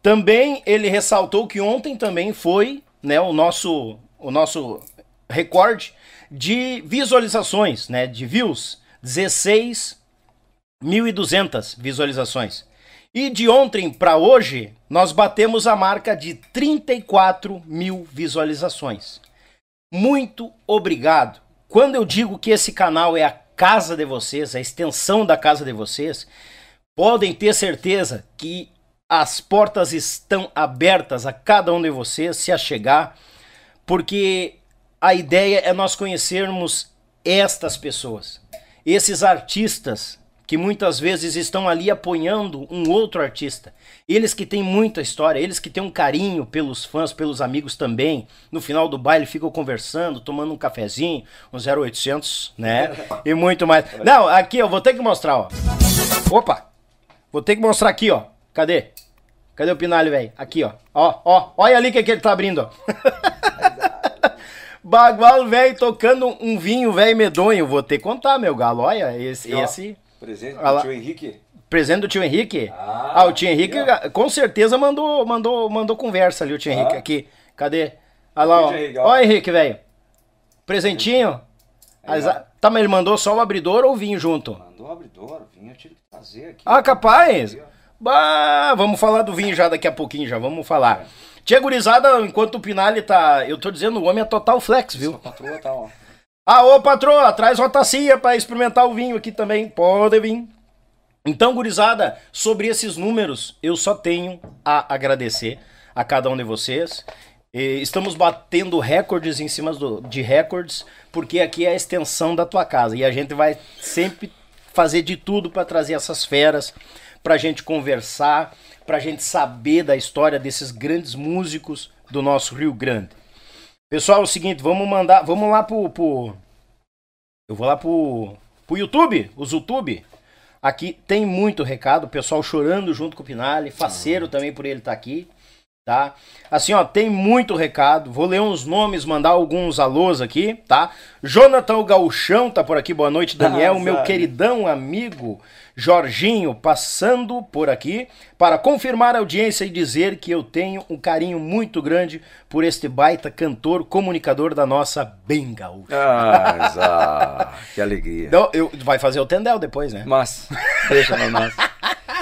Também ele ressaltou que ontem também foi, né, o nosso o nosso recorde de visualizações, né, de views, 16.200 visualizações. E de ontem para hoje, nós batemos a marca de 34 mil visualizações. Muito obrigado. Quando eu digo que esse canal é a casa de vocês, a extensão da casa de vocês, podem ter certeza que as portas estão abertas a cada um de vocês se achegar, porque a ideia é nós conhecermos estas pessoas, esses artistas que muitas vezes estão ali apoiando um outro artista. Eles que têm muita história, eles que têm um carinho pelos fãs, pelos amigos também. No final do baile ficam conversando, tomando um cafezinho, um 0800, né? E muito mais. Não, aqui eu vou ter que mostrar, ó. Opa! Vou ter que mostrar aqui, ó. Cadê? Cadê o Pinalho, velho? Aqui, ó. Ó, ó. Olha ali que, que ele tá abrindo, ó. Bagual, velho, tocando um vinho, velho, medonho. Vou ter que contar, meu galo. Olha, esse... E, esse... Presente do tio Henrique? Presente do tio Henrique? Ah, ah o tio Henrique com certeza mandou, mandou, mandou conversa ali, o tio ah. Henrique aqui. Cadê? Olha lá, ó. Ó, Henrique, velho. Presentinho. Aí, As, tá, mas ele mandou só o abridor ou o vinho junto? Mandou o abridor, o vinho eu tive que fazer aqui. Ah, capaz? bah, vamos falar do vinho já daqui a pouquinho, já vamos falar. Tia gurizada, enquanto o Pinali tá. Eu tô dizendo, o homem é total flex, viu? A patroa tá, ó. Ah, ô patroa, traz uma tacinha pra experimentar o vinho aqui também. Pode vir. Então, gurizada, sobre esses números, eu só tenho a agradecer a cada um de vocês. Estamos batendo recordes em cima do, de recordes, porque aqui é a extensão da tua casa. E a gente vai sempre fazer de tudo para trazer essas feras, para a gente conversar, para a gente saber da história desses grandes músicos do nosso Rio Grande. Pessoal, é o seguinte, vamos mandar, vamos lá pro, pro eu vou lá pro, pro YouTube, os YouTube. Aqui tem muito recado, o pessoal chorando junto com o Pinali, faceiro também por ele estar tá aqui, tá? Assim, ó, tem muito recado. Vou ler uns nomes, mandar alguns alôs aqui, tá? Jonathan Gauchão tá por aqui, boa noite, Daniel, ah, meu queridão amigo. Jorginho passando por aqui para confirmar a audiência e dizer que eu tenho um carinho muito grande por este baita cantor, comunicador da nossa bem Ah, que alegria. Então, eu, vai fazer o Tendel depois, né? Mas, deixa no nosso.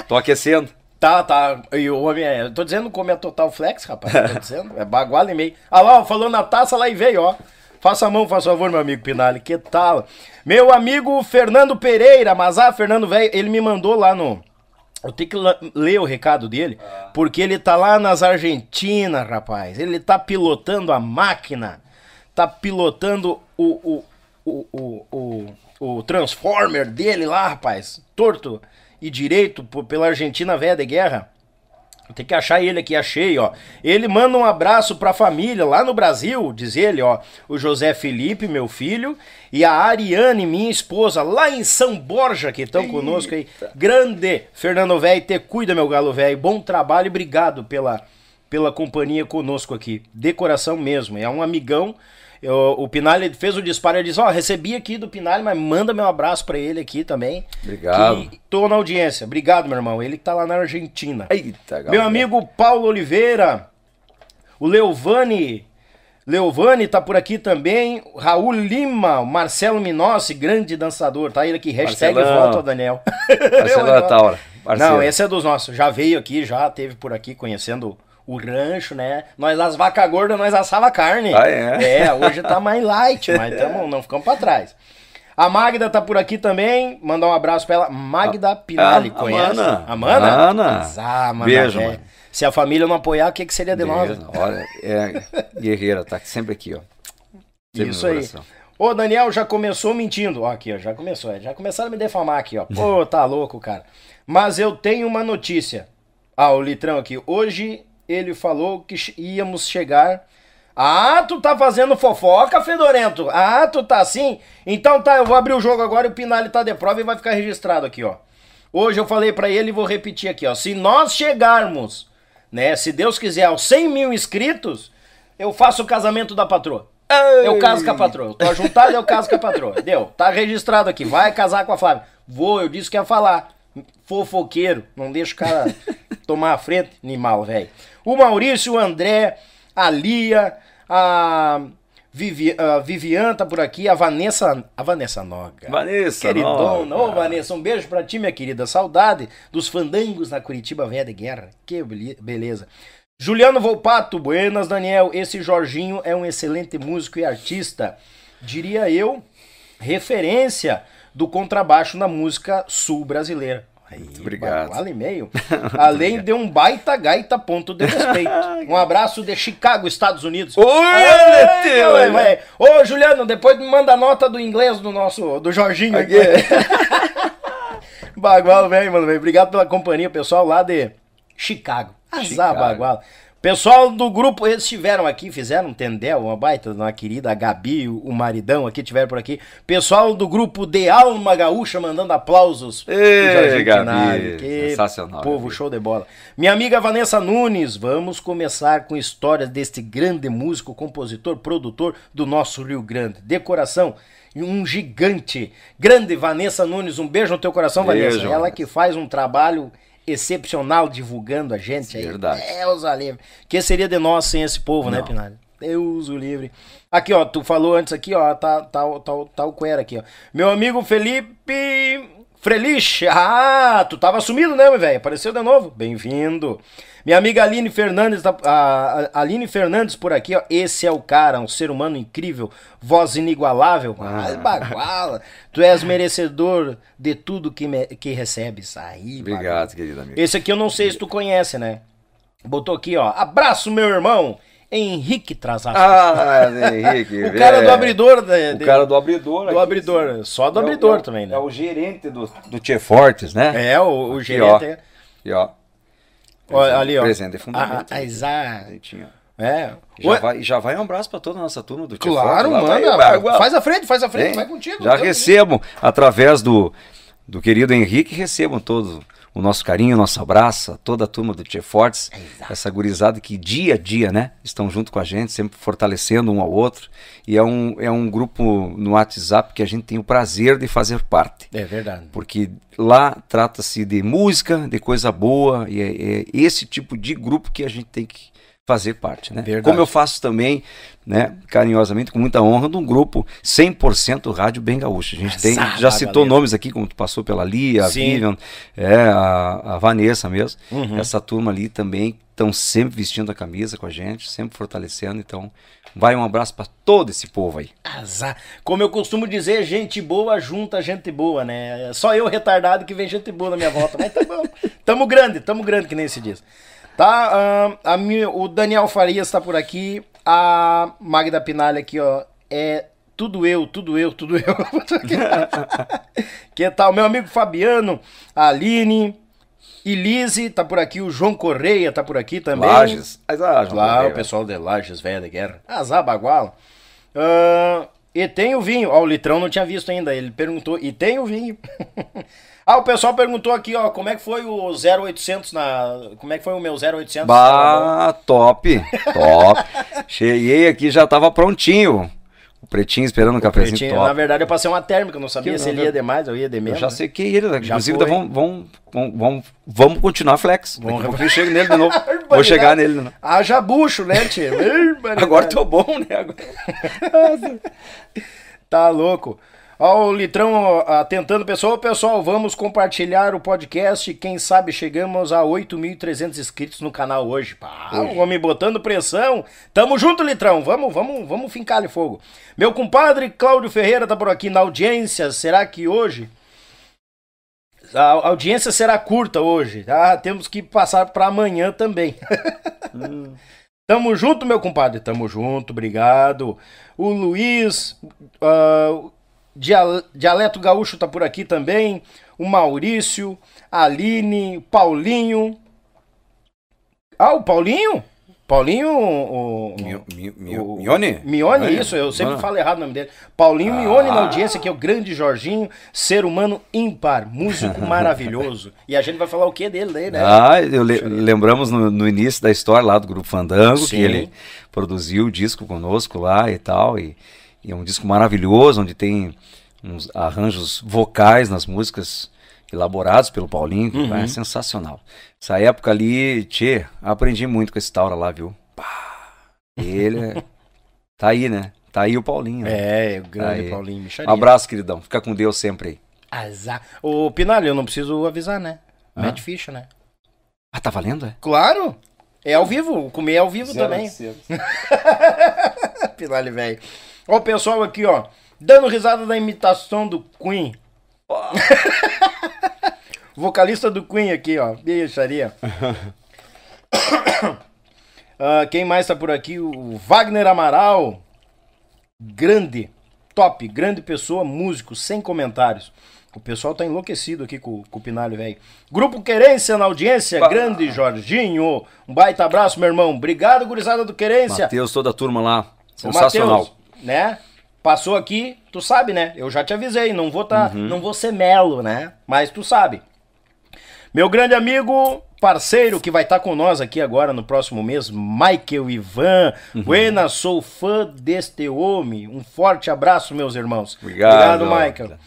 Tô aquecendo. Tá, tá. E o homem é. Eu tô dizendo como é total flex, rapaz. tô dizendo. É baguala e meio. Ah lá, falou na taça lá e veio, ó. Faça a mão, faz favor, meu amigo Pinali. Que tal? Meu amigo Fernando Pereira, mas ah, Fernando velho, ele me mandou lá no. Eu tenho que ler o recado dele, porque ele tá lá nas Argentinas, rapaz. Ele tá pilotando a máquina, tá pilotando o, o, o, o, o, o Transformer dele lá, rapaz. Torto e direito pela Argentina velha de guerra. Tem que achar ele aqui, achei, ó. Ele manda um abraço pra família lá no Brasil, diz ele, ó. O José Felipe, meu filho, e a Ariane, minha esposa, lá em São Borja, que estão conosco aí. Grande Fernando Velho, te cuida, meu galo velho. Bom trabalho e obrigado pela, pela companhia conosco aqui. De coração mesmo. É um amigão eu, o Pinali fez o disparo e disse: Ó, oh, recebi aqui do Pinali, mas manda meu abraço para ele aqui também. Obrigado. Que tô na audiência. Obrigado, meu irmão. Ele que tá lá na Argentina. Eita, galera. Meu amigo Paulo Oliveira, o Leovani. Leovani tá por aqui também. Raul Lima, Marcelo Minossi, grande dançador. Tá ele aqui. Hashtag volta Daniel. Marcelo é Taura. Não, esse é dos nossos. Já veio aqui, já teve por aqui conhecendo o rancho, né? Nós, as vacas gordas, nós assava carne. Ah, é? É, hoje tá mais light, mas tamo, não ficamos pra trás. A Magda tá por aqui também. Mandar um abraço pra ela. Magda Pinali, ah, conhece? Mana. A Mana? Mana. Ah, Beijo, mano. Se a família não apoiar, o que, que seria de nós? Olha, é guerreira, tá sempre aqui, ó. Sempre Isso aí. Ô, Daniel já começou mentindo. Ó, aqui, ó, já começou. É, já começaram a me defamar aqui, ó. Pô, tá louco, cara. Mas eu tenho uma notícia. Ah, o Litrão aqui. Hoje ele falou que íamos chegar. Ah, tu tá fazendo fofoca, Fedorento? Ah, tu tá assim? Então tá, eu vou abrir o jogo agora e o Pinali tá de prova e vai ficar registrado aqui, ó. Hoje eu falei para ele e vou repetir aqui, ó. Se nós chegarmos, né, se Deus quiser, aos 100 mil inscritos, eu faço o casamento da patroa. Ei. Eu caso com a patroa. Tô juntado, eu caso com a patroa. Deu, tá registrado aqui. Vai casar com a Flávia. Vou, eu disse que ia falar. Fofoqueiro, não deixa o cara tomar a frente, animal, velho. O Maurício, o André, a Lia, a Vivi, a Vivian tá por aqui, a Vanessa, a Vanessa Noga. Vanessa Queridona. Ô, Vanessa, um beijo pra ti, minha querida. Saudade dos fandangos na Curitiba Velha de Guerra. Que beleza. Juliano Volpato, buenas, Daniel. Esse Jorginho é um excelente músico e artista. Diria eu, referência do contrabaixo na música sul brasileira. Aí, Muito obrigado. Vale e meio. Além de um baita gaita ponto de respeito. Um abraço de Chicago, Estados Unidos. Oi, Oi, Ô, Juliano, depois me manda a nota do inglês do nosso, do Jorginho aqui. Bagualo, velho, mano. Obrigado pela companhia, pessoal lá de Chicago. Azar, Bagualo. Pessoal do grupo, eles estiveram aqui, fizeram um tendel, uma baita, uma querida, a Gabi, o maridão aqui, tiveram por aqui. Pessoal do grupo De Alma Gaúcha mandando aplausos. Ei, Gabi, que sensacional. Povo, Gabi. show de bola. Minha amiga Vanessa Nunes, vamos começar com histórias deste grande músico, compositor, produtor do nosso Rio Grande. Decoração, um gigante. Grande Vanessa Nunes, um beijo no teu coração, beijo, Vanessa. Ela que faz um trabalho excepcional divulgando a gente aí. Verdade. Deus o livre. Que seria de nós sem esse povo, né, Não. né, Pinalho? Deus o livre. Aqui, ó, tu falou antes aqui, ó, tá, tá, tá, tá o Cuera aqui, ó. Meu amigo Felipe Frelich. Ah, tu tava sumido, né, meu velho? Apareceu de novo. Bem-vindo. Minha amiga Aline Fernandes, tá, a, Aline Fernandes por aqui, ó. Esse é o cara, um ser humano incrível, voz inigualável. Ah. baguala. tu és merecedor de tudo que, me, que recebes. Aí, Obrigado, baguala. querido amigo. Esse aqui eu não sei se tu conhece, né? Botou aqui, ó. Abraço, meu irmão. Henrique Trasato. Ah, Henrique. o cara do abridor. De, o cara do abridor. Do aqui, abridor. Só do é, abridor é, também, né? É o gerente do, do Tchê Fortes, né? É, o, o gerente. Aqui, ó. E, ó. Olha, ali, ó. Presente fundamento. Ah, exato. É. Já vai, já vai um abraço para toda a nossa turma do Claro, manda. Vai, vai, faz a frente, faz a frente, Bem, vai contigo. Já recebo, através do, do querido Henrique, recebam todos o nosso carinho, o nosso abraço, toda a turma do Tia Fortes, Exato. essa gurizada que dia a dia, né, estão junto com a gente, sempre fortalecendo um ao outro. E é um, é um grupo no WhatsApp que a gente tem o prazer de fazer parte. É verdade. Porque lá trata-se de música, de coisa boa, e é, é esse tipo de grupo que a gente tem que fazer parte, né? Verdade. Como eu faço também, né, carinhosamente, com muita honra, de um grupo 100% Rádio Bem Gaúcho. A gente tem, já citou nomes aqui, como tu passou pela Lia, a Vivian, é, a, a Vanessa mesmo. Uhum. Essa turma ali também estão sempre vestindo a camisa com a gente, sempre fortalecendo, então vai um abraço para todo esse povo aí. Azar. Como eu costumo dizer, gente boa junta gente boa, né? Só eu retardado que vem gente boa na minha volta, mas tá bom. tamo grande, tamo grande que nem se diz. Tá? A minha, o Daniel Farias tá por aqui. A Magda Pinalha aqui, ó. É tudo eu, tudo eu, tudo eu. que tal? Meu amigo Fabiano, a Aline, Elise tá por aqui, o João Correia tá por aqui também. Lages. Lá, o pessoal de Lages, velha da guerra. Azar Baguala. Uh, e tem o vinho. Ó, o Litrão não tinha visto ainda. Ele perguntou, e tem o vinho. Ah, o pessoal perguntou aqui, ó, como é que foi o 0800 na... Como é que foi o meu 0800? Bah, top, top. Cheguei aqui, já tava prontinho. O pretinho esperando o, o cafezinho pretinho, top. Na verdade, eu passei uma térmica, não sabia que se ele ia demais ou ia de menos. Eu já né? sequei ele, né? inclusive vamos, vamos, vamos, vamos continuar flex. Vamos Daqui pouquinho chego nele de novo. Vou chegar nele. Né? Haja bucho, né, tio? Agora tô bom, né? Agora... tá louco. Ó, o Litrão atentando, pessoal. Pessoal, vamos compartilhar o podcast. Quem sabe chegamos a 8.300 inscritos no canal hoje. Pá, o homem botando pressão. Tamo junto, Litrão. Vamos, vamos, vamos fincar ali fogo. Meu compadre Cláudio Ferreira tá por aqui na audiência. Será que hoje A audiência será curta hoje. Ah, temos que passar para amanhã também. hum. Tamo junto, meu compadre. Tamo junto, obrigado. O Luiz, uh, Dialeto Gaúcho tá por aqui também. O Maurício, a Aline, Paulinho. Ah, o Paulinho? Paulinho. O, Mione? Mione, isso, eu sempre ah. falo errado o nome dele. Paulinho ah. Mione na audiência, que é o grande Jorginho, ser humano ímpar, músico maravilhoso. E a gente vai falar o que dele daí, né? Ah, eu le lembramos no, no, início da história lá do Grupo Fandango, Sim. que ele produziu o disco conosco lá e tal. E, e é um disco maravilhoso, onde tem uns arranjos vocais nas músicas elaborados pelo Paulinho, que uhum. é sensacional. Essa época ali, tchê, aprendi muito com esse Taura lá, viu? Pá, ele é... tá aí, né? Tá aí o Paulinho. Né? É, o grande tá Paulinho Micharia. Um abraço, queridão. Fica com Deus sempre aí. Azar. Ô, Pinalho, eu não preciso avisar, né? Ah. Mete ficha, né? Ah, tá valendo, é? Claro! É ao vivo, comer é ao vivo zero também. Pinalho, velho. Ó o pessoal aqui, ó, dando risada da imitação do Queen. Vocalista do Queen aqui, ó. Bicharia. uh, quem mais tá por aqui? O Wagner Amaral. Grande, top, grande pessoa, músico, sem comentários. O pessoal tá enlouquecido aqui com, com o Pinalho, velho. Grupo Querência na audiência, bah. grande Jorginho. Um baita abraço, meu irmão. Obrigado, gurizada do Querência. Matheus, toda a turma lá. Sensacional. Mateus, né? Passou aqui, tu sabe, né? Eu já te avisei, não vou tá, uhum. não vou ser melo, né? Mas tu sabe. Meu grande amigo, parceiro que vai estar tá com nós aqui agora no próximo mês, Michael Ivan. Uhum. Buena, sou fã deste homem. Um forte abraço, meus irmãos. Obrigado, Obrigado Michael.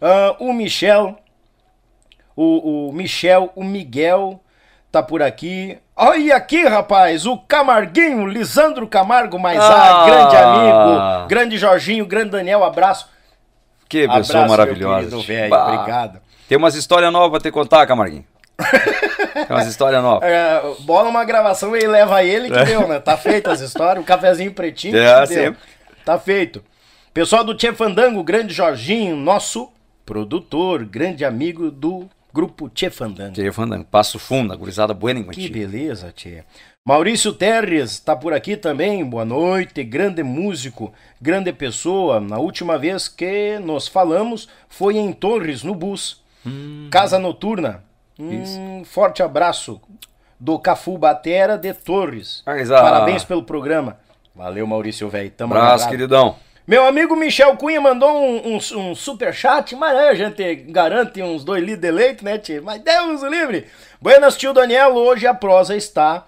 Uh, o Michel, o, o Michel, o Miguel tá por aqui. Olha aqui, rapaz, o Camarguinho, Lisandro Camargo, mais ah, grande amigo, grande Jorginho, grande Daniel, abraço. Que pessoa abraço, maravilhosa. Querido, obrigado. Tem umas histórias novas pra te contar, Camarguinho. Tem umas histórias novas. É, bola uma gravação e leva ele que é. deu, né? Tá feito as histórias, um cafezinho pretinho. É, sempre. Tá feito. Pessoal do Tchê Fandango, grande Jorginho, nosso produtor, grande amigo do grupo Tchê Fandango. Tchê Fandango, Passo Fundo, a gurizada buena em Que beleza, Tchê. Maurício Terres tá por aqui também, boa noite, grande músico, grande pessoa. Na última vez que nos falamos foi em Torres, no bus. Hum. Casa Noturna. Um forte abraço do Cafu Batera de Torres. Parabéns pelo programa. Valeu, Maurício Velho. Tamo Abraço, queridão. Meu amigo Michel Cunha mandou um, um, um super chat, mas a gente garante uns dois litros de leite, né, tio? Mas Deus o livre. Buenas, tio Daniel. Hoje a prosa está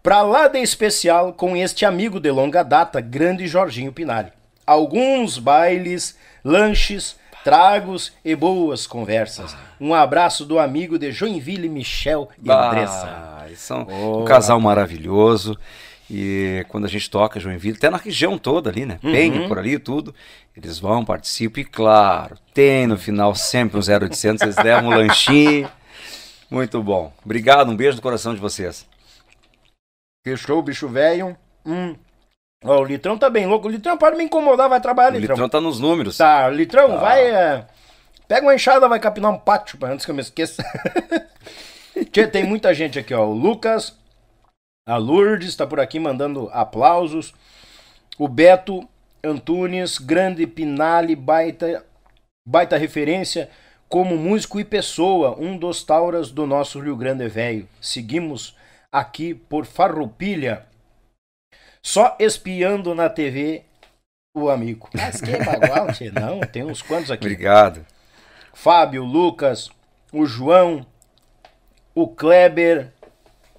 pra lá de especial com este amigo de longa data, grande Jorginho Pinari. Alguns bailes, lanches, tragos e boas conversas. Um abraço do amigo de Joinville, Michel e ah, Andressa. São oh, um casal maravilhoso. E quando a gente toca Joinville, até na região toda ali, né? Uhum. Penha, por ali tudo, eles vão, participam. E claro, tem no final sempre um 0800, eles levam um lanchinho. Muito bom. Obrigado, um beijo no coração de vocês. Fechou, bicho velho. Hum. Ó, o Litrão tá bem louco. O Litrão pode me incomodar, vai trabalhar, Litrão. O Litrão tá nos números. Tá, Litrão, tá. vai. É... Pega uma enxada, vai capinar um pátio, antes que eu me esqueça. Tchê, tem muita gente aqui, ó. O Lucas, a Lourdes tá por aqui mandando aplausos. O Beto Antunes, grande Pinali, baita, baita referência como músico e pessoa, um dos tauras do nosso Rio Grande Velho. Seguimos aqui por Farroupilha. Só espiando na TV o amigo. Mas que bagual, não, tem uns quantos aqui. Obrigado. Fábio, Lucas, o João, o Kleber,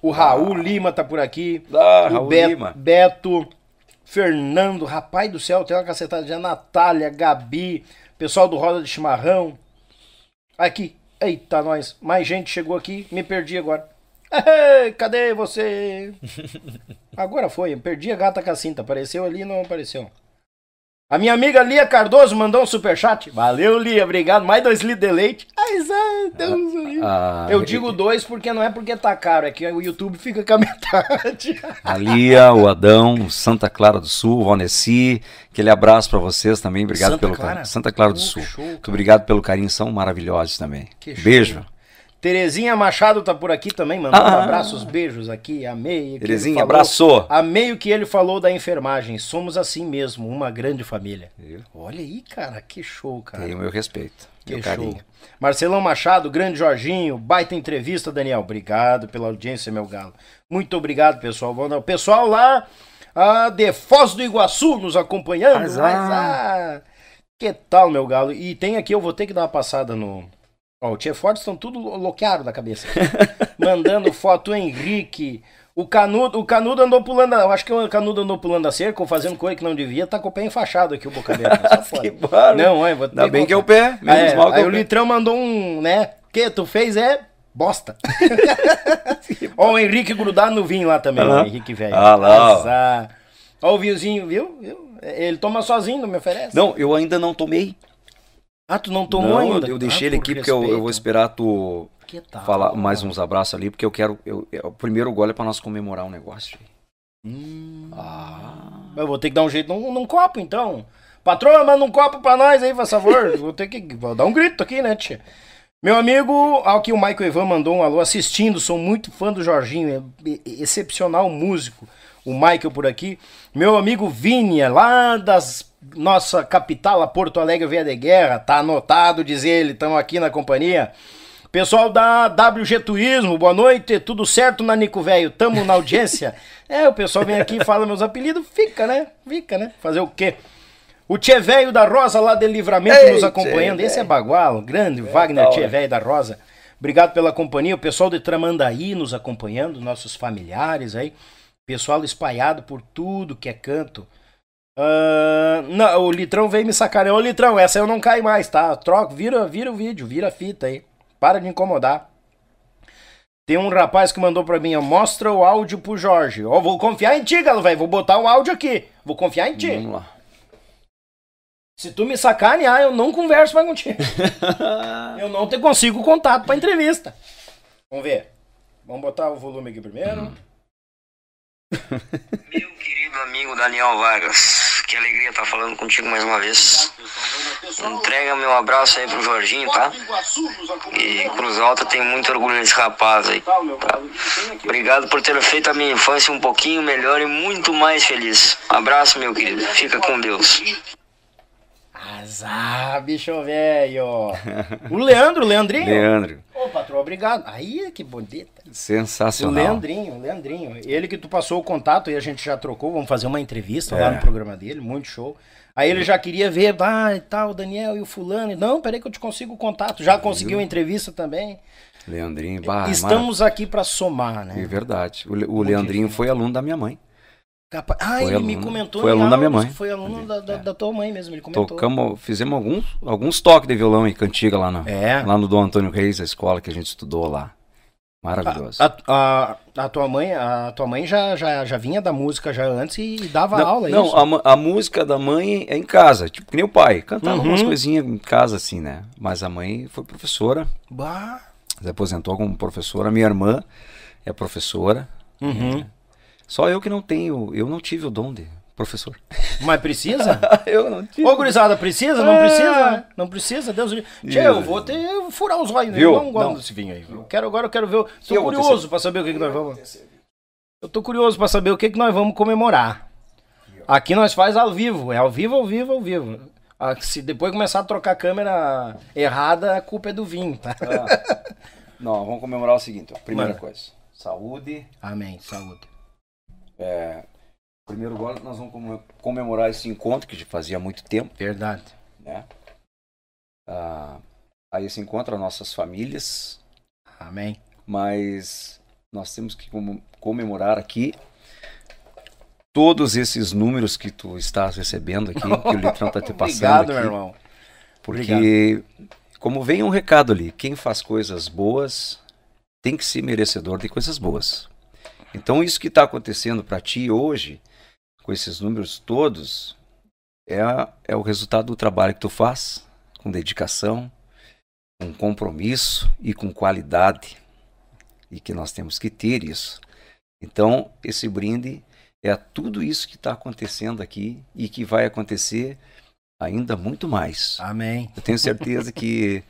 o Raul Lima tá por aqui. Ah, o Raul Beto, Lima. Beto, Fernando, rapaz do céu, tem uma cacetada de Natália, Gabi, pessoal do Roda de Chimarrão. Aqui, eita, nós, mais gente chegou aqui, me perdi agora. Cadê você? Agora foi, perdi a gata com a cinta. Apareceu ali não apareceu. A minha amiga Lia Cardoso mandou um superchat. Valeu, Lia, obrigado. Mais dois litros de leite. Ai, Deus ah, Eu digo dois porque não é porque tá caro, é que o YouTube fica com a metade. A Lia, o Adão, Santa Clara do Sul, Vanessa, aquele abraço para vocês também. Obrigado Santa pelo carinho. Santa Clara do Sul. Show, Muito obrigado pelo carinho, são maravilhosos também. Beijo. Terezinha Machado tá por aqui também, mandando ah, abraços, beijos aqui. Amei. Terezinha, abraçou. Amei o que ele falou da enfermagem. Somos assim mesmo, uma grande família. Eu? Olha aí, cara, que show, cara. Tem o meu respeito. Que meu show. Carinho. Marcelão Machado, grande Jorginho, baita entrevista, Daniel. Obrigado pela audiência, meu galo. Muito obrigado, pessoal. O pessoal lá ah, de Foz do Iguaçu nos acompanhando. Mas, ah, que tal, meu galo? E tem aqui, eu vou ter que dar uma passada no Ó, o Forte estão tudo loqueado da cabeça. Mandando foto, o Henrique. O Canudo, o Canudo andou pulando, eu acho que o Canudo andou pulando a cerca ou fazendo coisa que não devia, tá com o pé enfaixado aqui o boca aberta. que. Não, é, vou Ainda bem que é o pé, menos é, mal que Aí o, o Litrão mandou um, né, que tu fez é bosta. Ó, o Henrique grudado no vinho lá também, o Henrique velho. Ah lá. Ó o vinhozinho, viu? Ele toma sozinho, não me oferece. Não, eu ainda não tomei. Ah, tu não tomou não, ainda? Eu deixei ah, ele aqui porque eu, eu, vou esperar tu falar mais uns abraços ali, porque eu quero. Eu, eu, o primeiro gole é pra nós comemorar um negócio. Hum. Ah. Eu vou ter que dar um jeito num, num copo, então. Patroa, manda um copo pra nós aí, por favor. vou ter que. Vou dar um grito aqui, né, tia? Meu amigo, aqui o Michael Ivan mandou um alô assistindo, sou muito fã do Jorginho, é excepcional músico. O Michael por aqui. Meu amigo Vinha, lá das nossa capital, a Porto Alegre Veia de Guerra, tá anotado, diz ele, estamos aqui na companhia. Pessoal da WG Turismo, boa noite, tudo certo, Nanico Velho? Tamo na audiência? é, o pessoal vem aqui e fala meus apelidos, fica, né? Fica, né? Fazer o quê? O Tchê Velho da Rosa lá de Livramento Ei, nos acompanhando. Esse é Bagual, grande é, Wagner Tchê Velho da Rosa. Obrigado pela companhia. O pessoal de Tramandaí nos acompanhando, nossos familiares aí. Pessoal espalhado por tudo que é canto. Uh, não, o Litrão veio me sacanear. Ô Litrão, essa eu não caio mais, tá? Troca, vira, vira o vídeo, vira a fita aí. Para de incomodar. Tem um rapaz que mandou pra mim, ó, mostra o áudio pro Jorge. Ó, vou confiar em ti, galo, velho. Vou botar o áudio aqui. Vou confiar em ti. Vamos lá. Se tu me sacanear, eu não converso mais contigo. eu não te consigo contato pra entrevista. Vamos ver. Vamos botar o volume aqui primeiro. Hum. Meu querido amigo Daniel Vargas, que alegria estar falando contigo mais uma vez. Entrega meu abraço aí pro Jorginho, tá? E Cruz Alta tem muito orgulho nesse rapaz aí. Tá? Obrigado por ter feito a minha infância um pouquinho melhor e muito mais feliz. Abraço, meu querido. Fica com Deus. Azar, bicho velho. O Leandro, o Leandrinho. Leandro. Patrão, obrigado. Aí, que bonita. Sensacional. O Leandrinho, o Leandrinho. Ele que tu passou o contato e a gente já trocou, vamos fazer uma entrevista é. lá no programa dele, muito show. Aí ele já queria ver, ah, e tal, o Daniel e o fulano. Não, peraí que eu te consigo o contato. Já conseguiu a entrevista também. Leandrinho, bah, Estamos aqui para somar, né? É verdade. O, o Leandrinho foi aluno da minha mãe. Capa... Ah, foi ele aluno, me comentou. Foi aluno da minha mãe. Foi aluno da, da, é. da, tua mãe mesmo, ele comentou. Tocamos, fizemos alguns, alguns toques de violão e cantiga lá no, é. lá no Dom Antônio Reis, a escola que a gente estudou lá. Maravilhoso. A, a, a, tua mãe, a tua mãe já, já, já vinha da música já antes e dava não, aula, é Não, a, a, música da mãe é em casa, tipo que nem o pai. Cantava uhum. umas coisinhas em casa assim, né? Mas a mãe foi professora. Bah. Se aposentou como professora. Minha irmã é professora. Uhum. É. Só eu que não tenho, eu não tive o dom de professor. Mas precisa? eu não tive. Ô, gurizada, precisa? Não é. precisa? Não precisa? Deus Tchê, eu vou ter furar os olhos, né? Eu não gosto desse vinho aí. Eu quero, agora eu quero ver. Tô curioso para saber o que, que nós vamos. Eu tô curioso para saber o que, que nós vamos comemorar. Aqui nós faz ao vivo, é ao vivo, ao vivo, ao vivo. Ah, se depois começar a trocar a câmera errada, a culpa é do vinho, tá? Ah. Não, vamos comemorar o seguinte, ó. primeira Mano. coisa. Saúde. Amém, saúde. É, primeiro agora nós vamos comemorar esse encontro que fazia muito tempo. Verdade. Né? Ah, aí se encontra nossas famílias. Amém. Mas nós temos que comemorar aqui todos esses números que tu estás recebendo aqui, que o Litrão está te passando Obrigado, aqui. meu irmão. Porque, Obrigado. como vem um recado ali, quem faz coisas boas tem que ser merecedor de coisas boas. Então, isso que está acontecendo para ti hoje, com esses números todos, é, é o resultado do trabalho que tu faz, com dedicação, com compromisso e com qualidade. E que nós temos que ter isso. Então, esse brinde é tudo isso que está acontecendo aqui e que vai acontecer ainda muito mais. Amém. Eu tenho certeza que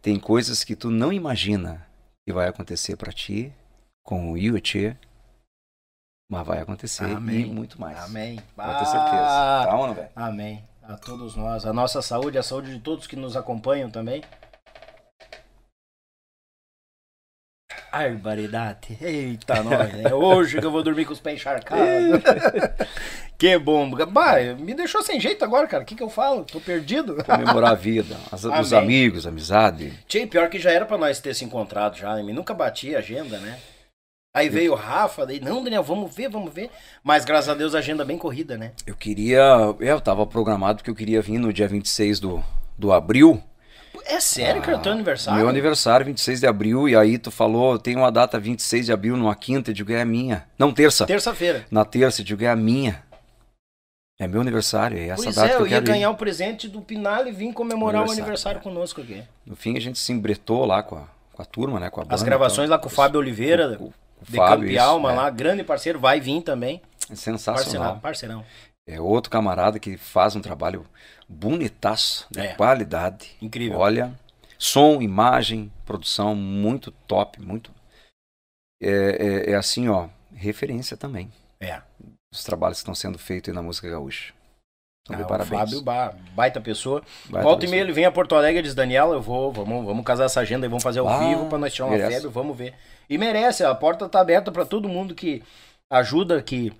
tem coisas que tu não imagina que vai acontecer para ti com o Yuchê, mas vai acontecer Amém. e muito mais. Amém. Pode ter certeza. Tá, não, velho? Amém. A todos nós, a nossa saúde, a saúde de todos que nos acompanham também. Barbaridade. Eita, nós. É hoje que eu vou dormir com os pés encharcados. que bom. Bah, me deixou sem jeito agora, cara. O que, que eu falo? Tô perdido. Comemorar a vida, as, os amigos, amizade. Tchê, pior que já era pra nós ter se encontrado já. Nunca bati a agenda, né? Aí veio o Rafa, daí, não, Daniel, vamos ver, vamos ver. Mas graças a Deus agenda bem corrida, né? Eu queria. Eu tava programado porque eu queria vir no dia 26 do, do abril é sério ah, que é o teu aniversário? Meu aniversário, 26 de abril, e aí tu falou, tem uma data 26 de abril, numa quinta, eu digo, é a minha. Não, terça. Terça-feira. Na terça, eu digo, é a minha. É meu aniversário, é essa pois data é, que eu, eu ia ganhar o um presente do Pinal e vir comemorar o aniversário é. conosco aqui. No fim, a gente se embretou lá com a, com a turma, né, com a banda. As gravações então, lá com o Fábio Oliveira, com, com, de Fábio, Campialma isso, é. lá, grande parceiro, vai vir também. Sensacional. Parceirão, parceirão. É outro camarada que faz um trabalho bonitaço, de é. qualidade. Incrível. Olha, Som, imagem, produção muito top, muito. É, é, é assim, ó, referência também. É. Os trabalhos que estão sendo feitos na música gaúcha. Então, ah, parabéns. Fábio, ba, baita pessoa. Baita Volta e meia ele vem a Porto Alegre e diz, Daniel, eu vou, vamos, vamos casar essa agenda e vamos fazer ao ah, vivo para nós tirar uma merece. febre, vamos ver. E merece, a porta tá aberta para todo mundo que ajuda, que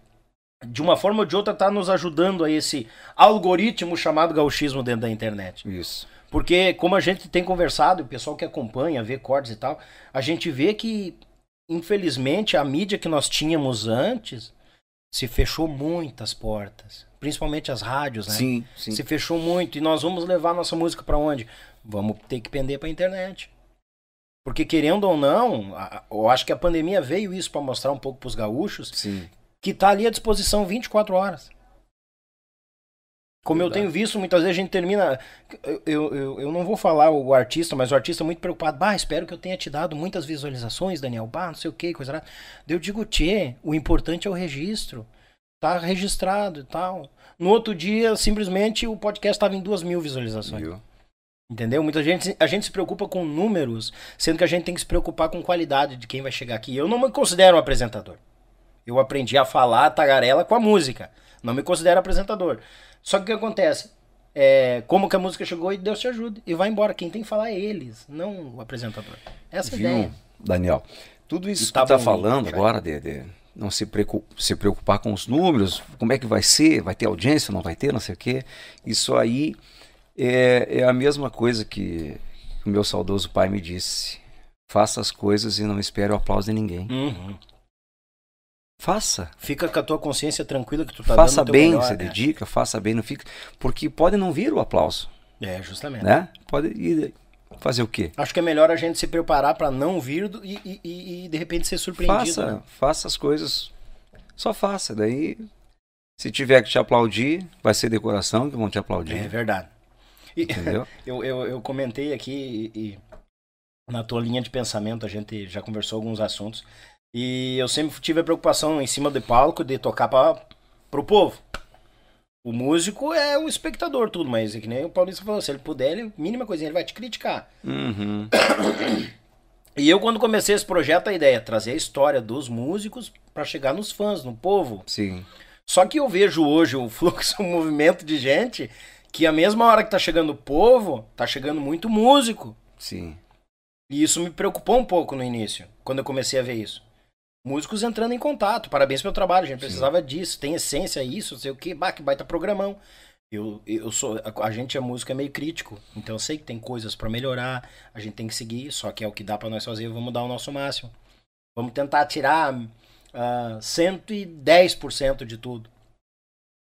de uma forma ou de outra tá nos ajudando a esse algoritmo chamado gauchismo dentro da internet. Isso. Porque, como a gente tem conversado, o pessoal que acompanha, vê cortes e tal, a gente vê que, infelizmente, a mídia que nós tínhamos antes se fechou muitas portas. Principalmente as rádios, né? Sim, sim. Se fechou muito. E nós vamos levar nossa música para onde? Vamos ter que pender pra internet. Porque, querendo ou não, eu acho que a pandemia veio isso para mostrar um pouco pros gaúchos sim. que tá ali à disposição 24 horas. Como Verdade. eu tenho visto, muitas vezes a gente termina. Eu, eu, eu não vou falar o artista, mas o artista é muito preocupado. Bah, espero que eu tenha te dado muitas visualizações, Daniel. Bah, não sei o que, coisa. Eu digo, tchê, o importante é o registro. Tá registrado e tal. No outro dia, simplesmente, o podcast estava em duas mil visualizações. Viu? Entendeu? Muita gente, a gente se preocupa com números, sendo que a gente tem que se preocupar com qualidade de quem vai chegar aqui. Eu não me considero um apresentador. Eu aprendi a falar tagarela com a música. Não me considero apresentador. Só que o que acontece? É, como que a música chegou e Deus te ajude. E vai embora. Quem tem que falar é eles, não o apresentador. Essa é a ideia. Daniel, tudo isso que tá você está falando agora de, de, não se preocupar, se preocupar com os números, como é que vai ser, vai ter audiência, não vai ter, não sei o quê. Isso aí é, é a mesma coisa que o meu saudoso pai me disse. Faça as coisas e não espere o aplauso de ninguém. Uhum. Faça. Fica com a tua consciência tranquila que tu tá faça bem, melhor, você né? dedica, faça bem, não fica, porque pode não vir o aplauso. É, justamente. Né? Pode ir fazer o quê? Acho que é melhor a gente se preparar para não vir e, e, e, de repente ser surpreendido. Faça, né? faça as coisas. Só faça, daí se tiver que te aplaudir, vai ser decoração que vão te aplaudir. É verdade. E, Entendeu? eu, eu, eu comentei aqui e, na tua linha de pensamento a gente já conversou alguns assuntos e eu sempre tive a preocupação em cima do palco de tocar para pro povo. O músico é o espectador, tudo, mas é que nem o Paulista falou, se ele puder, ele, mínima coisinha, ele vai te criticar. Uhum. E eu, quando comecei esse projeto, a ideia é trazer a história dos músicos para chegar nos fãs, no povo. Sim. Só que eu vejo hoje o fluxo, o movimento de gente, que a mesma hora que tá chegando o povo, tá chegando muito músico. Sim. E isso me preocupou um pouco no início, quando eu comecei a ver isso músicos entrando em contato. Parabéns pelo trabalho, a gente precisava Sim. disso. Tem essência isso, não sei o que. Bah, que baita programão. Eu, eu sou. A, a gente, a música é meio crítico. Então eu sei que tem coisas para melhorar. A gente tem que seguir. Só que é o que dá para nós fazer. Vamos dar o nosso máximo. Vamos tentar tirar uh, ah, 110% de tudo.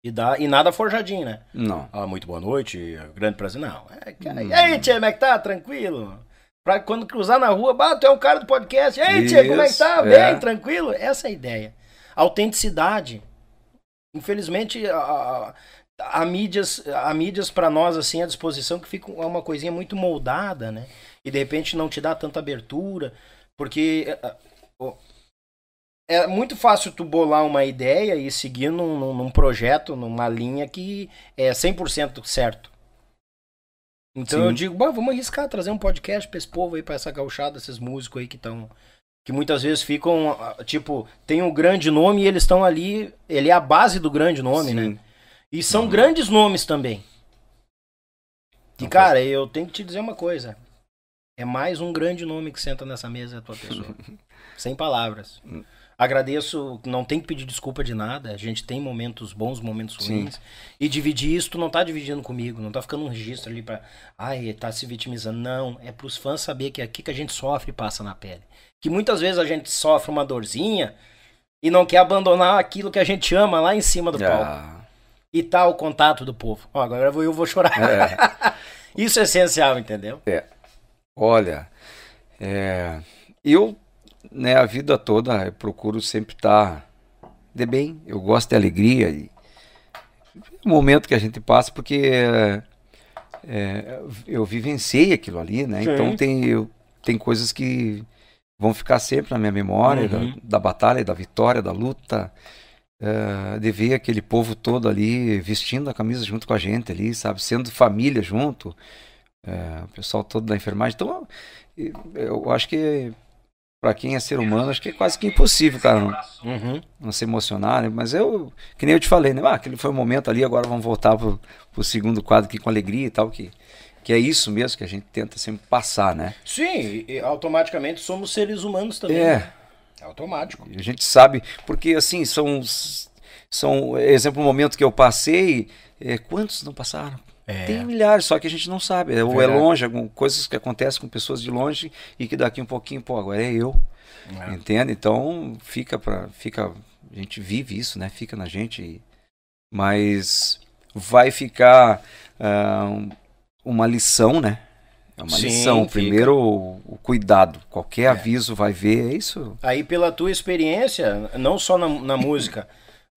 E, dá, e nada forjadinho, né? Não. Ah, muito boa noite, grande prazer. Não. É, cara, hum. E aí, tia, como é que tá? Tranquilo? Pra quando cruzar na rua, bah, tu é um cara do podcast. E aí, tia, como é que tá? É. Bem, tranquilo? Essa é a ideia. Autenticidade. Infelizmente, a, a, a mídias, a mídias para nós assim à disposição que fica uma coisinha muito moldada, né? E de repente não te dá tanta abertura, porque é, é, é muito fácil tu bolar uma ideia e seguir num, num projeto, numa linha que é 100% certo. Então Sim. eu digo, vamos arriscar, trazer um podcast pra esse povo aí, pra essa gauchada, esses músicos aí que estão. Que muitas vezes ficam, tipo, tem um grande nome e eles estão ali. Ele é a base do grande nome, né? Sim. né? E são uhum. grandes nomes também. E, Não cara, faz... eu tenho que te dizer uma coisa. É mais um grande nome que senta nessa mesa, a tua pessoa. Sem palavras. Agradeço, não tem que pedir desculpa de nada. A gente tem momentos bons, momentos ruins. Sim. E dividir isso, tu não tá dividindo comigo, não tá ficando um registro ali pra. Ai, tá se vitimizando. Não, é pros fãs saber que é aqui que a gente sofre e passa na pele. Que muitas vezes a gente sofre uma dorzinha e não quer abandonar aquilo que a gente ama lá em cima do palco. Ah e tal tá o contato do povo. Ó, agora eu vou, eu vou chorar. É. Isso é essencial, entendeu? É. Olha, é, eu, né, a vida toda eu procuro sempre estar de bem. Eu gosto de alegria e o momento que a gente passa, porque é, eu vivenciei aquilo ali, né? Sim. Então tem, eu, tem coisas que vão ficar sempre na minha memória uhum. da, da batalha, da vitória, da luta uh, de ver aquele povo todo ali vestindo a camisa junto com a gente ali, sabe? Sendo família junto, uh, o pessoal todo da enfermagem. Então, eu acho que para quem é ser humano, acho que é quase que impossível, cara, não, uhum. não se emocionar, né? Mas eu, que nem eu te falei, né? Ah, aquele foi o um momento ali, agora vamos voltar pro, pro segundo quadro aqui com alegria e tal, que que é isso mesmo que a gente tenta sempre passar, né? Sim, e automaticamente somos seres humanos também. É, né? É automático. A gente sabe, porque assim, são, são exemplo, o momento que eu passei, é, quantos não passaram? É. Tem milhares, só que a gente não sabe. É, ou é longe, algumas coisas que acontecem com pessoas de longe e que daqui um pouquinho, pô, agora é eu. É. Entende? Então fica para fica a gente vive isso, né? Fica na gente, mas vai ficar uh, uma lição, né? É uma Sim, lição. Fica. Primeiro, o, o, cuidado. Qualquer é. aviso vai ver, é isso. Aí, pela tua experiência, não só na, na música,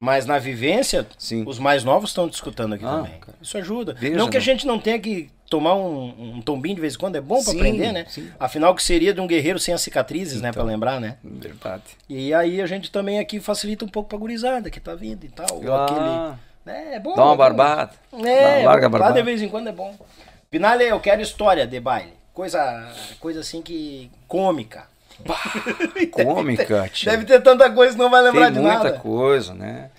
mas na vivência, Sim. os mais novos estão te escutando aqui ah, também. Cara. Isso ajuda. Veja, não que a gente não tenha que tomar um, um tombinho de vez em quando, é bom para aprender, né? Sim. Afinal, que seria de um guerreiro sem as cicatrizes, então, né? Para lembrar, né? Verdade. E aí a gente também aqui facilita um pouco pra gurizada que tá vindo e tal. Ah, aquele... É, é bom. Dá uma é barbada. É, larga barbada. de vez em quando é bom. Pinale, eu quero história de baile. Coisa, coisa assim que. cômica. cômica, deve ter, deve ter tanta coisa que não vai lembrar Tem de nada. muita coisa, né?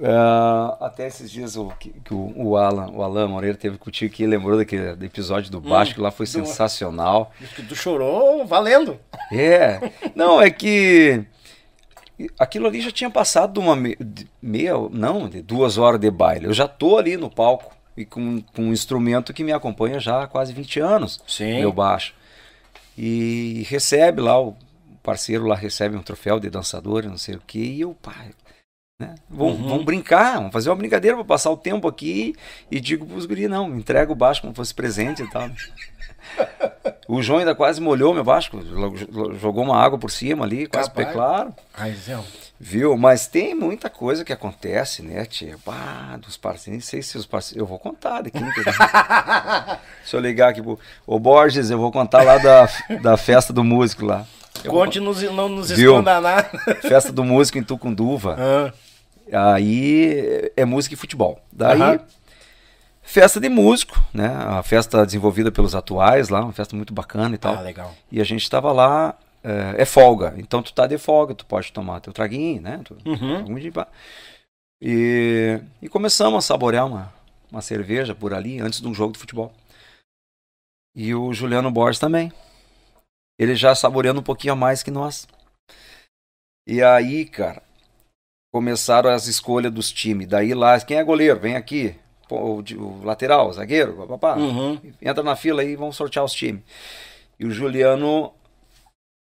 Uh, até esses dias o, que, que o, o, Alan, o Alan Moreira teve contigo que lembrou daquele do episódio do baixo, hum, que lá foi do, sensacional. Tu chorou valendo. É. Não, é que aquilo ali já tinha passado de uma meia, não, de duas horas de baile. Eu já tô ali no palco e com, com um instrumento que me acompanha já há quase 20 anos, Sim. meu baixo. E recebe lá, o parceiro lá recebe um troféu de dançador, não sei o que, e eu, pai, né? Vamos, uhum. vamos, brincar, vamos fazer uma brincadeira para passar o tempo aqui e digo pros guri, não, entrega o baixo como fosse presente e tal. o João ainda quase molhou meu baixo, jogou uma água por cima ali, quase pé claro. Raizão. Viu? Mas tem muita coisa que acontece, né, tia? Ah, dos parceiros, nem sei se os parceiros. Eu vou contar daqui. Se eu ligar aqui pro. Ô Borges, eu vou contar lá da, da festa do músico lá. Conte, nos, não nos esconda nada. Festa do músico em Tucunduva. Ah. Aí é música e futebol. Daí, festa de músico, né? A festa desenvolvida pelos atuais lá, uma festa muito bacana e tal. Ah, legal. E a gente estava lá é, é, folga. Então tu tá de folga, tu pode tomar teu traguinho, né? Tu, uhum. e, e começamos a saborear uma, uma cerveja por ali antes de um jogo de futebol. E o Juliano Borges também. Ele já saboreando um pouquinho a mais que nós. E aí, cara, começaram as escolhas dos times. Daí lá, quem é goleiro? Vem aqui. O, o lateral, o zagueiro, papá. Uhum. Entra na fila aí, vamos sortear os times. E o Juliano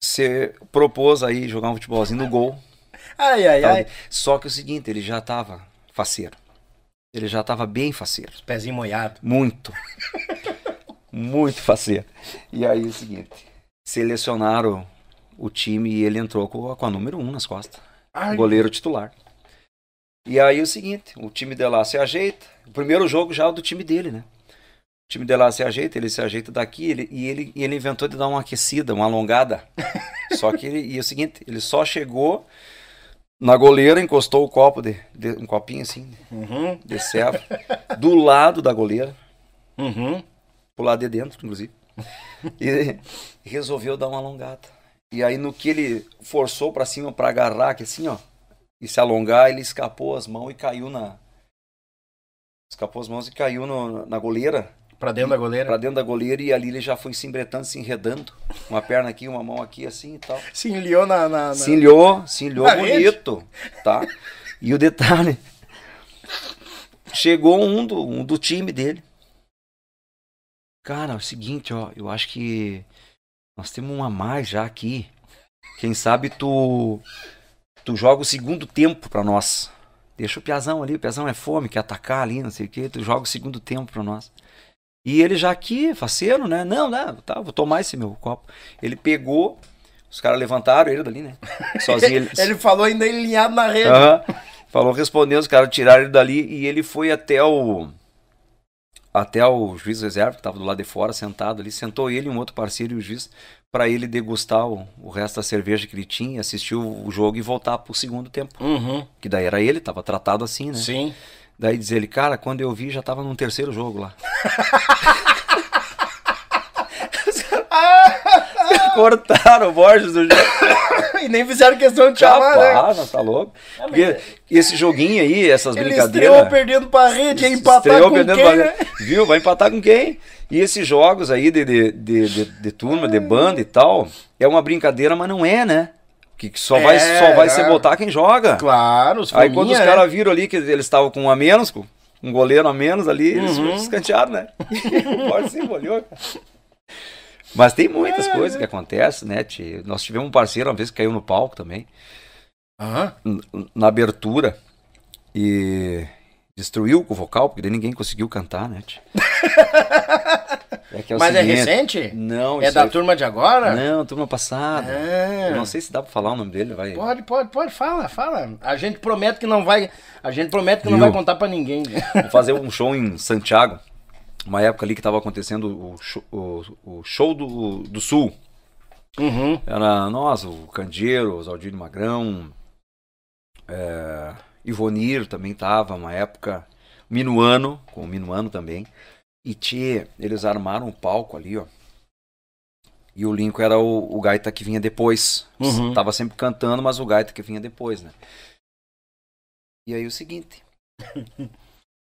se propôs aí jogar um futebolzinho no gol. Ai, ai, ai. Só que o seguinte, ele já tava faceiro. Ele já tava bem faceiro. Os pezinhos molhados. Muito. Muito faceiro. E aí é o seguinte, selecionaram o time e ele entrou com, com a número um nas costas. Ai. Goleiro titular. E aí é o seguinte, o time de lá se ajeita. O primeiro jogo já é do time dele, né? O time de lá se ajeita, ele se ajeita daqui ele, e ele, ele inventou de dar uma aquecida, uma alongada. só que ele, e é o seguinte, ele só chegou na goleira, encostou o copo de, de um copinho assim, uhum. de serva, do lado da goleira. Uhum. Pro lado de dentro, inclusive. E resolveu dar uma alongada. E aí no que ele forçou para cima para agarrar, que assim, ó, e se alongar, ele escapou as mãos e caiu na escapou as mãos e caiu no, na goleira. Pra dentro da goleira? Pra dentro da goleira e ali ele já foi se embretando, se enredando. Uma perna aqui, uma mão aqui, assim e tal. Se enliou na. na, na... Se enliou, se enliou na bonito. Rede. Tá? E o detalhe. Chegou um do, um do time dele. Cara, é o seguinte, ó. Eu acho que nós temos uma mais já aqui. Quem sabe tu. Tu joga o segundo tempo pra nós. Deixa o Piazão ali, o Piazão é fome, quer atacar ali, não sei o que. Tu joga o segundo tempo pra nós. E ele já aqui, faceiro, né? Não, não, tá, vou tomar esse meu copo. Ele pegou, os caras levantaram ele dali, né? Sozinho. Ele, ele falou ainda alinhado na rede. falou respondendo, os caras tiraram ele dali e ele foi até o. Até o juiz reserva, que estava do lado de fora, sentado ali. Sentou ele e um outro parceiro e o juiz para ele degustar o, o, resto da cerveja que ele tinha, assistir o, o jogo e voltar pro segundo tempo. Uhum. Que daí era ele, tava tratado assim, né? Sim. Daí diz ele, cara, quando eu vi já tava num terceiro jogo lá. Cortaram o Borges do jogo. e nem fizeram questão de chamar, Capaz, né? tá louco. É, Porque esse joguinho aí, essas ele brincadeiras... Estreou perdendo pra rede, ia empatar com quem, pra... né? Viu? Vai empatar com quem? E esses jogos aí de, de, de, de, de turma, de banda e tal, é uma brincadeira, mas não é, né? Que só vai, é, só vai é. ser botar quem joga. Claro, Aí quando os caras viram ali que eles estavam com um a menos, com um goleiro a menos ali, eles uhum. escantearam, né? Pode ser, olhou, Mas tem muitas é, coisas que acontecem, né? Nós tivemos um parceiro uma vez que caiu no palco também. Uhum. Na abertura. E destruiu o vocal, porque daí ninguém conseguiu cantar, né? É é Mas é seguinte, é recente? Não. É da turma de agora? Não, turma passada. Ah. Não sei se dá pra falar o nome dele, vai. Pode, pode, pode, fala, fala. A gente promete que não vai, a gente promete que Viu? não vai contar pra ninguém. Vou fazer um show em Santiago, uma época ali que tava acontecendo o show, o, o show do, do Sul. Uhum. Era nós, o Candeiro, o Zaldino Magrão, é, Ivonir também tava, uma época, Minuano, com o Minuano também. E tchê, eles armaram um palco ali, ó. E o Lincoln era o, o gaita que vinha depois. Uhum. Tava sempre cantando, mas o gaita que vinha depois, né? E aí o seguinte.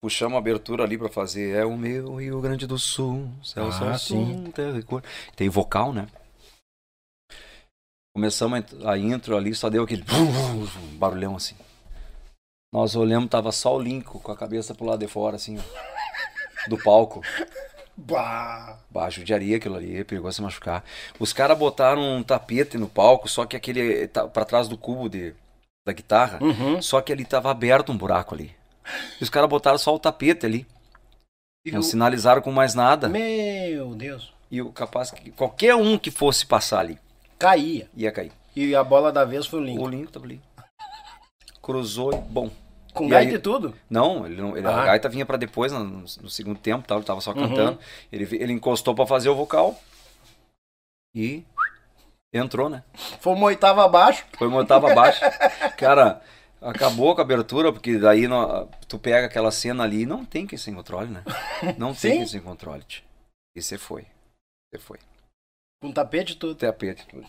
Puxamos a abertura ali para fazer É o meu Rio Grande do Sul, céu, ah, sul, terra e cor. Tem vocal, né? Começamos a intro ali, só deu aquele barulhão assim. Nós olhamos, tava só o Lincoln com a cabeça pro lado de fora, assim, ó do palco. Bah. bah, judiaria aquilo ali, perigoso se machucar. Os caras botaram um tapete no palco, só que aquele tá para trás do cubo de, da guitarra, uhum. só que ali tava aberto um buraco ali. E os caras botaram só o tapete ali. E não o... sinalizaram com mais nada. Meu Deus. E o capaz que qualquer um que fosse passar ali caía. Ia cair. E a bola da vez foi o Lincoln. O Lincoln tava ali. Cruzou e bom. Com e gaita aí, e tudo? Não, ele, ele ah. a gaita vinha para depois, no, no, segundo tempo, tal, ele tava só uhum. cantando. Ele, ele encostou para fazer o vocal e entrou, né? Foi uma oitava abaixo. Foi uma oitava abaixo. Cara, acabou com a abertura, porque daí no, tu pega aquela cena ali e não tem quem sem controle, né? Não tem quem sem controle. E você foi. Você foi. Com tapete tudo. Tapete tudo.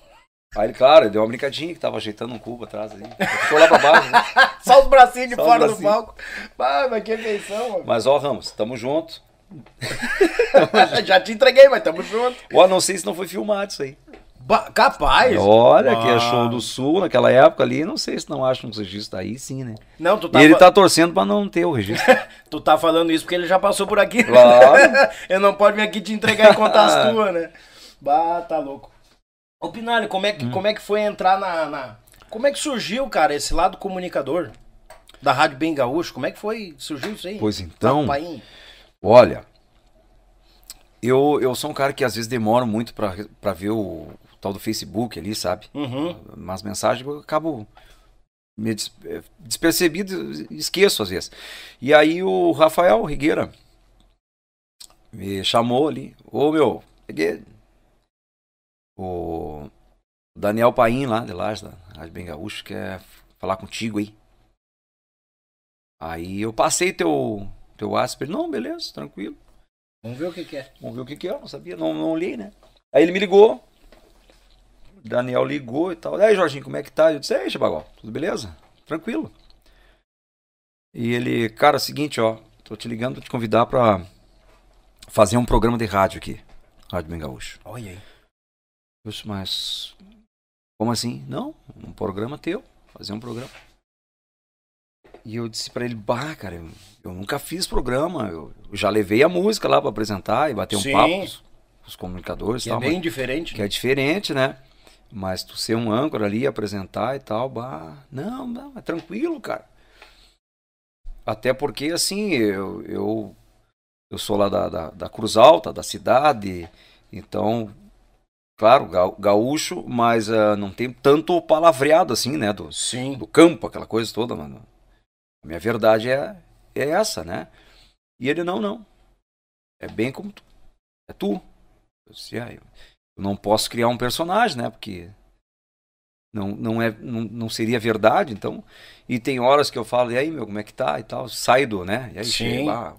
Aí ele, claro, deu uma brincadinha que tava ajeitando um cubo atrás ali. Ficou lá pra baixo, né? Só os bracinhos de Só fora do palco. Ah, mas que feição, mano. Mas ó, Ramos, tamo junto. Já te entreguei, mas tamo junto. Ó, não sei se não foi filmado isso aí. Ba capaz. Olha, que é show do sul naquela época ali, não sei se não acham que registro aí sim, né? Não, tu tá E ele tá torcendo pra não ter o registro. tu tá falando isso porque ele já passou por aqui. Claro. Eu não pode vir aqui te entregar e contar as tuas, né? Bah, tá louco. Ô Pinalho, como é que, hum. como é que foi entrar na, na, Como é que surgiu, cara, esse lado comunicador da Rádio Bem Gaúcho? Como é que foi? Surgiu isso aí? Pois então. Olha, eu, eu sou um cara que às vezes demoro muito para ver o, tal do Facebook ali, sabe? Uhum. Umas mensagens eu acabo me des, é, despercebido, esqueço às vezes. E aí o Rafael Rigueira me chamou ali. Ô meu, peguei. O Daniel Paim lá de lá, da Rádio Bem Gaúcho, quer falar contigo aí. Aí eu passei teu, teu WhatsApp. Não, beleza, tranquilo. Vamos ver o que, que é. Vamos ver o que, que é, não sabia, não, não olhei, né? Aí ele me ligou. Daniel ligou e tal. E aí, Jorginho, como é que tá? Eu disse, ei, Chabagal, tudo beleza? Tranquilo. E ele, cara, é o seguinte, ó, tô te ligando pra te convidar pra fazer um programa de rádio aqui. Rádio Bem Gaúcho. Olha aí. Eu disse, mas como assim? Não, um programa teu, fazer um programa. E eu disse para ele, bah, cara, eu, eu, nunca fiz programa, eu, eu já levei a música lá para apresentar e bater um Sim. papo com os comunicadores. Que tal, é bem diferente. Que é né? é diferente, né? Mas tu ser um âncora ali, apresentar e tal, bah, não, não, é tranquilo, cara. Até porque, assim, eu, eu, eu sou lá da, da, da Cruz Alta, da cidade, então claro, gaúcho, mas uh, não tem tanto palavreado assim, né? Do, Sim. do campo, aquela coisa toda, mano. A minha verdade é, é essa, né? E ele, não, não. É bem como tu. É tu. Eu, disse, ah, eu, não posso criar um personagem, né? Porque não, não, é, não, não seria verdade, então. E tem horas que eu falo, e aí, meu, como é que tá? E tal. Saio do, né? E aí, Sim. lá.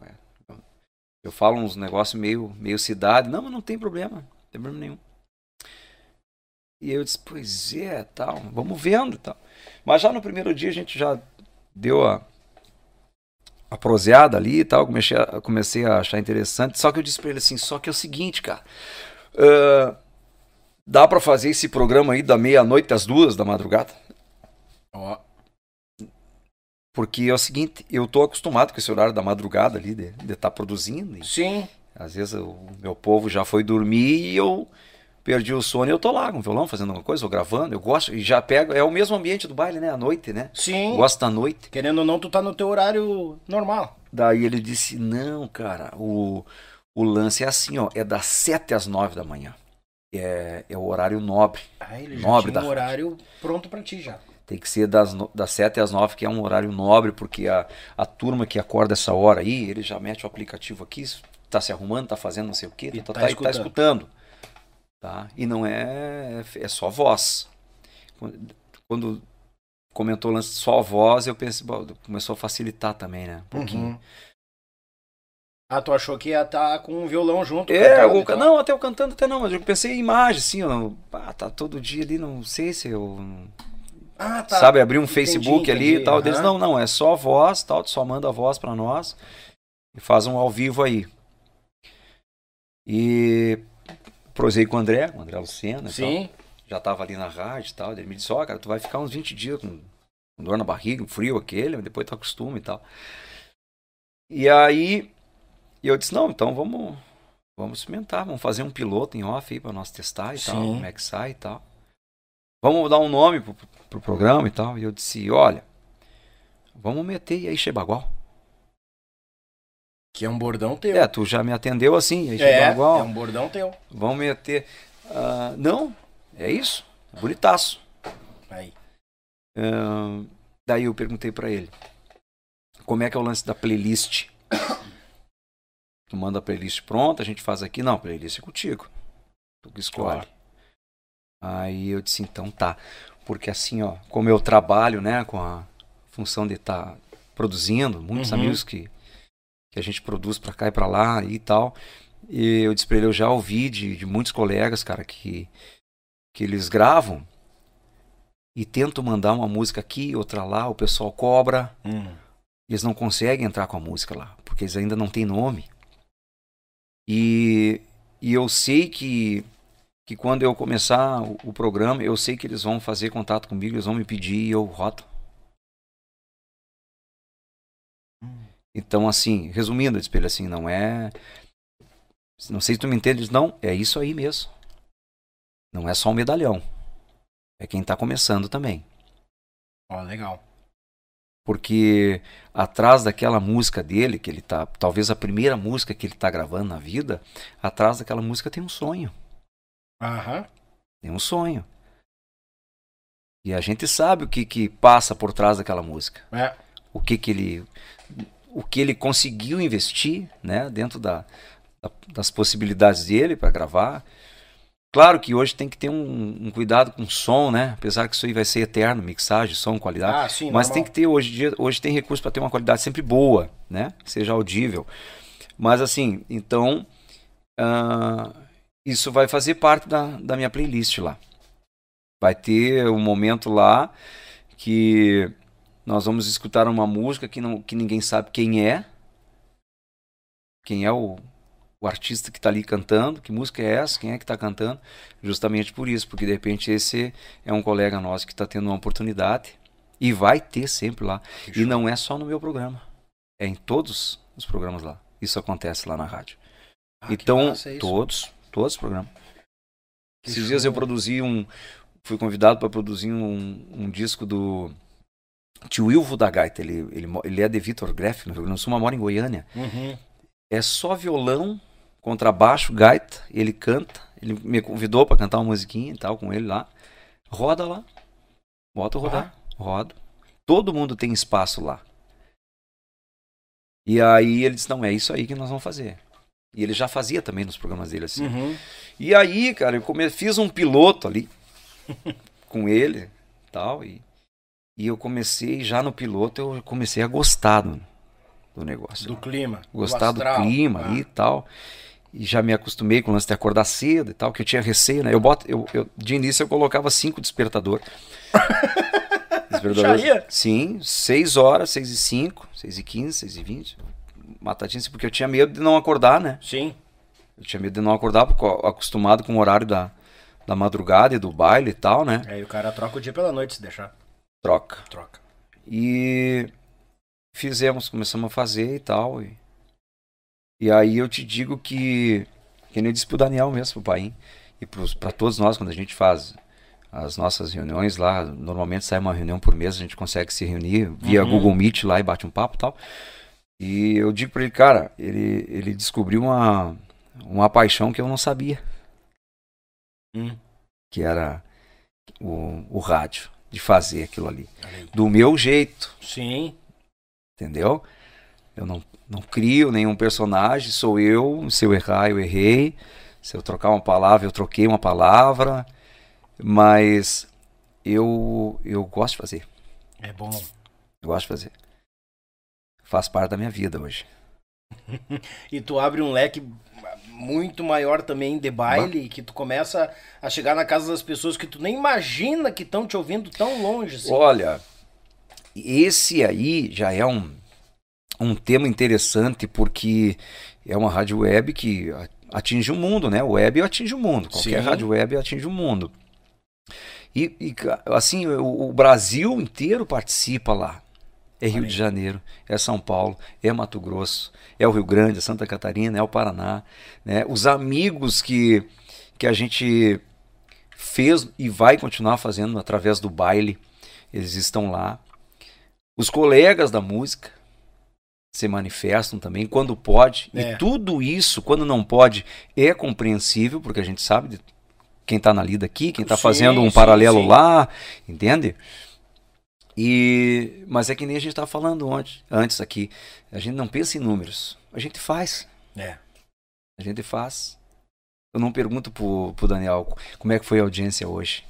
Eu falo uns negócios meio, meio cidade. Não, mas não tem problema. Não tem problema nenhum. E eu disse, pois é, tal, vamos vendo tal. Mas já no primeiro dia a gente já deu a, a proseada ali e tal, comecei a, comecei a achar interessante. Só que eu disse para ele assim, só que é o seguinte, cara, uh, dá para fazer esse programa aí da meia-noite às duas da madrugada? Ó. Porque é o seguinte, eu tô acostumado com esse horário da madrugada ali, de estar tá produzindo. E, Sim. Às vezes o meu povo já foi dormir e eu perdi o sono e eu tô lá com o violão fazendo alguma coisa, ou gravando, eu gosto, e já pego, é o mesmo ambiente do baile, né, à noite, né? Sim. Gosto da noite. Querendo ou não, tu tá no teu horário normal. Daí ele disse, não, cara, o, o lance é assim, ó, é das 7 às 9 da manhã. É, é o horário nobre. Ah, ele já nobre tinha um horário pronto para ti já. Tem que ser das, das 7 às 9, que é um horário nobre, porque a, a turma que acorda essa hora aí, ele já mete o aplicativo aqui, tá se arrumando, tá fazendo não sei o quê, e tá, tá, tá, escutando. tá escutando. Tá? E não é, é só voz. Quando comentou o lance só voz, eu pensei, bom, começou a facilitar também, né? Um pouquinho. Uhum. Ah, tu achou que ia estar tá com um violão junto? É, o, não, até eu cantando até não, mas eu pensei em imagem, assim, ó, ah, tá todo dia ali, não sei se eu... Ah, tá. Sabe, abrir um entendi, Facebook entendi. ali e tal, uhum. deles, não, não, é só voz, tal, só manda a voz para nós e faz um ao vivo aí. E prosei com o André, o André Lucena Sim. Tal. Já tava ali na rádio e tal. Ele me disse, ó, oh, cara, tu vai ficar uns 20 dias com, com dor na barriga, um frio aquele, mas depois tu acostuma e tal. E aí eu disse, não, então vamos, vamos experimentar, vamos fazer um piloto em off aí pra nós testar e Sim. tal, como é que sai e tal. Vamos dar um nome pro, pro programa e tal. E eu disse, olha, vamos meter aí Chebagual. Que é um bordão teu. É, tu já me atendeu assim. Aí é, igual. é um bordão teu. Vamos meter. Uh, não, é isso. Bonitaço. Aí. Uh, daí eu perguntei para ele: como é que é o lance da playlist? tu manda a playlist pronta, a gente faz aqui. Não, playlist é contigo. Tu que escolhe. Claro. Aí eu disse: então tá. Porque assim, ó, como eu trabalho, né, com a função de estar tá produzindo, muitos uhum. amigos que que a gente produz para cá e para lá e tal. E eu disse pra ele, eu já ouvi de, de muitos colegas, cara, que, que eles gravam e tentam mandar uma música aqui, outra lá, o pessoal cobra. Hum. Eles não conseguem entrar com a música lá, porque eles ainda não têm nome. E, e eu sei que, que quando eu começar o, o programa, eu sei que eles vão fazer contato comigo, eles vão me pedir e eu roto. Então, assim, resumindo, espelho assim, não é. Não sei se tu me entende, não, é isso aí mesmo. Não é só um medalhão. É quem tá começando também. Ó, oh, legal. Porque atrás daquela música dele, que ele tá. Talvez a primeira música que ele tá gravando na vida, atrás daquela música tem um sonho. Aham. Tem um sonho. E a gente sabe o que, que passa por trás daquela música. É. O que, que ele o que ele conseguiu investir, né, dentro da, da das possibilidades dele para gravar. Claro que hoje tem que ter um, um, cuidado com o som, né? Apesar que isso aí vai ser eterno, mixagem, som, qualidade. Ah, sim, mas normal. tem que ter hoje dia, hoje tem recurso para ter uma qualidade sempre boa, né? Que seja audível. Mas assim, então uh, isso vai fazer parte da, da minha playlist lá. Vai ter um momento lá que nós vamos escutar uma música que, não, que ninguém sabe quem é. Quem é o, o artista que está ali cantando, que música é essa, quem é que está cantando, justamente por isso, porque de repente esse é um colega nosso que está tendo uma oportunidade e vai ter sempre lá. E não é só no meu programa, é em todos os programas lá. Isso acontece lá na rádio. Ah, então, todos, todos os programas. Que Esses show. dias eu produzi um, fui convidado para produzir um, um disco do tio Ilvo da Gaita. Ele, ele, ele é de Vitor Greff, no Rio Grande do Sul, mas mora em Goiânia. Uhum. É só violão, contrabaixo, gaita, ele canta. Ele me convidou para cantar uma musiquinha e tal com ele lá. Roda lá. Bota rodar. Ah. Roda. Todo mundo tem espaço lá. E aí ele disse: Não, é isso aí que nós vamos fazer. E ele já fazia também nos programas dele assim. Uhum. E aí, cara, eu come... fiz um piloto ali com ele tal. E, e eu comecei, já no piloto, eu comecei a gostar do, do negócio. Do clima. Gostar do, do clima ah. e tal e já me acostumei com o lance de acordar cedo e tal, que eu tinha receio, né? Eu boto, eu, eu de início eu colocava cinco despertador. despertador. Já ia? Sim, seis horas, seis e cinco, seis e quinze, seis e vinte. Matadinha, porque eu tinha medo de não acordar, né? Sim. Eu tinha medo de não acordar, porque acostumado com o horário da, da madrugada e do baile e tal, né? Aí o cara troca o dia pela noite se deixar. Troca. Troca. E fizemos, começamos a fazer e tal. E e aí eu te digo que, que nem eu disse pro Daniel mesmo, pro pai, e para todos nós, quando a gente faz as nossas reuniões lá, normalmente sai uma reunião por mês, a gente consegue se reunir via uhum. Google Meet lá e bate um papo e tal. E eu digo para ele, cara, ele, ele descobriu uma, uma paixão que eu não sabia. Hum. Que era o, o rádio, de fazer aquilo ali. Do meu jeito. Sim. Entendeu? Eu não não crio nenhum personagem, sou eu. Se eu errar, eu errei. Se eu trocar uma palavra, eu troquei uma palavra. Mas eu, eu gosto de fazer. É bom. Eu gosto de fazer. Faz parte da minha vida hoje. e tu abre um leque muito maior também de baile, que tu começa a chegar na casa das pessoas que tu nem imagina que estão te ouvindo tão longe. Assim. Olha, esse aí já é um um tema interessante porque é uma rádio web que atinge o mundo, né? O web atinge o mundo. Qualquer Sim. rádio web atinge o mundo. E, e assim, o, o, Brasil inteiro participa lá. É Rio de Janeiro, é São Paulo, é Mato Grosso, é o Rio Grande, é Santa Catarina, é o Paraná. Né? Os amigos que, que a gente fez e vai continuar fazendo através do baile, eles estão lá. Os colegas da música, se manifestam também quando pode. É. E tudo isso, quando não pode, é compreensível, porque a gente sabe de quem está na lida aqui, quem está fazendo um sim, paralelo sim. lá, entende? E mas é que nem a gente estava falando antes, antes aqui. A gente não pensa em números, a gente faz. É. A gente faz. Eu não pergunto pro, pro Daniel como é que foi a audiência hoje.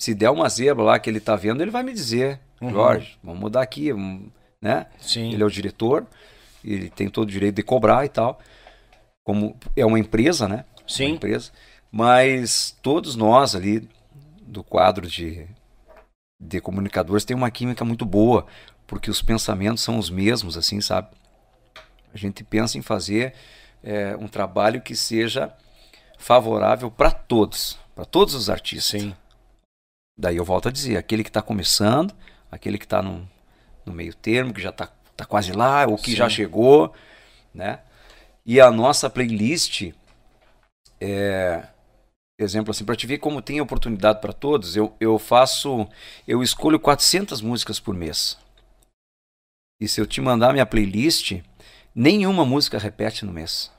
Se der uma zebra lá que ele tá vendo, ele vai me dizer, uhum. Jorge, vamos mudar aqui, né? Sim. Ele é o diretor, ele tem todo o direito de cobrar e tal. Como é uma empresa, né? Sim. Uma empresa. Mas todos nós ali do quadro de, de comunicadores tem uma química muito boa, porque os pensamentos são os mesmos, assim, sabe? A gente pensa em fazer é, um trabalho que seja favorável para todos, para todos os artistas. Sim. Daí eu volto a dizer, aquele que está começando, aquele que está num, no meio termo, que já está tá quase lá, ou que Sim. já chegou, né? E a nossa playlist, é, exemplo assim, para te ver como tem oportunidade para todos, eu, eu faço, eu escolho 400 músicas por mês. E se eu te mandar minha playlist, nenhuma música repete no mês.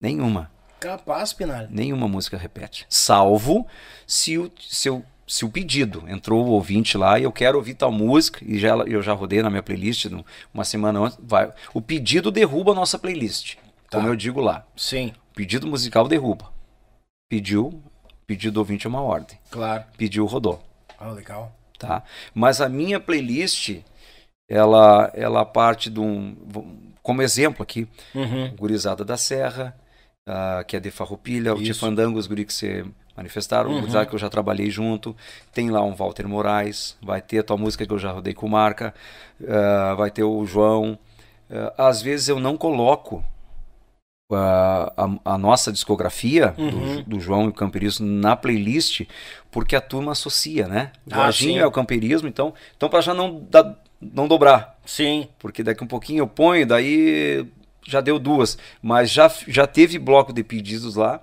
Nenhuma. Capaz, Pinal. Nenhuma música repete. Salvo se, o, se eu se o pedido entrou o ouvinte lá e eu quero ouvir tal música e já eu já rodei na minha playlist uma semana antes, vai, o pedido derruba a nossa playlist, tá. como eu digo lá. Sim. O pedido musical derruba. Pediu, pedido do ouvinte é uma ordem. Claro. Pediu rodou. Ah, legal. Tá? Mas a minha playlist ela ela parte de um como exemplo aqui, uhum. Gurizada da Serra, uh, que é de Farroupilha, o Tifandango, os guri que você manifestaram, uhum. que eu já trabalhei junto. Tem lá um Walter Moraes, vai ter a tua música que eu já rodei com marca, uh, vai ter o João. Uh, às vezes eu não coloco uh, a, a, nossa discografia uhum. do, do, João e o Camperismo na playlist, porque a turma associa, né? O ah, Jorginho é o Camperismo, então, então para já não, não dobrar. Sim. Porque daqui um pouquinho eu ponho, daí já deu duas. Mas já, já teve bloco de pedidos lá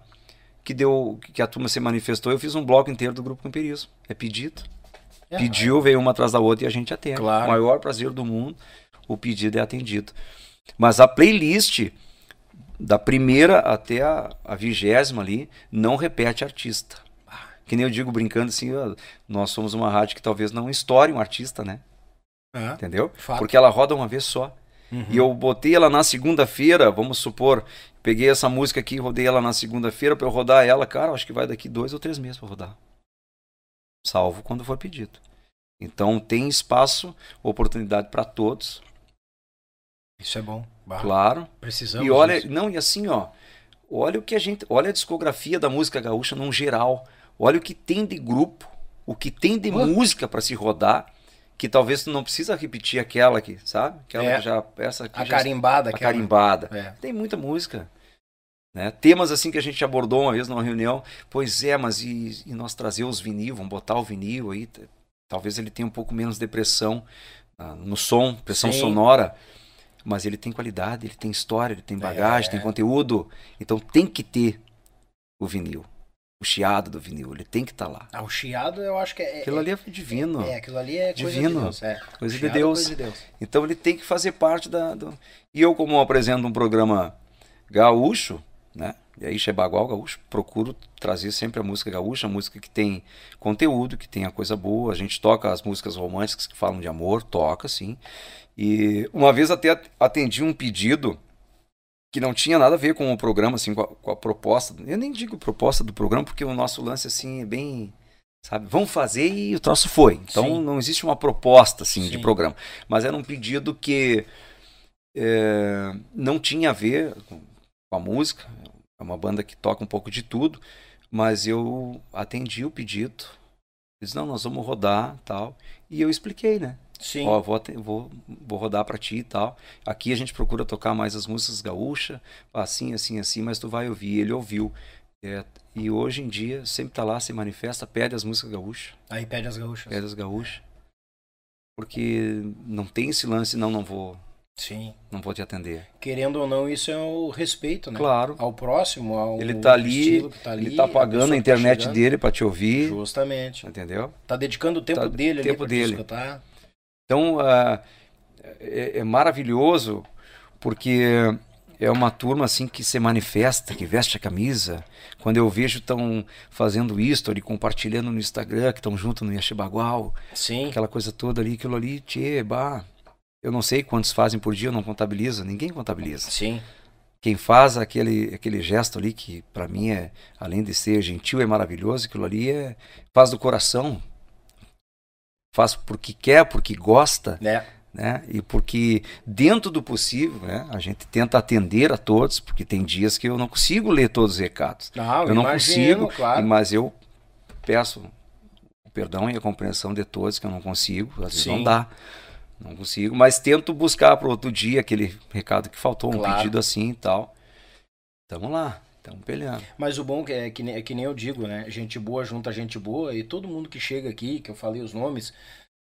que deu que a turma se manifestou, eu fiz um bloco inteiro do grupo Camperismo. É pedido. É. Pediu, veio uma atrás da outra e a gente atende. Claro. O maior prazer do mundo, o pedido é atendido. Mas a playlist da primeira até a, a vigésima ali não repete artista. Que nem eu digo brincando assim, nós somos uma rádio que talvez não estoure um artista, né? É. Entendeu? Fato. Porque ela roda uma vez só. Uhum. E eu botei ela na segunda-feira, vamos supor, peguei essa música aqui, rodei ela na segunda-feira para eu rodar ela, cara, acho que vai daqui dois ou três meses para rodar. Salvo quando for pedido. Então tem espaço, oportunidade para todos. Isso é bom. Bah, claro. Precisamos. E olha, disso. não, e assim, ó, olha o que a gente, olha a discografia da música gaúcha num geral. Olha o que tem de grupo, o que tem de música para se rodar que talvez tu não precisa repetir aquela aqui, sabe? Aquela é. que já essa aqui a já, carimbada, a carimbada. É. Tem muita música. Né? Temas assim que a gente abordou uma vez numa reunião, pois é, mas e, e nós trazer os vinil, vamos botar o vinil aí, talvez ele tenha um pouco menos de pressão uh, no som, pressão Sim. sonora, mas ele tem qualidade, ele tem história, ele tem bagagem, é. tem conteúdo, então tem que ter o vinil o chiado do vinil, ele tem que estar tá lá. Ah, o chiado eu acho que é. Aquilo ali é divino. É, aquilo ali é coisa divino, de Deus. É. Coisa, de Deus. coisa de Deus. Então ele tem que fazer parte da. Do... E eu, como apresento um programa gaúcho, né? E aí, Chebagual Gaúcho, procuro trazer sempre a música gaúcha, a música que tem conteúdo, que tem a coisa boa. A gente toca as músicas românticas que falam de amor, toca, sim. E uma vez até atendi um pedido que não tinha nada a ver com o programa, assim, com a, com a, proposta. Eu nem digo proposta do programa, porque o nosso lance, assim, é bem. Sabe, vamos fazer e o troço foi. Então Sim. não existe uma proposta, assim, Sim. de programa. Mas era um pedido que é, não tinha a ver com a música. É uma banda que toca um pouco de tudo. Mas eu atendi o pedido. Eles, não, nós vamos rodar tal. E eu expliquei, né? Sim. Ó, vou, vou, vou rodar para ti e tal. Aqui a gente procura tocar mais as músicas gaúcha, assim, assim, assim, mas tu vai ouvir. Ele ouviu. É, e hoje em dia sempre tá lá, se manifesta, pede as músicas gaúchas. Aí pede as gaúchas. Pede as gaúchas. Porque não tem esse lance, não, não vou. Sim. Não vou te atender. Querendo ou não, isso é o respeito, né? Claro. Ao próximo, ao ele tá ali, tá ali, ele tá pagando a, a internet tá dele para te ouvir. Justamente. Entendeu? Tá dedicando o tempo tá, dele tempo ali dele. escutar. Então uh, é, é, maravilhoso porque é uma turma assim que se manifesta, que veste a camisa. Quando eu vejo estão fazendo history, compartilhando no Instagram, que estão junto no Yashibagual, Sim. aquela coisa toda ali, aquilo ali, tchê, bah. Eu não sei quantos fazem por dia, eu não contabilizo, ninguém contabiliza. Sim. Quem faz aquele, aquele gesto ali, que para mim é, além de ser gentil, é maravilhoso, aquilo ali é, faz do coração, faz porque quer, porque gosta. É. Né? E porque dentro do possível, né, a gente tenta atender a todos, porque tem dias que eu não consigo ler todos os recados. Não, eu não imagino, consigo, claro. mas eu peço o perdão e a compreensão de todos que eu não consigo, às vezes Sim. não dá. Não consigo, mas tento buscar para outro dia aquele recado que faltou, um claro. pedido assim e tal. Tamo lá. Estamos peleando. Mas o bom é que, é que nem eu digo, né? Gente boa junta gente boa e todo mundo que chega aqui, que eu falei os nomes,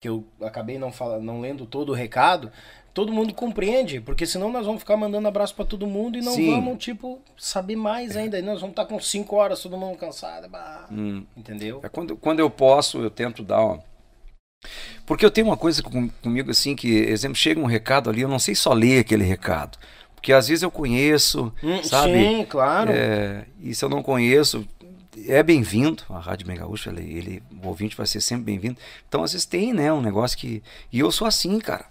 que eu acabei não, falando, não lendo todo o recado, todo mundo compreende, porque senão nós vamos ficar mandando abraço para todo mundo e não Sim. vamos, tipo, saber mais ainda. E nós vamos estar tá com cinco horas, todo mundo cansado. Bah, hum. Entendeu? É quando, quando eu posso, eu tento dar uma... Porque eu tenho uma coisa com, comigo assim, que, exemplo, chega um recado ali, eu não sei só ler aquele recado. Porque às vezes eu conheço, hum, sabe? Sim, claro. É, e se eu não conheço, é bem-vindo, a Rádio Gaúcho, ele, ele, o ouvinte vai ser sempre bem-vindo. Então, às vezes tem, né, um negócio que... E eu sou assim, cara.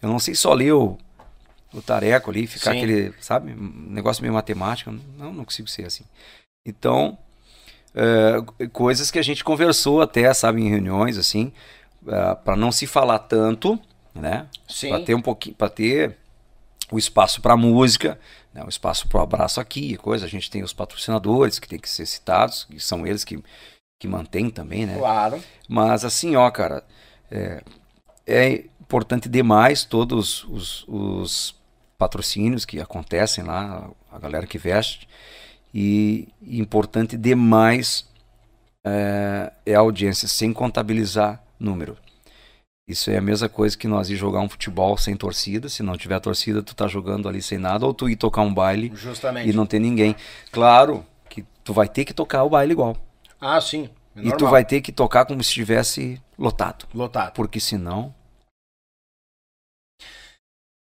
Eu não sei só ler o, o tareco ali, ficar Sim. aquele, sabe, um negócio meio matemático. Não, não consigo ser assim. Então, é, coisas que a gente conversou até, sabe, em reuniões, assim, é, para não se falar tanto, né? Para ter um pouquinho, para ter o espaço para música, né? o espaço para o abraço aqui, coisa. A gente tem os patrocinadores que tem que ser citados, que são eles que, que mantêm também, né? Claro. Mas assim, ó, cara, é, é importante demais todos os, os patrocínios que acontecem lá, a galera que veste. E, importante demais é, é, a audiência, sem contabilizar número. Isso é a mesma coisa que nós ir jogar um futebol sem torcida. Se não tiver torcida, tu tá jogando ali sem nada, ou tu ir tocar um baile Justamente. e não ter ninguém. Claro que tu vai ter que tocar o baile igual. Ah, sim. É e tu vai ter que tocar como se estivesse lotado. Lotado. Porque senão.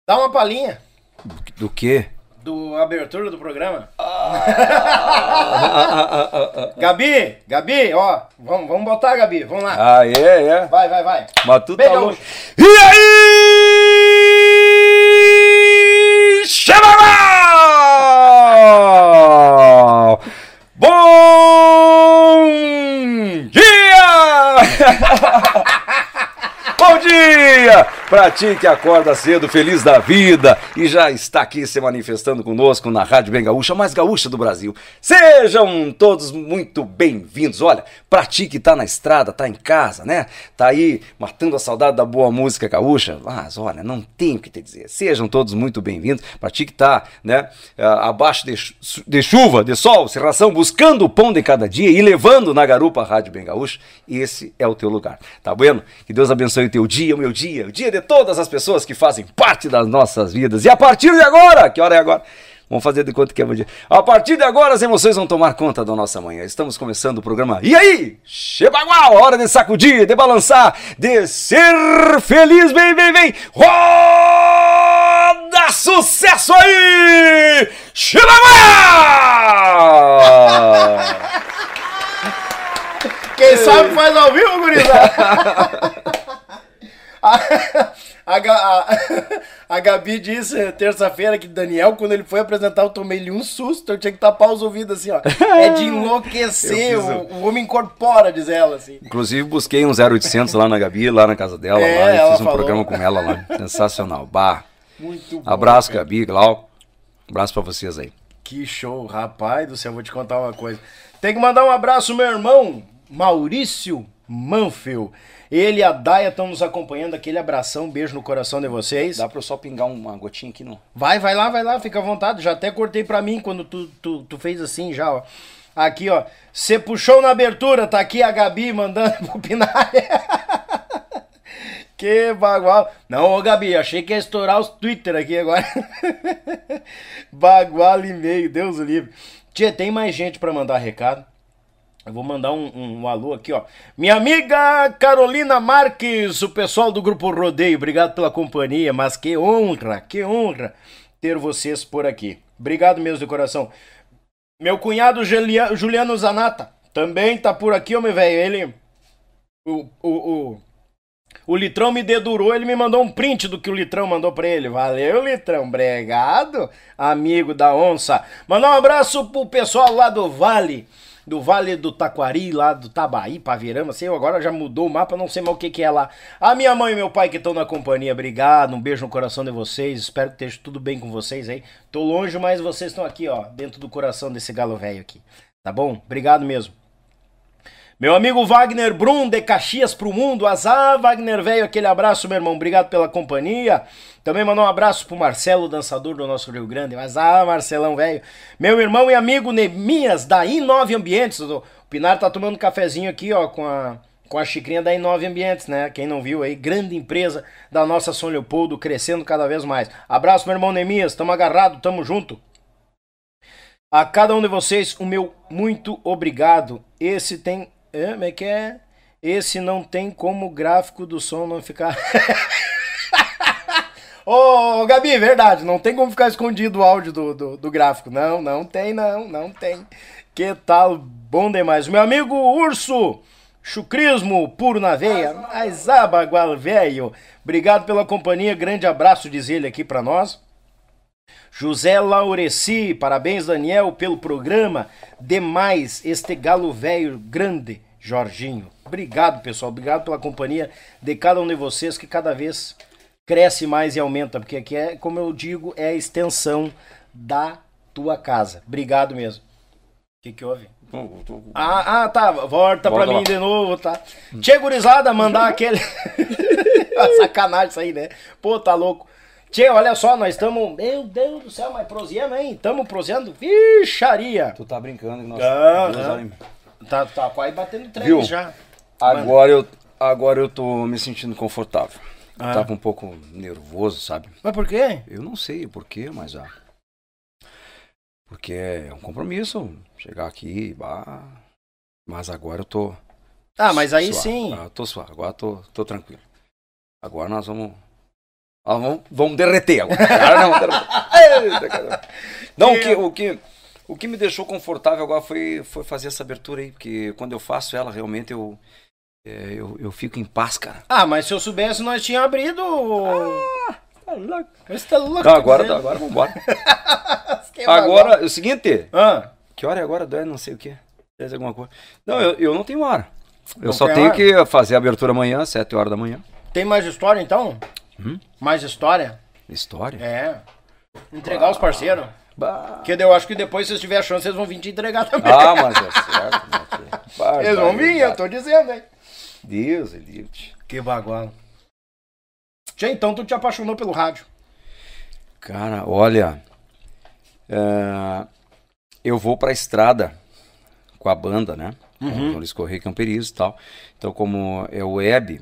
Dá uma palhinha. Do, do quê? Do abertura do programa. Gabi, Gabi, ó, vamos, vamos botar, Gabi, vamos lá. Ah, é, é. Vai, vai, vai. Mas tu tá louco. E aí? Chama lá! Bom dia! Bom dia! Pra ti que acorda cedo, feliz da vida e já está aqui se manifestando conosco na Rádio Bem Gaúcha, mais gaúcha do Brasil. Sejam todos muito bem-vindos. Olha, pra ti que tá na estrada, tá em casa, né? Tá aí matando a saudade da boa música gaúcha. Mas olha, não tem o que te dizer. Sejam todos muito bem-vindos. Pra ti que tá, né, abaixo de, de chuva, de sol, serração, buscando o pão de cada dia e levando na garupa a Rádio Bem Gaúcha, esse é o teu lugar. Tá bueno? Que Deus abençoe o teu dia, o meu dia, o dia de todas as pessoas que fazem parte das nossas vidas. E a partir de agora, que hora é agora? Vamos fazer de conta que é bom dia. A partir de agora, as emoções vão tomar conta da nossa manhã. Estamos começando o programa. E aí? Chebagual! Hora de sacudir, de balançar, de ser feliz. Vem, vem, vem! Roda sucesso aí! Chebagual! Quem sabe faz ao vivo, gurizada! A, a, a, a Gabi disse terça-feira que Daniel, quando ele foi apresentar, eu tomei-lhe um susto. Eu tinha que tapar os ouvidos assim, ó. É de enlouquecer. O, o, homem incorpora, diz ela, assim. Inclusive, busquei um 0800 lá na Gabi, lá na casa dela. É, lá, e fiz um falou. programa com ela lá. Sensacional. Bah. Muito bom. Abraço, cara. Gabi, Glau. Abraço pra vocês aí. Que show, rapaz do céu. Vou te contar uma coisa. Tem que mandar um abraço, meu irmão, Maurício Manfil. Ele e a Daia estão nos acompanhando. Aquele abração, beijo no coração de vocês. Dá pra eu só pingar uma gotinha aqui, não? Vai, vai lá, vai lá, fica à vontade. Já até cortei pra mim quando tu, tu, tu fez assim já, ó. Aqui, ó. Você puxou na abertura, tá aqui a Gabi mandando pro Pinari. que bagual. Não, ô Gabi, achei que ia estourar os Twitter aqui agora. bagual e meio, Deus o livre. Tia, tem mais gente para mandar recado? Eu vou mandar um, um, um, alô aqui, ó. Minha amiga Carolina Marques, o pessoal do Grupo Rodeio, obrigado pela companhia, mas que honra, que honra ter vocês por aqui. Obrigado mesmo de coração. Meu cunhado Juliano Zanata também tá por aqui, homem velho. Ele. O, o, o, o Litrão me dedurou, ele me mandou um print do que o Litrão mandou pra ele. Valeu, Litrão. Obrigado, amigo da onça. Mandar um abraço pro pessoal lá do Vale do Vale do Taquari, lá do Tabaí, Paverama, sei, agora já mudou o mapa, não sei mais o que, que é lá. A minha mãe e meu pai que estão na companhia, obrigado, um beijo no coração de vocês, espero que esteja tudo bem com vocês aí. Tô longe, mas vocês estão aqui, ó, dentro do coração desse galo velho aqui, tá bom? Obrigado mesmo. Meu amigo Wagner Brum, de Caxias pro Mundo. Azar, Wagner velho, aquele abraço, meu irmão. Obrigado pela companhia. Também mandou um abraço pro Marcelo, dançador do nosso Rio Grande. Azar, Marcelão velho. Meu irmão e amigo Nemias, da I9 Ambientes. O Pinar tá tomando um cafezinho aqui, ó, com a, com a xicrinha da I9 Ambientes, né? Quem não viu aí, grande empresa da nossa São Leopoldo, crescendo cada vez mais. Abraço, meu irmão Nemias. Tamo agarrado, tamo junto. A cada um de vocês, o meu muito obrigado. Esse tem é, como é que é? Esse não tem como o gráfico do som não ficar. Ô, Gabi, verdade, não tem como ficar escondido o áudio do, do, do, gráfico. Não, não tem, não, não tem. Que tal? Bom demais. Meu amigo Urso, chucrismo puro na veia, mas abagual velho. Obrigado pela companhia, grande abraço, diz ele aqui para nós. José Laureci, parabéns Daniel pelo programa. Demais este galo velho grande, Jorginho. Obrigado, pessoal. Obrigado pela companhia de cada um de vocês que cada vez cresce mais e aumenta, porque aqui é, como eu digo, é a extensão da tua casa. Obrigado mesmo. O que, que houve? Ah, ah, tá. Volta, pra mim de novo, tá? Tchê, gurizada, mandar aquele. Sacanagem isso aí, né? Pô, tá louco. Tchê, olha só, nós estamos. Meu Deus do céu, mas proseando, hein? Estamos proseando. Vicharia. Tu tá brincando que nós. Ah. Tá, tá quase batendo três Viu? já. Agora eu, agora eu tô me sentindo confortável. Ah. Tava um pouco nervoso, sabe? Mas por quê? Eu não sei por quê, mas ah. Porque é um compromisso chegar aqui, bah, mas agora eu tô. Ah, mas aí suave. sim. Ah, tô suave, agora tô, tô tranquilo. Agora nós vamos. Ah, vamos, vamos derreter agora. não, não o, que, o, que, o que me deixou confortável agora foi, foi fazer essa abertura aí, porque quando eu faço ela, realmente eu, é, eu, eu fico em paz, cara. Ah, mas se eu soubesse, nós tínhamos abrido. Ah, tá louco. Você tá louco. Agora, tá, agora vambora. agora, é o seguinte. Ah. Que hora é agora? Dói não sei o que. Alguma coisa. Não, eu, eu não tenho hora. Eu não só tenho hora? que fazer a abertura amanhã, 7 horas da manhã. Tem mais história então? Hum? Mais história? História? É. Entregar bah. os parceiros. Bah. Que eu acho que depois, se vocês tiverem a chance, eles vão vir te entregar também. Ah, mas é certo. Né, eles vão vir, eu tô dizendo, hein? Deus, Elite. Que bagual. Já então tu te apaixonou pelo rádio? Cara, olha. É, eu vou pra estrada com a banda, né? Uhum. Com Luiz Correia Camperizo e tal. Então, como é web,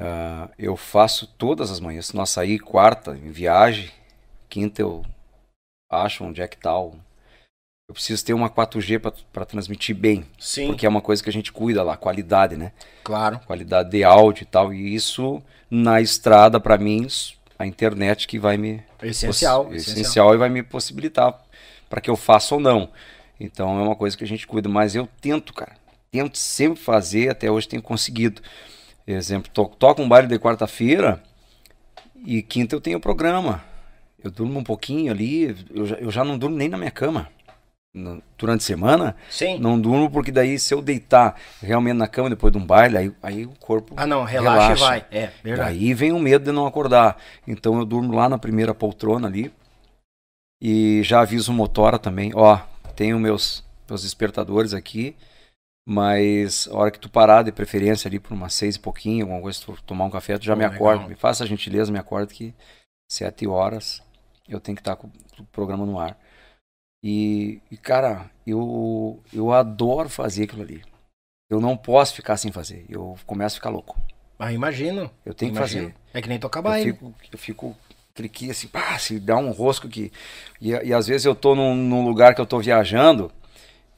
uh, eu faço todas as manhãs. Se nós sair quarta em viagem, quinta eu acho onde é que tá o eu preciso ter uma 4G para transmitir bem. Sim. Porque é uma coisa que a gente cuida lá, qualidade, né? Claro. Qualidade de áudio e tal. E isso, na estrada, para mim, a internet que vai me. Essencial. Poss... Essencial, essencial e vai me possibilitar para que eu faça ou não. Então é uma coisa que a gente cuida. Mas eu tento, cara. Tento sempre fazer, até hoje tenho conseguido. Exemplo, to toco um baile de quarta-feira e quinta eu tenho programa. Eu durmo um pouquinho ali, eu já, eu já não durmo nem na minha cama no, durante a semana, Sim. não durmo porque daí se eu deitar realmente na cama depois de um baile, aí, aí o corpo Ah, não, relaxa, relaxa. e vai. É, verdade. Aí vem o medo de não acordar. Então eu durmo lá na primeira poltrona ali. E já aviso o motora também, ó, tenho meus meus despertadores aqui, mas a hora que tu parar, de preferência ali por umas seis e pouquinho, alguma coisa, se tu tomar um café, tu já oh, me acorda. Legal. Me faça a gentileza, me acorda que sete horas eu tenho que estar com o programa no ar. E, e, cara, eu, eu adoro fazer aquilo ali. Eu não posso ficar sem fazer. Eu começo a ficar louco. Ah, imagino. Eu tenho imagino. que fazer. É que nem tocar baile. Eu fico, eu fico clique assim, pá, se dá um rosco que. E, e às vezes eu tô num, num lugar que eu tô viajando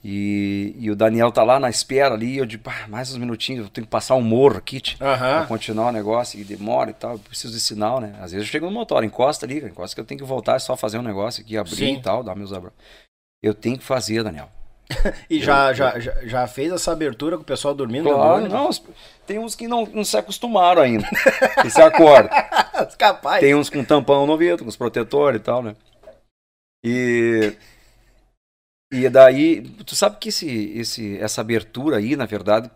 e, e, o Daniel tá lá na espera ali, eu digo, pá, mais uns minutinhos, eu tenho que passar um morro aqui uhum. pra continuar o negócio, e demora e tal, eu preciso de sinal, né? Às vezes eu chego no motor, encosta ali, encosta que eu tenho que voltar, é só fazer um negócio aqui, abrir Sim. e tal, dar meus abraços. Eu tenho que fazer, Daniel. e eu, já, eu... já, já, fez essa abertura com o pessoal dormindo? Claro, não, tem uns que não, não se acostumaram ainda, que se acordam. Capaz. Tem uns com tampão no ouvido, com os protetores e tal, né? E... E daí, tu sabe que esse, esse, essa abertura aí, na verdade,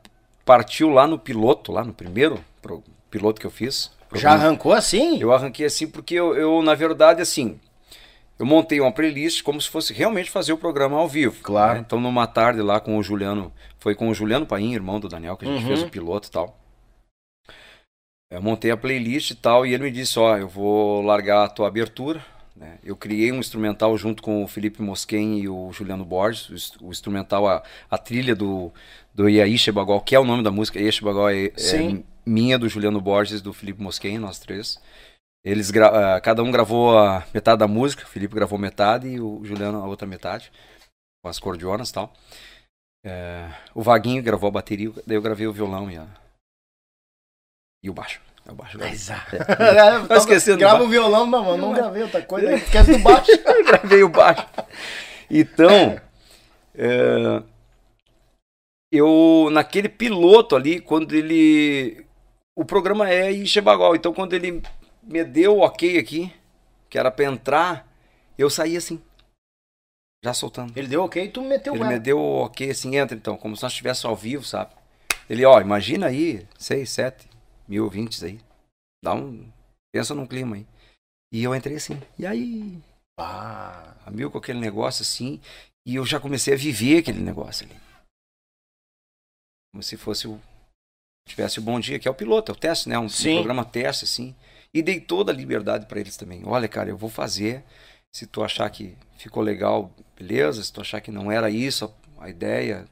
partiu lá no piloto, lá no primeiro pro, piloto que eu fiz. Já arrancou assim? Eu arranquei assim porque eu, eu, na verdade, assim, eu montei uma playlist como se fosse realmente fazer o programa ao vivo. Claro. Né? Então, numa tarde lá com o Juliano, foi com o Juliano Paim, irmão do Daniel, que a gente uhum. fez o piloto e tal. Eu montei a playlist e tal, e ele me disse, ó, eu vou largar a tua abertura, né? Eu criei um instrumental junto com o Felipe Mosquen e o Juliano Borges, o, instrumental, a, a trilha do, do Iaíche Bagol, que é o nome da música, Iaíche Bagol é, é, minha, do Juliano Borges do Felipe Mosquen, nós três. Eles uh, cada um gravou a metade da música, o Felipe gravou metade e o Juliano a outra metade, com as cordionas e tal. É, o Vaguinho gravou a bateria, daí eu gravei o violão e, a, e o baixo. É o baixo gravei. Exato. É. tá esquecendo Grava o violão, não, mano, não gravei outra coisa. Esquece do baixo. gravei o baixo. Então, é, eu, naquele piloto ali, quando ele. O programa é Ixebagual. Então, quando ele me deu o ok aqui, que era pra entrar, eu saí assim. Já soltando. Ele deu ok e tu meteu Ele me deu o ok assim, entra então, como se nós estivéssemos ao vivo, sabe? Ele, ó, imagina aí, seis, sete mil ouvintes aí. Dá um. Pensa num clima aí. E eu entrei assim. E aí? Ah. A mil com aquele negócio assim. E eu já comecei a viver aquele negócio ali. Como se fosse o. Tivesse o bom dia, que é o piloto, é o teste, né? Um, um programa teste, assim. E dei toda a liberdade para eles também. Olha, cara, eu vou fazer. Se tu achar que ficou legal, beleza. Se tu achar que não era isso a, a ideia,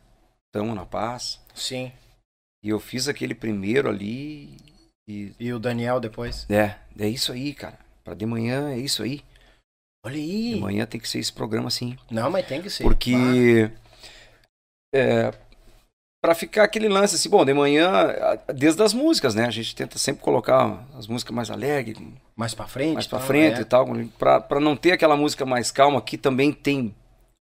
tamo na paz. Sim. E eu fiz aquele primeiro ali. E, e o Daniel depois? É, é isso aí, cara. Para de manhã é isso aí. Olha aí. De manhã tem que ser esse programa assim. Não, mas tem que ser. Porque. É, para ficar aquele lance assim, bom, de manhã, desde as músicas, né? A gente tenta sempre colocar as músicas mais alegres. Mais para frente. Mais para frente é. e tal. para não ter aquela música mais calma, que também tem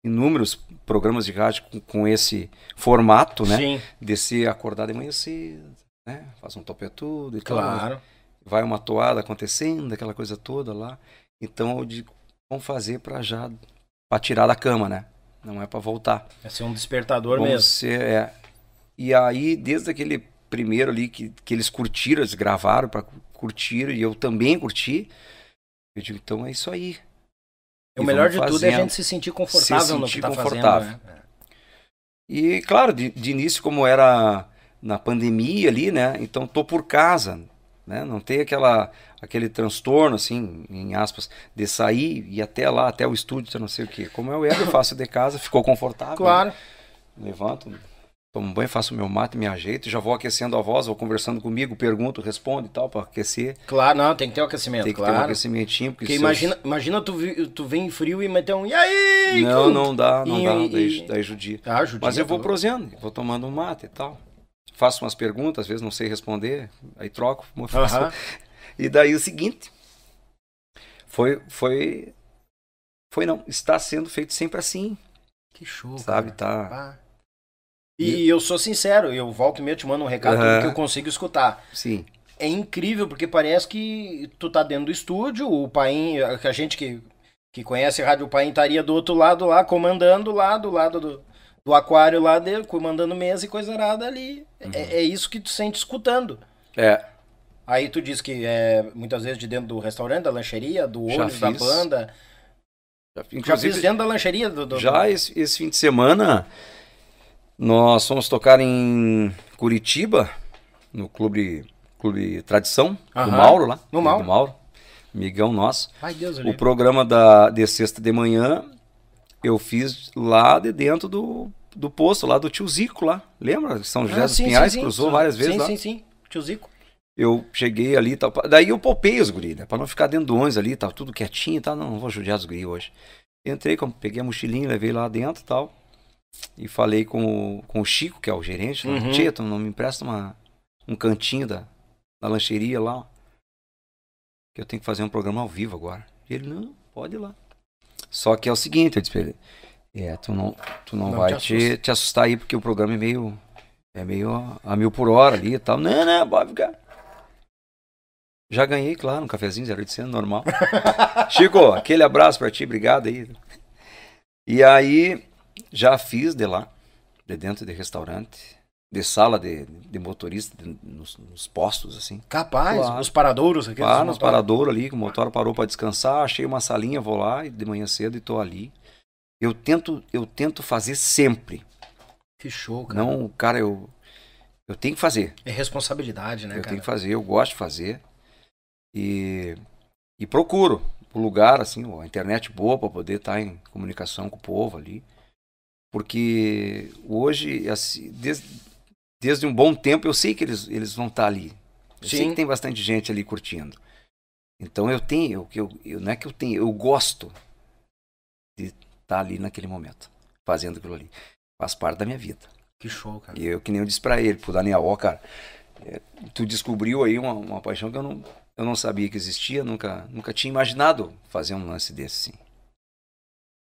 inúmeros programas de rádio com, com esse formato, né? Sim. Descer, acordar de manhã cedo, né? Faz um topetudo e claro. tal. Vai uma toada acontecendo, aquela coisa toda lá. Então, eu digo, vamos fazer para já, para tirar da cama, né? Não é para voltar. É ser um despertador vamos mesmo. Ser, é. E aí, desde aquele primeiro ali que, que eles curtiram, eles gravaram para curtir, e eu também curti, eu digo, então é isso aí. O melhor de fazendo, tudo é a gente se sentir confortável se sentir no que tá confortável. fazendo. Né? E claro, de, de, início como era na pandemia ali, né? Então tô por casa, né? Não tem aquela aquele transtorno assim, em aspas, de sair e até lá, até o estúdio, não sei o quê. Como eu era, eu faço de casa, ficou confortável. Claro. Né? Levanto, tomo um banho, faço meu mate, me ajeito, já vou aquecendo a voz, vou conversando comigo, pergunto, respondo e tal, para aquecer. Claro, não, tem que ter o um aquecimento, Tem que claro. ter um aquecimentinho. Porque, porque imagina, imagina tu, tu vem frio e meter um, e aí? Não, não dá, não e, dá, e, daí, daí judia. Ah, judia. Mas eu vou tá prosendo, vou tomando um mate e tal. Faço umas perguntas, às vezes não sei responder, aí troco. E daí o seguinte, foi, foi, foi não, está sendo feito sempre assim. Que show, Sabe, cara. tá... Ah. E, e eu sou sincero, eu volto e meio te mando um recado uhum. que eu consigo escutar. Sim. É incrível, porque parece que tu tá dentro do estúdio, o Paim, a gente que, que conhece a Rádio Paim estaria do outro lado lá, comandando lá, do lado do, do aquário lá dele, comandando mesa e coisa nada ali. Uhum. É, é, isso que tu sente escutando. É. Aí tu diz que é muitas vezes de dentro do restaurante, da lancheria, do olho, da banda. Já, já fiz dentro da lancheria do. do já esse, esse fim de semana nós fomos tocar em Curitiba, no clube, clube Tradição, Aham. do Mauro lá. No Mauro. Do Mauro, amigão nosso. Ai, Deus o programa da, de sexta de manhã eu fiz lá de dentro do, do posto, lá do tio Zico lá. Lembra? São José ah, dos sim, Pinhais, sim, cruzou sim. várias vezes sim, lá. Sim, sim, sim. Tio Zico. Eu cheguei ali, tal, daí eu poupei os guri, né? Pra não ficar dentro do ônibus ali, tava tudo quietinho e tal. Não, não vou judiar os guri hoje. Entrei, peguei a mochilinha, levei lá dentro e tal e falei com o, com o Chico, que é o gerente, uhum. Tia, tu não me empresta uma, um cantinho da, da lancheria lá? Que eu tenho que fazer um programa ao vivo agora. E ele, não, pode ir lá. Só que é o seguinte, eu disse pra ele, é, tu não, tu não, não vai te, te, te, assustar aí, porque o programa é meio. É meio a, a mil por hora ali e tal. Não, não, pode ficar. Já ganhei, claro, um cafezinho 0800, normal. Chico, aquele abraço pra ti, obrigado aí. E aí, já fiz de lá, de dentro de restaurante, de sala de, de motorista, de, nos, nos, postos, assim. Capaz, claro. os paradouros aqui. Ah, nos paradouros ali, que o motor parou para descansar, achei uma salinha, vou lá de manhã cedo e tô ali. Eu tento, eu tento fazer sempre. Que show, cara. Não, cara, eu, eu tenho que fazer. É responsabilidade, né, eu cara? tenho que fazer, eu gosto de fazer. E, e procuro o lugar, assim, a internet boa para poder estar tá em comunicação com o povo ali. Porque hoje, assim, desde, desde um bom tempo, eu sei que eles, eles vão estar ali. Eu Sim. sei que tem bastante gente ali curtindo. Então eu tenho, eu, eu, não é que eu tenho, eu gosto de estar ali naquele momento, fazendo aquilo ali. Faz parte da minha vida. Que show, cara. E eu, que nem eu disse pra ele, pro Daniel, ó, cara, é, tu descobriu aí uma, uma paixão que eu não, eu não sabia que existia, nunca, nunca tinha imaginado fazer um lance desse, sim.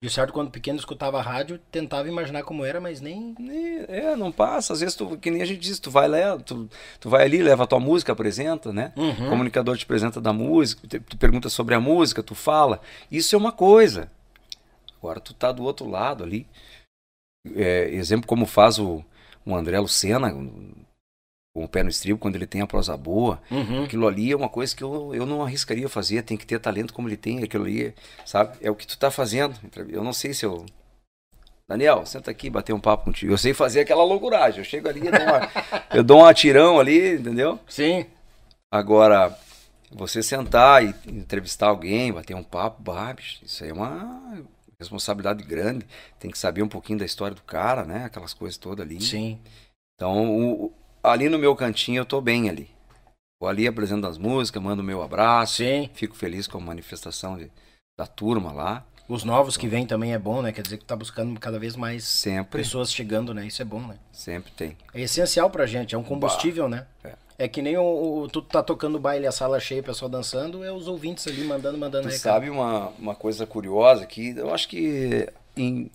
E o certo, quando pequeno, escutava a rádio, tentava imaginar como era, mas nem. É, não passa. Às vezes, tu, que nem a gente diz, tu vai lá, tu, tu vai ali, leva a tua música, apresenta, né? Uhum. O comunicador te apresenta da música, tu, pergunta sobre a música, tu fala. Isso é uma coisa. Agora, tu tá do outro lado ali. É, exemplo como faz o, o André Lucena, o pé no estribo, quando ele tem a prosa boa, uhum. aquilo ali é uma coisa que eu, eu não arriscaria fazer, tem que ter talento como ele tem, aquilo ali, sabe? É o que tu tá fazendo. Eu não sei se eu. Daniel, senta aqui bater um papo contigo. Eu sei fazer aquela loucuragem. Eu chego ali, eu dou, uma, eu dou um atirão ali, entendeu? Sim. Agora, você sentar e entrevistar alguém, bater um papo, babes, isso aí é uma responsabilidade grande. Tem que saber um pouquinho da história do cara, né? Aquelas coisas todas ali. Sim. Então, o, ali no meu cantinho eu tô bem ali. Vou ali apresento as músicas, mando meu abraço. Sim. Fico feliz com a manifestação de, da turma lá. Os novos que vêm também é bom, né? Quer dizer que tá buscando cada vez mais Sempre. pessoas chegando, né? Isso é bom, né? Sempre tem. É essencial pra gente, é um combustível, bah. né? É. é. que nem o, o, tu tá tocando baile, a sala cheia, o pessoal dançando, é os ouvintes ali mandando, mandando tu recado. sabe uma, uma coisa curiosa que eu acho que em,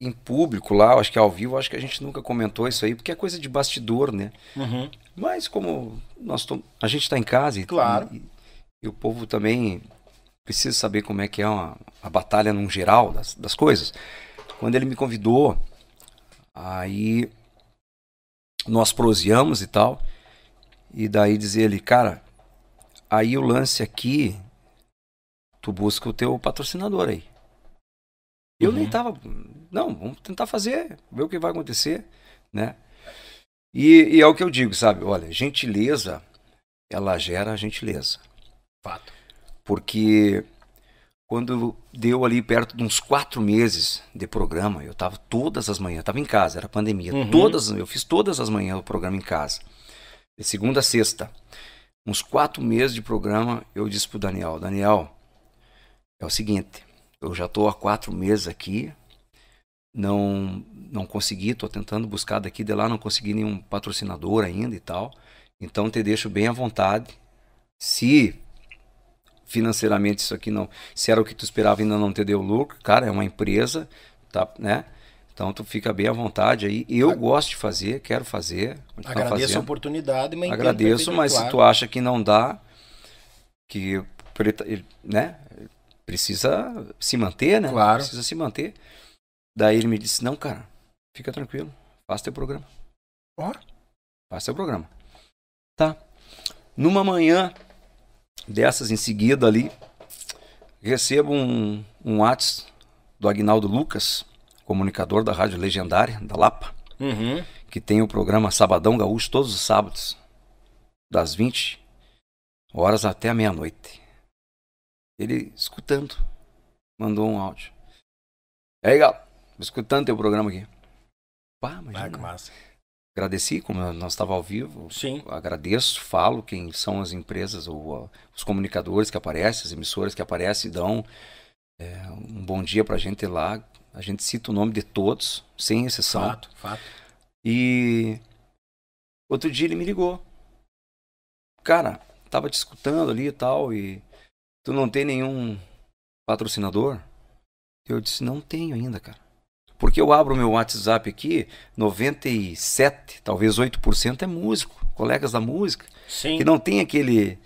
em público lá, acho que ao vivo, acho que a gente nunca comentou isso aí, porque é coisa de bastidor, né? Uhum. Mas como nós tom... a gente está em casa e, claro. e, e, o povo também precisa saber como é que é uma, a batalha num geral das, das coisas. Quando ele me convidou, aí nós proseamos e tal, e daí dizer ele, cara, aí o lance aqui, tu busca o teu patrocinador aí. Eu uhum. nem tava. Não, vamos tentar fazer, ver o que vai acontecer, né? E, e, é o que eu digo, sabe? Olha, gentileza, ela gera gentileza. Fato. Porque quando deu ali perto de uns quatro meses de programa, eu tava todas as manhãs, tava em casa, era pandemia, uhum. todas, eu fiz todas as manhãs o programa em casa, de segunda a sexta. Uns quatro meses de programa, eu disse pro Daniel, Daniel, é o seguinte, eu já estou há quatro meses aqui, não não consegui, estou tentando buscar daqui de lá, não consegui nenhum patrocinador ainda e tal. Então te deixo bem à vontade. Se financeiramente isso aqui não, se era o que tu esperava ainda não te deu lucro, cara, é uma empresa, tá, né? Então tu fica bem à vontade aí. Eu gosto de fazer, quero fazer. Agradeço fazendo. a oportunidade, mas agradeço, mas claro. se tu acha que não dá, que né? Precisa se manter, né? Claro. Precisa se manter. Daí ele me disse: Não, cara, fica tranquilo, faça teu programa. Ó. Faça teu programa. Tá. Numa manhã dessas em seguida ali, recebo um, um WhatsApp do Agnaldo Lucas, comunicador da Rádio Legendária, da Lapa, uhum. que tem o programa Sabadão Gaúcho todos os sábados, das 20 horas até a meia-noite. Ele escutando, mandou um áudio. E aí, Galo, escutando teu programa aqui. Pá, imagina. Ah, massa. Agradeci, como nós estava ao vivo. Sim. Agradeço, falo quem são as empresas ou os comunicadores que aparecem, as emissoras que aparecem, dão é, um bom dia pra gente lá. A gente cita o nome de todos, sem exceção. Fato, fato. E outro dia ele me ligou. Cara, tava te escutando ali e tal, e Tu não tem nenhum patrocinador? Eu disse, não tenho ainda, cara. Porque eu abro meu WhatsApp aqui, 97, talvez 8% é músico, colegas da música, Sim. que não tem aquele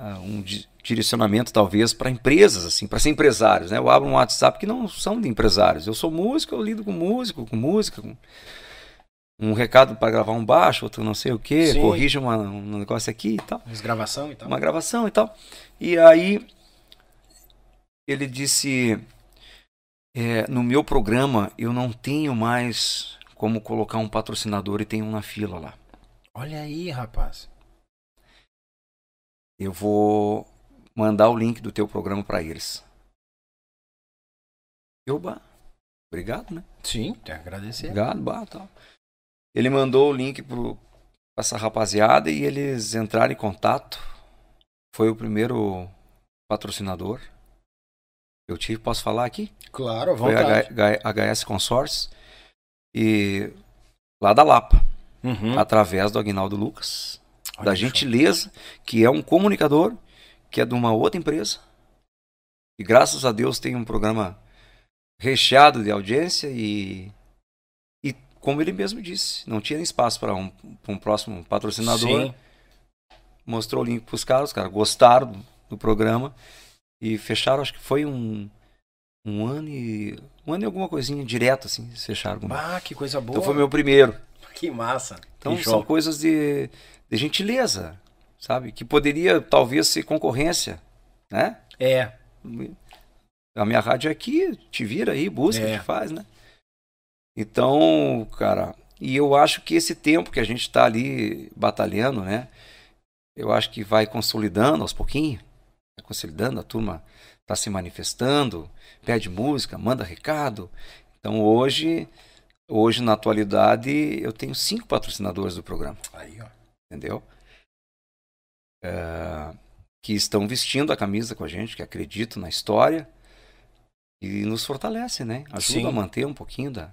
uh, um direcionamento talvez para empresas assim, para ser empresários, né? Eu abro um WhatsApp que não são de empresários. Eu sou músico, eu lido com músico, com música, com um recado para gravar um baixo, outro não sei o que, corrige uma, um negócio aqui e tal. Uma gravação e tal. Uma gravação e tal. E aí ele disse: é, no meu programa eu não tenho mais como colocar um patrocinador e tem um na fila lá. Olha aí, rapaz. Eu vou mandar o link do teu programa para eles. Eu, bah, obrigado, né? Sim, te agradecer. Obrigado, bah, tal. Ele mandou o link para essa rapaziada e eles entraram em contato foi o primeiro patrocinador. Eu tive, posso falar aqui? Claro, Foi a HS Consórcio e lá da Lapa. uhum. através do Agnaldo Lucas, Olha da Gentileza, que é um comunicador, que é de uma outra empresa. E graças a Deus tem um programa recheado de audiência e como ele mesmo disse, não tinha espaço para um, um próximo patrocinador. Sim. Mostrou o link para os caras, os caras gostaram do, do programa e fecharam, acho que foi um, um ano e. Um ano e alguma coisinha direto, assim, fecharam. Ah, que coisa boa. Então foi meu primeiro. Que massa. Então que são coisas de, de gentileza, sabe? Que poderia talvez ser concorrência, né? É. A minha rádio é aqui, te vira aí, busca, é. te faz, né? Então, cara, e eu acho que esse tempo que a gente está ali batalhando, né? Eu acho que vai consolidando aos pouquinhos, vai consolidando, a turma está se manifestando, pede música, manda recado. Então hoje, hoje na atualidade, eu tenho cinco patrocinadores do programa. Aí, ó. Entendeu? É, que estão vestindo a camisa com a gente, que acreditam na história e nos fortalece, né? Ajuda Sim. a manter um pouquinho da.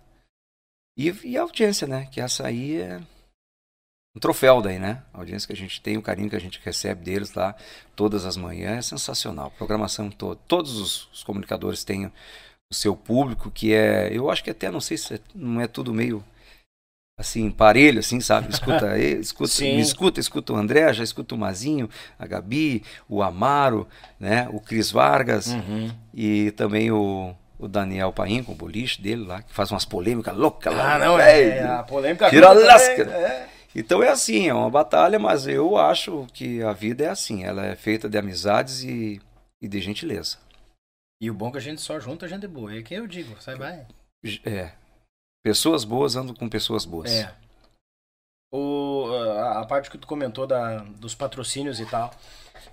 E, e, a audiência, né? Que essa aí é um troféu daí, né? A audiência que a gente tem, o carinho que a gente recebe deles lá todas as manhãs é sensacional. Programação toda. Todos os, os comunicadores têm o seu público, que é. Eu acho que até não sei se é, não é tudo meio assim, parelho, assim, sabe? Escuta, escuta, me escuta, escuta o André, já escuta o Mazinho, a Gabi, o Amaro, né? O Cris Vargas uhum. e também o, o Daniel Paim com o boliche dele lá, que faz umas polêmicas loucas lá. Ah, não, é, é a polêmica Tira lasca. É. Então é assim, é uma batalha, mas eu acho que a vida é assim, ela é feita de amizades e, e de gentileza. E o bom é que a gente só junta gente boa, é que eu digo, sai vai. É, Pessoas boas andam com pessoas boas. É. O, a, a parte que tu comentou da, dos patrocínios e tal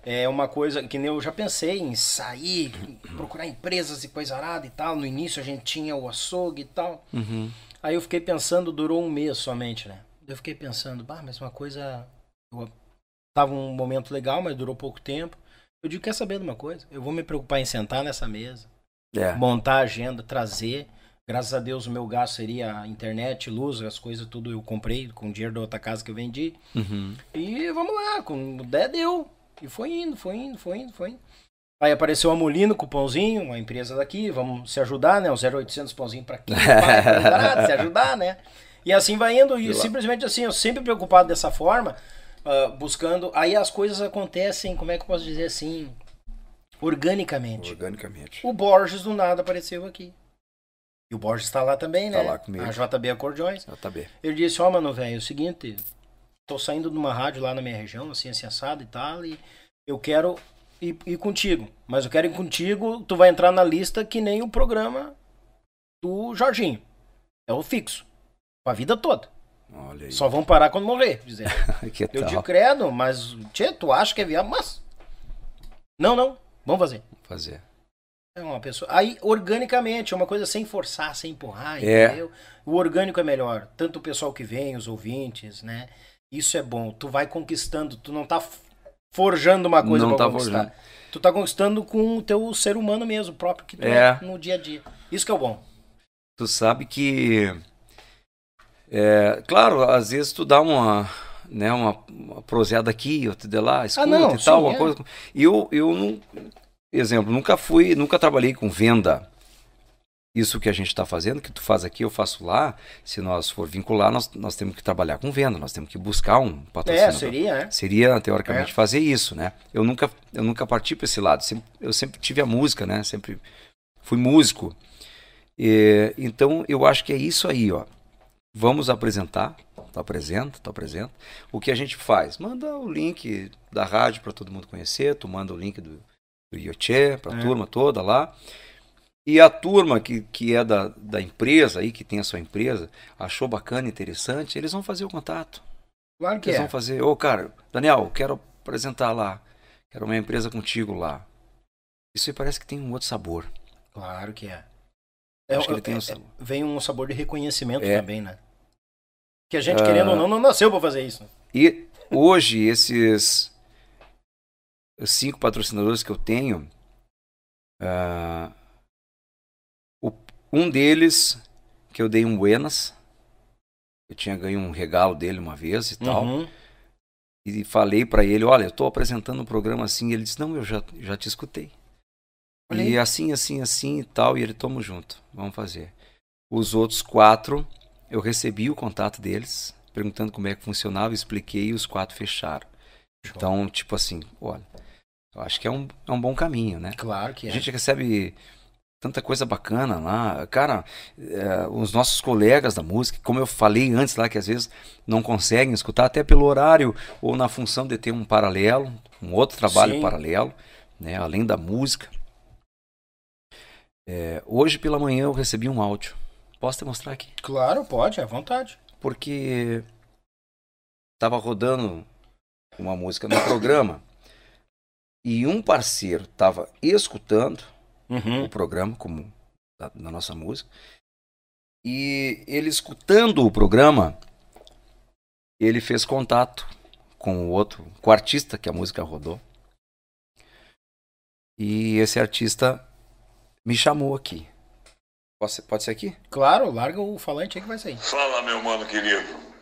é uma coisa que eu já pensei em sair, procurar empresas e coisa arada e tal. No início a gente tinha o açougue e tal. Uhum. Aí eu fiquei pensando, durou um mês somente, né? Eu fiquei pensando, bah, mas uma coisa. Eu, tava um momento legal, mas durou pouco tempo. Eu digo, quer saber de uma coisa? Eu vou me preocupar em sentar nessa mesa, é. montar a agenda, trazer. Graças a Deus o meu gasto seria a internet, luz, as coisas tudo eu comprei com o dinheiro da outra casa que eu vendi. Uhum. E vamos lá, com o der deu. E foi indo, foi indo, foi indo, foi indo. Aí apareceu a Molino com o pãozinho, uma empresa daqui, vamos se ajudar, né? O 0800 pãozinho para quem se ajudar, né? E assim vai indo, e simplesmente assim, eu sempre preocupado dessa forma, uh, buscando. Aí as coisas acontecem, como é que eu posso dizer assim? Organicamente. Organicamente. O Borges do nada apareceu aqui. E o Borges está lá também, tá né? Tá lá comigo. A JB Acordeões. JB. Ele disse, ó, oh, mano, velho, é o seguinte, tô saindo de uma rádio lá na minha região, assim, assim, assado e tal, e eu quero ir, ir contigo. Mas eu quero ir contigo, tu vai entrar na lista que nem o programa do Jorginho. É o fixo. A vida toda. Olha aí. Só vão parar quando morrer, dizer. que eu te credo, mas, tchê, tu acha que é viável? Mas. Não, não. Vamos fazer. Fazer. É uma pessoa. Aí, organicamente, é uma coisa sem forçar, sem empurrar, é. entendeu? O orgânico é melhor. Tanto o pessoal que vem, os ouvintes, né? Isso é bom. Tu vai conquistando, tu não tá forjando uma coisa não pra tá conquistar. Forjando. Tu tá conquistando com o teu ser humano mesmo, próprio que tu é. é no dia a dia. Isso que é o bom. Tu sabe que. É, claro, às vezes tu dá uma. Né, uma, uma proseada aqui, outra de lá, escuta ah, não, e tal, sim, uma é. coisa. Eu, eu não Exemplo, nunca fui, nunca trabalhei com venda. Isso que a gente está fazendo, que tu faz aqui, eu faço lá. Se nós for vincular, nós, nós temos que trabalhar com venda, nós temos que buscar um patrocinador. É, seria, né? Seria, teoricamente, é. fazer isso, né? Eu nunca, eu nunca parti para esse lado. Sempre, eu sempre tive a música, né? Sempre fui músico. E, então, eu acho que é isso aí, ó. Vamos apresentar. Tu apresenta, tu apresenta. O que a gente faz? Manda o link da rádio para todo mundo conhecer. Tu manda o link do, do para a é. turma toda lá. E a turma que, que é da, da empresa aí, que tem a sua empresa, achou bacana, interessante, eles vão fazer o contato. Claro que eles é. vão fazer, ô oh, cara, Daniel, quero apresentar lá, quero uma empresa contigo lá. Isso aí parece que tem um outro sabor. Claro que é. é Acho que ele tem um é, sabor. Vem um sabor de reconhecimento é. também, né? Que a gente, uh, querendo ou não, não nasceu para fazer isso. E hoje, esses cinco patrocinadores que eu tenho, o, um deles que eu dei um Buenas, Eu tinha ganho um regalo dele uma vez e tal. Uhum. E falei para ele, olha, eu tô apresentando um programa assim. E ele disse, não, eu já, já te escutei. E assim, assim, assim e tal. E ele, tamo junto, vamos fazer. Os outros quatro, eu recebi o contato deles, perguntando como é que funcionava, expliquei e os quatro fecharam. Então, tipo assim, olha, eu acho que é um, é um bom caminho, né? Claro que é. A gente recebe tanta coisa bacana lá. Cara, é, os nossos colegas da música, como eu falei antes lá, que às vezes não conseguem escutar, até pelo horário ou na função de ter um paralelo, um outro trabalho Sim. paralelo, né, além da música. É, hoje pela manhã eu recebi um áudio. Posso te mostrar aqui? Claro, pode, à vontade. Porque estava rodando uma música no programa e um parceiro estava escutando uhum. o programa como da, da, nossa música. E ele escutando o programa ele fez contato com o outro com o artista que a música rodou. E esse artista me chamou aqui. Pode ser, pode ser aqui? Claro larga o falante aí que vai sair. Fala meu mano querido.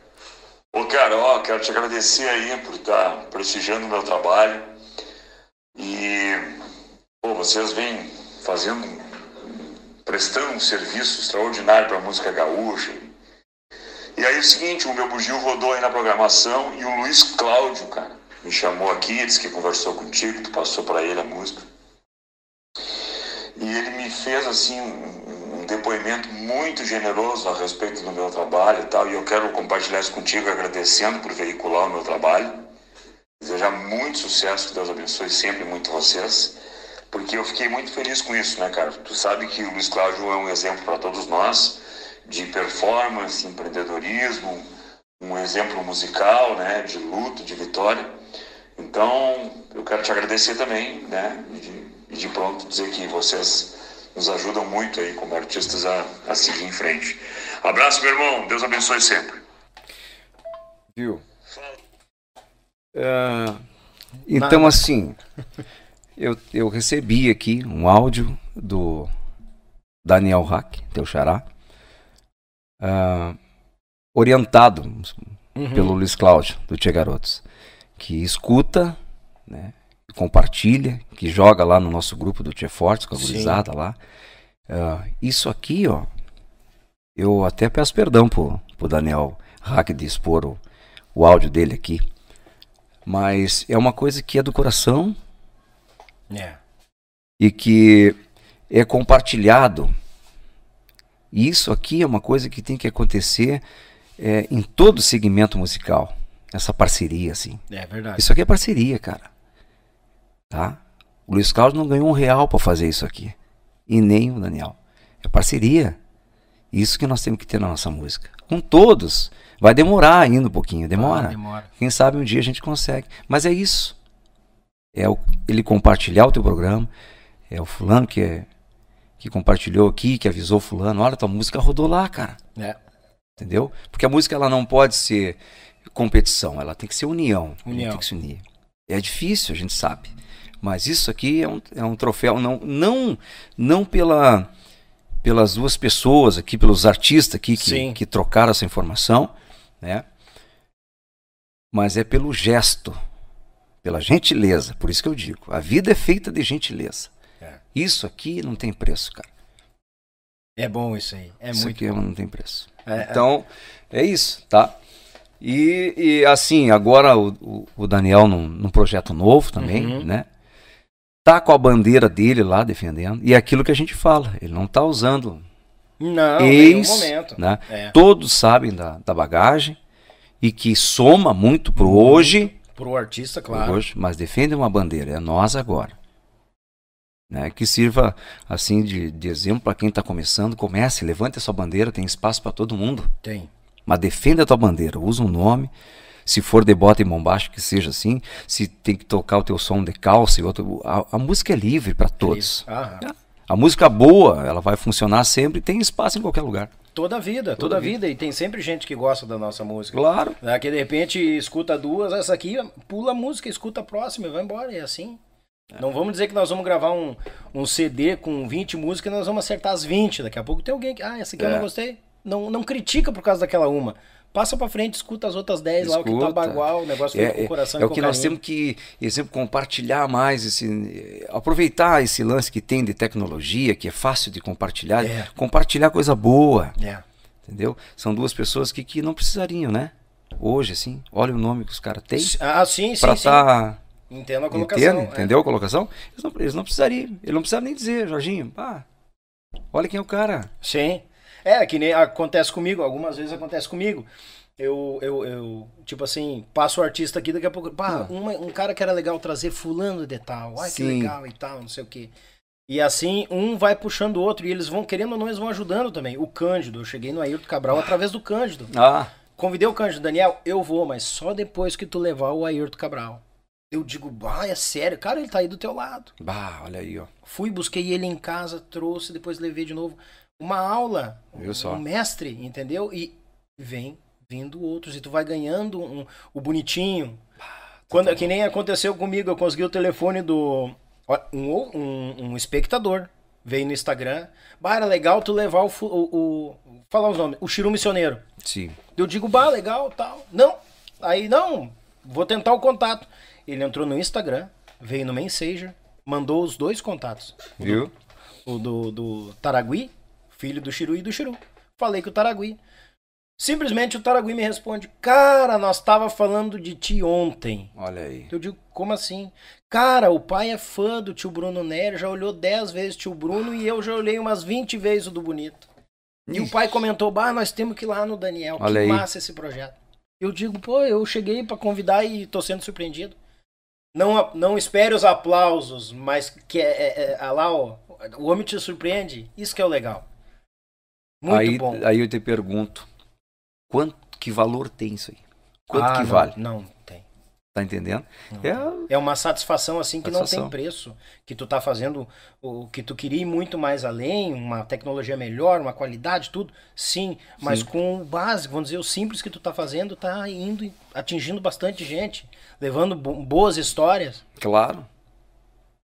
Ô, cara, ó, quero te agradecer aí por estar prestigiando o meu trabalho. E, pô, vocês vêm fazendo, prestando um serviço extraordinário para a música gaúcha. E aí, é o seguinte, o meu bugio rodou aí na programação e o Luiz Cláudio, cara, me chamou aqui, disse que conversou contigo, tu passou para ele a música. E ele me fez, assim, um, um depoimento muito generoso a respeito do meu trabalho e tal, e eu quero compartilhar isso contigo, agradecendo por veicular o meu trabalho. Desejar muito sucesso, que Deus abençoe sempre muito vocês, porque eu fiquei muito feliz com isso, né, cara? Tu sabe que o Luiz Cláudio é um exemplo para todos nós de performance, empreendedorismo, um exemplo musical, né, de luto, de vitória. Então, eu quero te agradecer também, né, e de, de pronto dizer que vocês nos ajudam muito aí como artistas a, a seguir em frente. Abraço, meu irmão. Deus abençoe sempre. Viu? Uh, então, assim, eu, eu recebi aqui um áudio do Daniel Hack, teu xará, uh, orientado uhum. pelo Luiz Cláudio, do Tia Garotos, que escuta, né, compartilha, que joga lá no nosso grupo do Tia Fortes, com a gurizada lá. Uh, isso aqui, ó, eu até peço perdão pro, pro Daniel Hack de expor o, o áudio dele aqui. Mas é uma coisa que é do coração. É. E que é compartilhado. E isso aqui é uma coisa que tem que acontecer é, em todo segmento musical. Essa parceria, assim. É verdade. Isso aqui é parceria, cara. Tá? O Luiz Carlos não ganhou um real para fazer isso aqui. E nem o Daniel. É parceria. Isso que nós temos que ter na nossa música. Com todos. Vai demorar ainda um pouquinho. Demora. Ah, demora. Quem sabe um dia a gente consegue. Mas é isso. É o, ele compartilhar o teu programa. É o fulano que, é, que compartilhou aqui, que avisou fulano. Olha, tua música rodou lá, cara. É. Entendeu? Porque a música ela não pode ser competição. Ela tem que ser união. União. Tem que se unir. É difícil, a gente sabe. Mas isso aqui é um, é um troféu, não, não, não pela, pelas duas pessoas aqui, pelos artistas aqui que, que trocaram essa informação, né? Mas é pelo gesto, pela gentileza. Por isso que eu digo, a vida é feita de gentileza. É. Isso aqui não tem preço, cara. É bom isso aí. É isso muito aqui bom. não tem preço. É, é. então, é. isso, tá? E, e, assim, agora o, o, Daniel num, num, projeto novo também, uhum. né? tá com a bandeira dele lá defendendo. E é aquilo que a gente fala, ele não tá usando. Não, ex, momento. Né? É. Todos sabem da, da bagagem e que soma muito pro hoje. Pro artista, claro. Hoje, mas defende uma bandeira, é nós agora. Né? Que sirva assim de, de exemplo para quem está começando. Comece, levante a sua bandeira, tem espaço para todo mundo. Tem. Mas defenda a tua bandeira, usa um nome se for de bota e mão baixa, que seja assim. Se tem que tocar o teu som de calça e outro. A, a música é livre para todos. É. A música boa, ela vai funcionar sempre e tem espaço em qualquer lugar. Toda a vida, toda, toda a vida. vida. E tem sempre gente que gosta da nossa música. Claro. Né? Que de repente escuta duas, essa aqui, pula a música, escuta a próxima e vai embora. É assim. É. Não vamos dizer que nós vamos gravar um, um CD com 20 músicas e nós vamos acertar as 20. Daqui a pouco tem alguém que. Ah, essa aqui é. eu não é. gostei. Não, não critica por causa daquela uma. Passa para frente, escuta as outras 10 lá, o que tá bagual, o negócio é, com o coração É, é o que carinho. nós temos que, exemplo, compartilhar mais, esse, aproveitar esse lance que tem de tecnologia, que é fácil de compartilhar, é. compartilhar coisa boa. É. Entendeu? São duas pessoas que, que não precisariam, né? Hoje, assim, olha o nome que os caras têm. Ah, sim, sim. Pra estar. Tá... Entendo a colocação. Entendo, é. Entendeu a colocação? Eles não, eles não precisariam. Ele não precisava nem dizer, Jorginho, pá, olha quem é o cara. Sim. É, que nem acontece comigo, algumas vezes acontece comigo. Eu, eu, eu tipo assim, passo o artista aqui, daqui a pouco, pá, ah. um cara que era legal trazer fulano de tal, ai Sim. que legal e tal, não sei o que. E assim, um vai puxando o outro, e eles vão, querendo ou não, eles vão ajudando também. O Cândido, eu cheguei no Ayrton Cabral ah. através do Cândido. Ah. Convidei o Cândido, Daniel, eu vou, mas só depois que tu levar o Ayrton Cabral. Eu digo, bah, é sério, cara, ele tá aí do teu lado. Bah, olha aí, ó. Fui, busquei ele em casa, trouxe, depois levei de novo uma aula, um mestre, entendeu? E vem vindo outros, e tu vai ganhando um, o bonitinho. Quando, que nem aconteceu comigo, eu consegui o telefone do um, um, um espectador. Veio no Instagram. Bah, era legal tu levar o, o, o falar os nomes, o Chiru Missioneiro. Sim. Eu digo, bah, legal, tal. Não, aí não, vou tentar o contato. Ele entrou no Instagram, veio no Messenger, mandou os dois contatos. Viu? O do, do Taragui filho do Chiru e do Chiru. Falei com o Taragui. Simplesmente o Taragui me responde: Cara, nós tava falando de ti ontem. Olha aí. Eu digo: Como assim? Cara, o pai é fã do tio Bruno Nery, já olhou 10 vezes tio Bruno e eu já olhei umas 20 vezes o do Bonito. E o pai comentou: Bah, nós temos que ir lá no Daniel. Olha que aí. massa esse projeto. Eu digo: Pô, eu cheguei para convidar e tô sendo surpreendido. Não, não espere os aplausos, mas que é, é, é, lá, ó, o homem te surpreende. Isso que é o legal. Muito aí, bom. Aí eu te pergunto, quanto que valor tem isso aí? Quanto ah, que não, vale? Não tem. Tá entendendo? É, é uma satisfação assim que satisfação. não tem preço. Que tu tá fazendo o que tu queria ir muito mais além, uma tecnologia melhor, uma qualidade, tudo. Sim, mas Sim. com o básico, vamos dizer, o simples que tu tá fazendo, tá indo, atingindo bastante gente, levando boas histórias. Claro.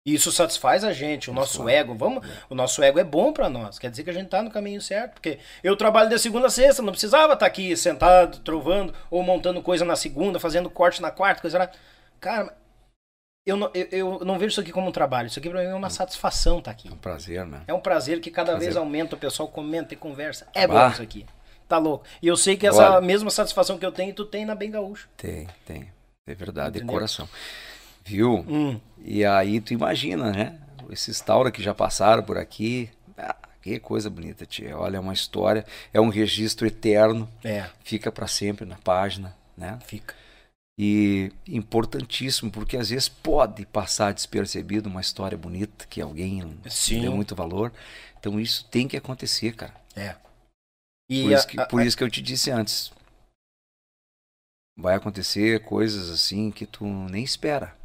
E isso satisfaz a gente, o nosso ego. Vamos, o nosso ego é bom para nós. Quer dizer que a gente tá no caminho certo, porque eu trabalho de segunda a sexta, não precisava estar tá aqui sentado, trovando ou montando coisa na segunda, fazendo corte na quarta, coisa lá. Cara, eu não, eu, eu, não vejo isso aqui como um trabalho. Isso aqui pra mim é uma satisfação estar tá aqui. É um prazer, né? É um prazer que cada prazer. vez aumenta, o pessoal comenta e conversa. É bom isso aqui. Tá louco. E eu sei que essa Olha, mesma satisfação que eu tenho, tu tem na Bem Gaúcho. Tem, tem. É verdade, Entendeu? de coração. Viu? Hum. E aí tu imagina, né? Esses Taura que já passaram por aqui. Ah, que coisa bonita, tia. Olha, é uma história, é um registro eterno. É. Fica para sempre na página, né? Fica. E importantíssimo, porque às vezes pode passar despercebido uma história bonita que alguém Sim. deu muito valor. Então isso tem que acontecer, cara. É. E por, a, isso, que, por a, isso que eu te disse antes. Vai acontecer coisas assim que tu nem espera.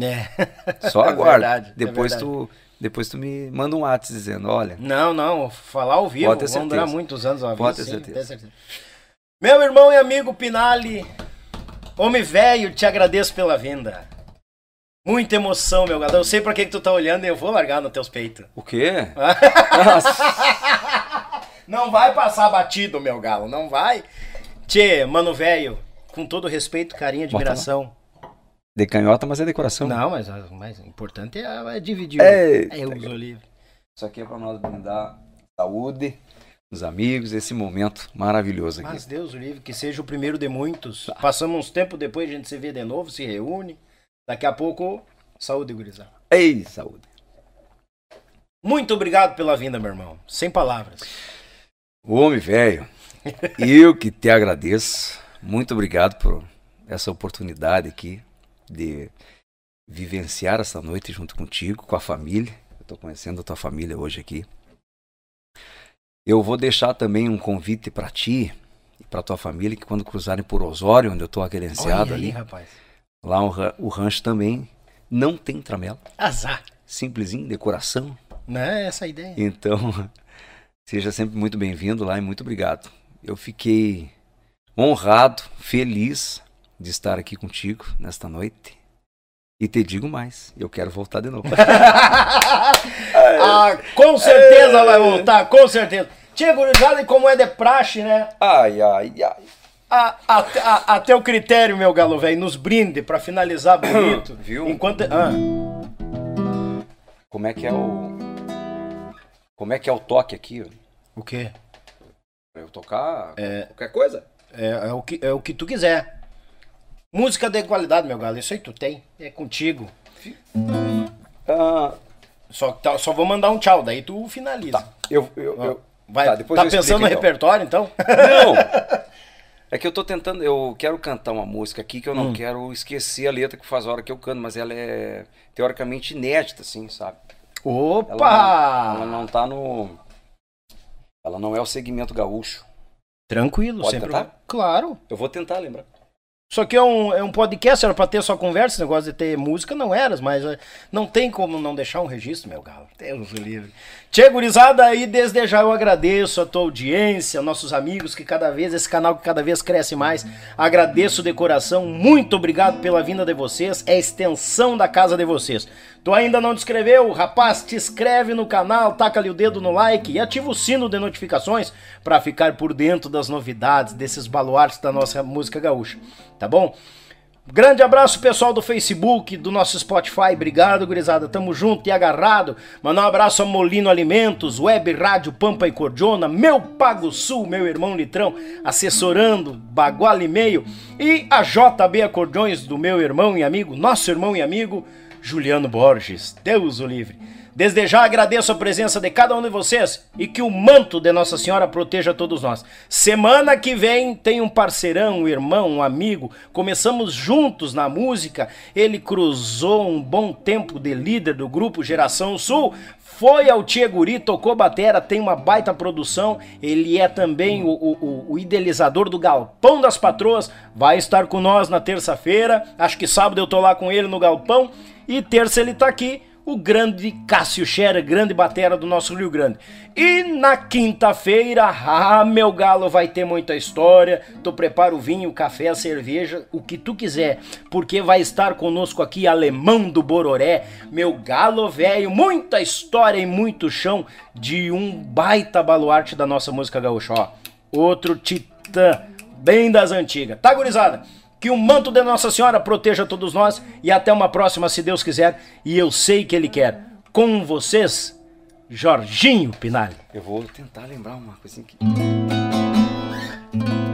É. Só aguarda. É verdade, depois é tu depois tu me manda um WhatsApp dizendo, olha. Não, não, falar ao vivo, Pode vamos durar muitos anos ao Pode ter certeza. certeza. Meu irmão e amigo Pinali, homem velho, te agradeço pela vinda. Muita emoção, meu galo. Eu sei pra que, que tu tá olhando e eu vou largar nos teus peitos. O quê? não vai passar batido, meu galo, não vai. Tchê, mano velho, com todo respeito, carinho, admiração. De canhota, mas é decoração. Não, mas o mais importante é, é dividir. É, é uso livre. Isso aqui é para nós brindar saúde, os amigos, esse momento maravilhoso aqui. Mas Deus livre, que seja o primeiro de muitos. Ah. Passamos uns tempo depois, a gente se vê de novo, se reúne. Daqui a pouco, saúde, gurizada. Ei, saúde. Muito obrigado pela vinda, meu irmão. Sem palavras. Homem velho, eu que te agradeço. Muito obrigado por essa oportunidade aqui de vivenciar essa noite junto contigo, com a família. Eu estou conhecendo a tua família hoje aqui. Eu vou deixar também um convite para ti e para tua família que quando cruzarem por Osório, onde eu estou aquerenciado ali, rapaz. lá o, o rancho também não tem tramela. Azar. Simplesinho, decoração. Não é essa a ideia. Então, seja sempre muito bem-vindo lá e muito obrigado. Eu fiquei honrado, feliz de estar aqui contigo nesta noite. E te digo mais, eu quero voltar de novo. ah, com certeza vai voltar, com certeza. Tia Gurizada, como é de praxe, né? Ai, ai, ai. a, a, a, até o critério, meu galo velho, nos brinde para finalizar bonito. Viu? Enquanto. Ah. Como é que é o. Como é que é o toque aqui? O quê? Pra eu tocar é, qualquer coisa. É, é, o que, é o que tu quiser. Música de qualidade, meu galo. Isso aí tu tem. É contigo. Ah, só, tá, só vou mandar um tchau, daí tu finaliza. Tá. Eu, eu, eu, Vai, tá, depois tá pensando no então. repertório, então? Não! É que eu tô tentando, eu quero cantar uma música aqui que eu não hum. quero esquecer a letra que faz a hora que eu canto, mas ela é teoricamente inédita, assim, sabe? Opa! Ela não, ela não tá no. Ela não é o segmento gaúcho. Tranquilo, Pode sempre. Tentar? Claro. Eu vou tentar lembrar. Isso aqui é um, é um podcast, era pra ter só conversa, esse negócio de ter música não era, mas eh, não tem como não deixar um registro, meu galo. Deus livre. Tchê, gurizada, e desde já eu agradeço a tua audiência, nossos amigos, que cada vez, esse canal que cada vez cresce mais. Agradeço de coração, muito obrigado pela vinda de vocês, é a extensão da casa de vocês. Tu ainda não te inscreveu? Rapaz, te inscreve no canal, taca ali o dedo no like e ativa o sino de notificações para ficar por dentro das novidades, desses baluartes da nossa música gaúcha tá bom? Grande abraço pessoal do Facebook, do nosso Spotify, obrigado gurizada, tamo junto e agarrado. Mandar um abraço a Molino Alimentos, Web Rádio Pampa e Cordiona, meu Pago Sul, meu irmão Litrão, assessorando, Bagual e meio, e a JB Acordeões do meu irmão e amigo, nosso irmão e amigo, Juliano Borges. Deus o livre. Desde já agradeço a presença de cada um de vocês e que o manto de Nossa Senhora proteja todos nós. Semana que vem tem um parceirão, um irmão, um amigo. Começamos juntos na música. Ele cruzou um bom tempo de líder do grupo Geração Sul. Foi ao Tieguri, tocou batera, tem uma baita produção. Ele é também o, o, o idealizador do Galpão das Patroas. Vai estar com nós na terça-feira. Acho que sábado eu tô lá com ele no Galpão. E terça ele tá aqui o grande Cássio Scherer, grande batera do nosso Rio Grande. E na quinta-feira, ah, meu galo, vai ter muita história. Tu prepara o vinho, o café, a cerveja, o que tu quiser, porque vai estar conosco aqui Alemão do Bororé, meu galo velho, muita história e muito chão de um baita baluarte da nossa música gaúcha, ó. Outro titã, bem das antigas. Tá, gurizada? Que o manto de Nossa Senhora proteja todos nós e até uma próxima, se Deus quiser, e eu sei que Ele quer. Com vocês, Jorginho Pinali. Eu vou tentar lembrar uma coisinha aqui.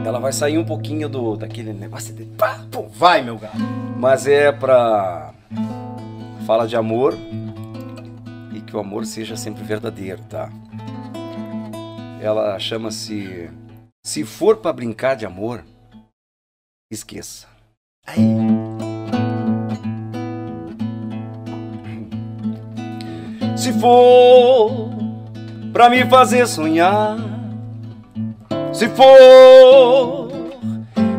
Ela vai sair um pouquinho do daquele negócio de pá, pô. Vai, meu gato. Mas é pra. Fala de amor e que o amor seja sempre verdadeiro, tá? Ela chama-se Se for para brincar de amor, esqueça. Aí. Se for pra me fazer sonhar, se for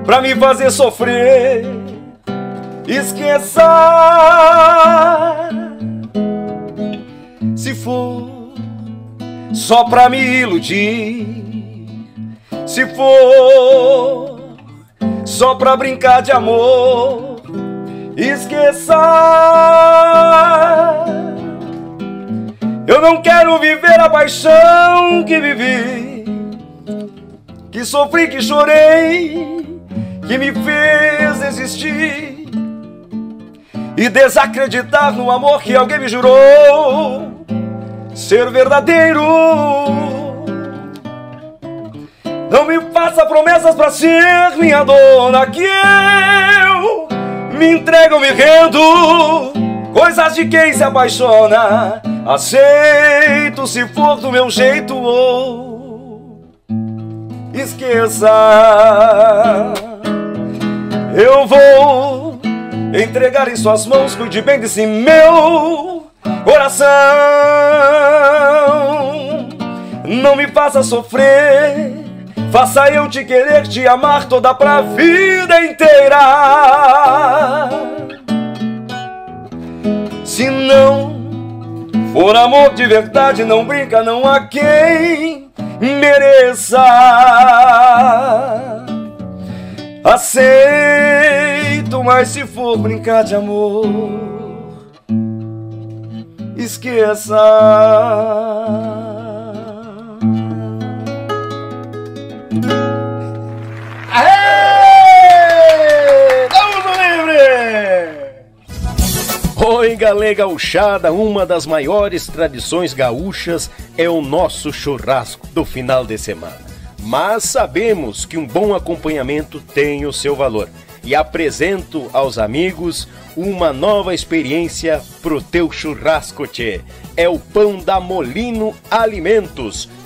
pra me fazer sofrer, esqueça. Se for só pra me iludir, se for só pra brincar de amor. Esqueça. Eu não quero viver a paixão que vivi, que sofri, que chorei, que me fez existir e desacreditar no amor que alguém me jurou ser verdadeiro. Não me faça promessas pra ser minha dona Que eu me entrego, me rendo. Coisas de quem se apaixona Aceito se for do meu jeito ou Esqueça. Eu vou entregar em suas mãos Cuide bem desse meu coração. Não me faça sofrer Faça eu te querer, te amar toda pra vida inteira. Se não for amor de verdade, não brinca, não há quem mereça. Aceito, mas se for brincar de amor, esqueça. Aê! Estamos no livre! Oi, galera gauchada, uma das maiores tradições gaúchas é o nosso churrasco do final de semana. Mas sabemos que um bom acompanhamento tem o seu valor e apresento aos amigos uma nova experiência pro teu churrasco, tchê. É o Pão da Molino Alimentos